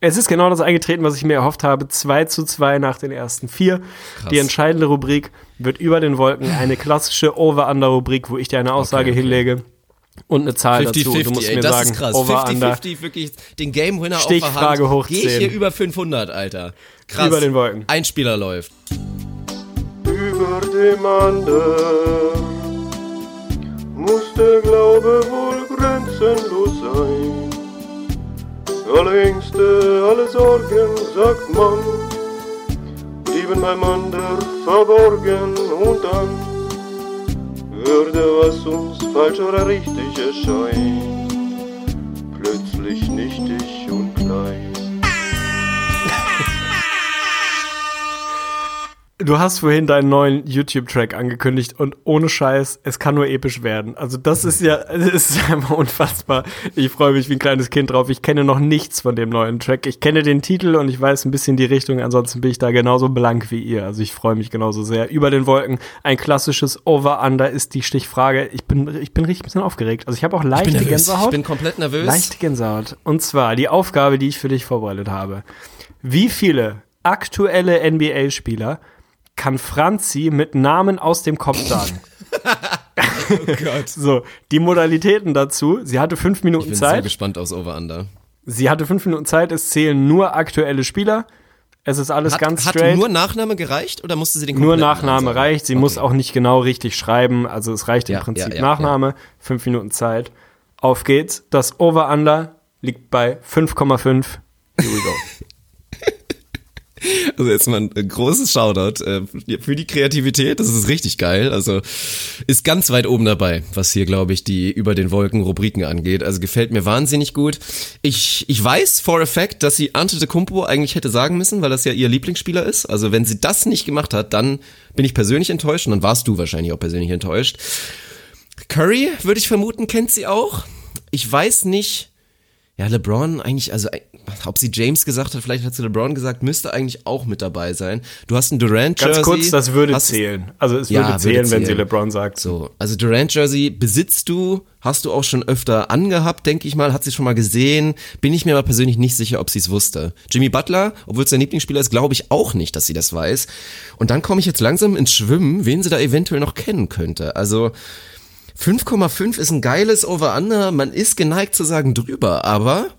Es ist genau das eingetreten, was ich mir erhofft habe. 2 zu 2 nach den ersten vier. Krass. Die entscheidende Rubrik wird über den Wolken eine klassische Over-Under-Rubrik, wo ich dir eine Aussage okay. hinlege und eine Zahl dazu. Du 50-50, musst ey, mir das sagen, ist krass. Over-Under. 50-50, wirklich den Game Winner Stichfrage auf der Hand. hoch Gehe ich 10. hier über 500, Alter. Krass. Über den Wolken. Ein Spieler läuft. Über dem Ander muss der Glaube wohl grenzenlos sein. Alle Ängste, alle Sorgen, sagt man, blieben beim Ander verborgen und dann würde, was uns falsch oder richtig erscheint, plötzlich nichtig und klein. Du hast vorhin deinen neuen YouTube-Track angekündigt und ohne Scheiß, es kann nur episch werden. Also das ist ja, *laughs* es ist einfach unfassbar. Ich freue mich wie ein kleines Kind drauf. Ich kenne noch nichts von dem neuen Track. Ich kenne den Titel und ich weiß ein bisschen die Richtung. Ansonsten bin ich da genauso blank wie ihr. Also ich freue mich genauso sehr. Über den Wolken, ein klassisches Over-Under ist die Stichfrage. Ich bin, ich bin richtig ein bisschen aufgeregt. Also ich habe auch leichte Ich. Gänsehaut. Ich bin komplett nervös. Leichte Gänsehaut. Und zwar die Aufgabe, die ich für dich vorbereitet habe. Wie viele aktuelle NBA-Spieler kann Franzi mit Namen aus dem Kopf sagen? *laughs* Oh Gott. *laughs* So, die Modalitäten dazu. Sie hatte fünf Minuten Ich bin sehr Zeit. gespannt aufs Over-Under. Sie hatte fünf Minuten Zeit. Es zählen nur aktuelle Spieler. Es ist alles Hat, ganz hat straight. nur Nachname gereicht oder musste sie den Nur Nachname sagen? reicht. Sie Okay. muss auch nicht genau richtig schreiben. Also es reicht im Ja, Prinzip ja, ja, Nachname. Fünf Minuten Zeit. Auf geht's. Das Over-Under liegt bei 5,5. Here we go. *laughs* *laughs* Also jetzt mal ein großes Shoutout äh, für die Kreativität, das ist richtig geil. Also ist ganz weit oben dabei, was hier, glaube ich, die über den Wolken Rubriken angeht. Also gefällt mir wahnsinnig gut. Ich, ich weiß for a fact, dass sie Antetokounmpo eigentlich hätte sagen müssen, weil das ja ihr Lieblingsspieler ist. Also wenn sie das nicht gemacht hat, dann bin ich persönlich enttäuscht und dann warst du wahrscheinlich auch persönlich enttäuscht. Curry, würde ich vermuten, kennt sie auch. Ich weiß nicht, ja, LeBron eigentlich, also ob sie James gesagt hat, vielleicht hat sie LeBron gesagt, müsste eigentlich auch mit dabei sein. Du hast ein Durant-Jersey. Ganz kurz, das würde zählen. Also es Ja, würde zählen, würde wenn sie zählen. LeBron sagt. So, also Durant-Jersey besitzt du, hast du auch schon öfter angehabt, denke ich mal, hat sie schon mal gesehen. Bin ich mir aber persönlich nicht sicher, ob sie es wusste. Jimmy Butler, obwohl es sein Lieblingsspieler ist, glaube ich auch nicht, dass sie das weiß. Und dann komme ich jetzt langsam ins Schwimmen, wen sie da eventuell noch kennen könnte. Also 5,5 ist ein geiles Over-Under. Man ist geneigt zu sagen drüber, aber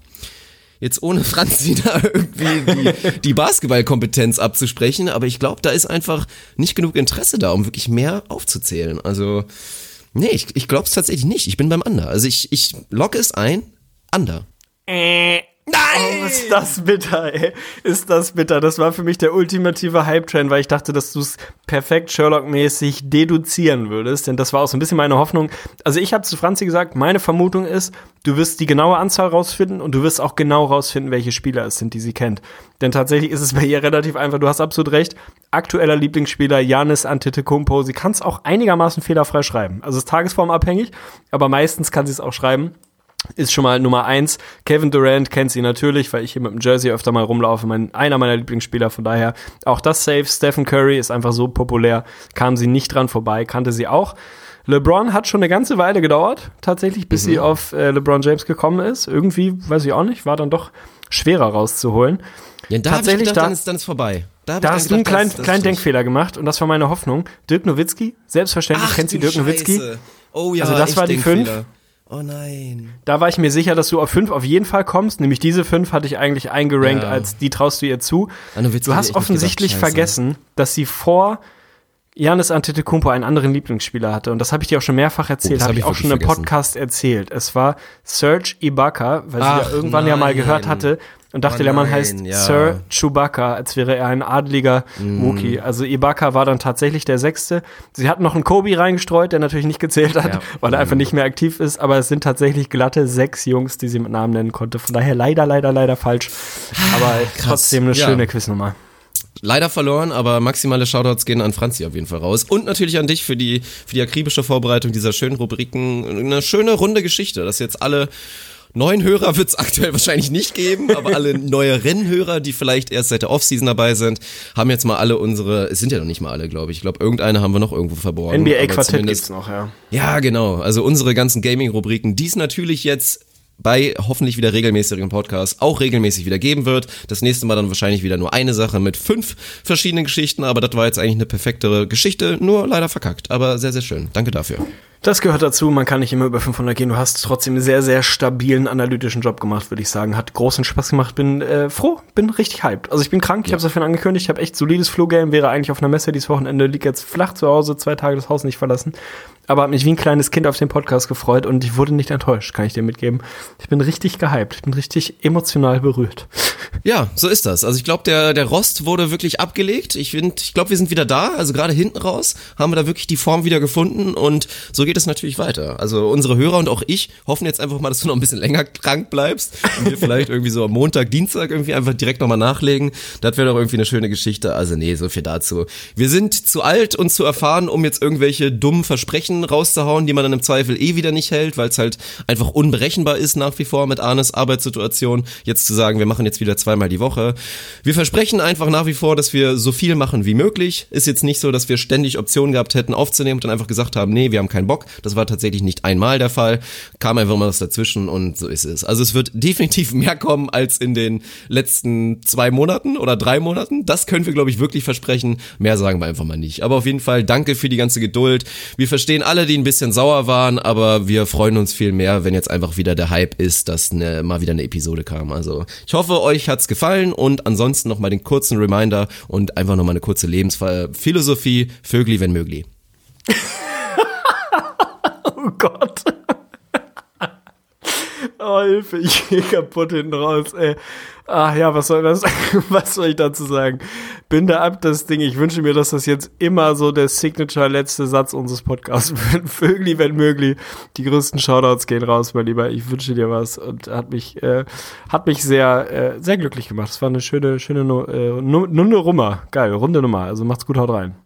jetzt ohne Franzi *laughs* da irgendwie die, die Basketballkompetenz abzusprechen, aber ich glaube, da ist einfach nicht genug Interesse da, um wirklich mehr aufzuzählen. Also, nee, ich, ich glaube es tatsächlich nicht. Ich bin beim Under. Also ich, ich locke es ein, Under. Nein! Oh, ist das bitter, ey. Ist das bitter. Das war für mich der ultimative Hype-Train, weil ich dachte, dass du es perfekt Sherlock-mäßig deduzieren würdest. Denn das war auch so ein bisschen meine Hoffnung. Also ich habe zu Franzi gesagt, meine Vermutung ist, du wirst die genaue Anzahl rausfinden und du wirst auch genau rausfinden, welche Spieler es sind, die sie kennt. Denn tatsächlich ist es bei ihr relativ einfach. Du hast absolut recht. Aktueller Lieblingsspieler Janis Antetokounmpo. Sie kann es auch einigermaßen fehlerfrei schreiben. Also es ist tagesformabhängig, aber meistens kann sie es auch schreiben ist schon mal Nummer eins. Kevin Durant kennt sie natürlich, weil ich hier mit dem Jersey öfter mal rumlaufe. Mein, einer meiner Lieblingsspieler, von daher auch das safe. Stephen Curry ist einfach so populär, kam sie nicht dran vorbei, kannte sie auch. LeBron hat schon eine ganze Weile gedauert, tatsächlich, bis sie auf äh, LeBron James gekommen ist. Irgendwie, weiß ich auch nicht, war dann doch schwerer rauszuholen. Ja, da Tatsächlich, gedacht, da- dann ist, dann ist vorbei. Da, Da hast du einen kleinen, das- das kleinen. Denkfehler gemacht und das war meine Hoffnung. Dirk Nowitzki, selbstverständlich Ach, kennt sie Dirk Nowitzki. Scheiße. Oh ja, Also das war die fünf. Oh nein. Da war ich mir sicher, dass du auf fünf auf jeden Fall kommst. Nämlich diese fünf hatte ich eigentlich eingerankt, Ja. als die traust du ihr zu. Nowitzki Du hast offensichtlich gedacht, vergessen, dass sie vor Janis Antetokounmpo einen anderen Lieblingsspieler hatte. Und das habe ich dir auch schon mehrfach erzählt, Oh, das habe hab ich auch schon im. Podcast erzählt. Es war Serge Ibaka, weil sie Ach, ja irgendwann ja mal nein. gehört hatte und dachte, Oh der Mann nein, heißt ja. Sir Chewbacca, als wäre er ein adliger Mm. Wookie. Also Ibaka war dann tatsächlich der Sechste. Sie hatten noch einen Kobe reingestreut, der natürlich nicht gezählt hat, Ja. weil er einfach nicht mehr aktiv ist. Aber es sind tatsächlich glatte sechs Jungs, die sie mit Namen nennen konnte. Von daher leider, leider, leider falsch. Aber trotzdem eine Ja. schöne Quiznummer. Leider verloren, aber maximale Shoutouts gehen an Franzi auf jeden Fall raus. Und natürlich an dich für die, für die akribische Vorbereitung dieser schönen Rubriken. Eine schöne runde Geschichte, dass jetzt alle neuen Hörer wird es aktuell wahrscheinlich nicht geben, aber alle neueren Hörer, die vielleicht erst seit der Offseason dabei sind, haben jetzt mal alle unsere, es sind ja noch nicht mal alle, glaube ich. Ich glaube, irgendeine haben wir noch irgendwo verborgen. NBA-Quartett gibt's noch, ja. Ja, genau. Also unsere ganzen Gaming-Rubriken, die es natürlich jetzt bei hoffentlich wieder regelmäßigen Podcasts auch regelmäßig wieder geben wird. Das nächste Mal dann wahrscheinlich wieder nur eine Sache mit fünf verschiedenen Geschichten, aber das war jetzt eigentlich eine perfektere Geschichte, nur leider verkackt, aber sehr, sehr schön. Danke dafür. Das gehört dazu, man kann nicht immer über 500 gehen. Du hast trotzdem einen sehr, sehr stabilen analytischen Job gemacht, würde ich sagen. Hat großen Spaß gemacht, bin äh, froh, bin richtig hyped. Also ich bin krank, ich ja. habe es vorhin angekündigt, ich habe echt solides Flu-Game, wäre eigentlich auf einer Messe dieses Wochenende, liegt jetzt flach zu Hause, zwei Tage das Haus nicht verlassen. Aber habe mich wie ein kleines Kind auf den Podcast gefreut und ich wurde nicht enttäuscht, kann ich dir mitgeben. Ich bin richtig gehypt, ich bin richtig emotional berührt. Ja, so ist das. Also ich glaube, der, der Rost wurde wirklich abgelegt. Ich, find, ich glaube, wir sind wieder da. Also gerade hinten raus haben wir da wirklich die Form wieder gefunden und so geht es natürlich weiter. Also unsere Hörer und auch ich hoffen jetzt einfach mal, dass du noch ein bisschen *laughs* länger krank bleibst und wir vielleicht irgendwie so am Montag, Dienstag irgendwie einfach direkt nochmal nachlegen. Das wäre doch irgendwie eine schöne Geschichte. Also nee, so viel dazu. Wir sind zu alt und zu erfahren, um jetzt irgendwelche dummen Versprechen rauszuhauen, die man dann im Zweifel eh wieder nicht hält, weil es halt einfach unberechenbar ist nach wie vor mit Arnes Arbeitssituation. Jetzt zu sagen, wir machen jetzt wieder zweimal die Woche. Wir versprechen einfach nach wie vor, dass wir so viel machen wie möglich. Ist jetzt nicht so, dass wir ständig Optionen gehabt hätten aufzunehmen und dann einfach gesagt haben, nee, wir haben keinen Bock. Das war tatsächlich nicht einmal der Fall. Kam einfach mal was dazwischen und so ist es. Also es wird definitiv mehr kommen als in den letzten zwei Monaten oder drei Monaten. Das können wir, glaube ich, wirklich versprechen. Mehr sagen wir einfach mal nicht. Aber auf jeden Fall danke für die ganze Geduld. Wir verstehen alle, die ein bisschen sauer waren, aber wir freuen uns viel mehr, wenn jetzt einfach wieder der Hype ist, dass eine, mal wieder eine Episode kam. Also ich hoffe, euch hat's gefallen und ansonsten nochmal den kurzen Reminder und einfach nochmal eine kurze Lebensphilosophie. Vögli, wenn möglich. *laughs* oh Gott. *laughs* Oh, Hilfe, ich gehe kaputt hinten raus, ey. Ach ja, was soll das, *laughs* was soll ich dazu sagen? Binde ab das Ding. Ich wünsche mir, dass das jetzt immer so der Signature letzte Satz unseres Podcasts *laughs* wird. Vögli, wenn möglich. Die größten Shoutouts gehen raus, mein Lieber. Ich wünsche dir was und hat mich, äh, hat mich sehr, äh, sehr glücklich gemacht. Es war eine schöne, schöne, äh, Nummer. Geil, runde Nummer. Also macht's gut, haut rein.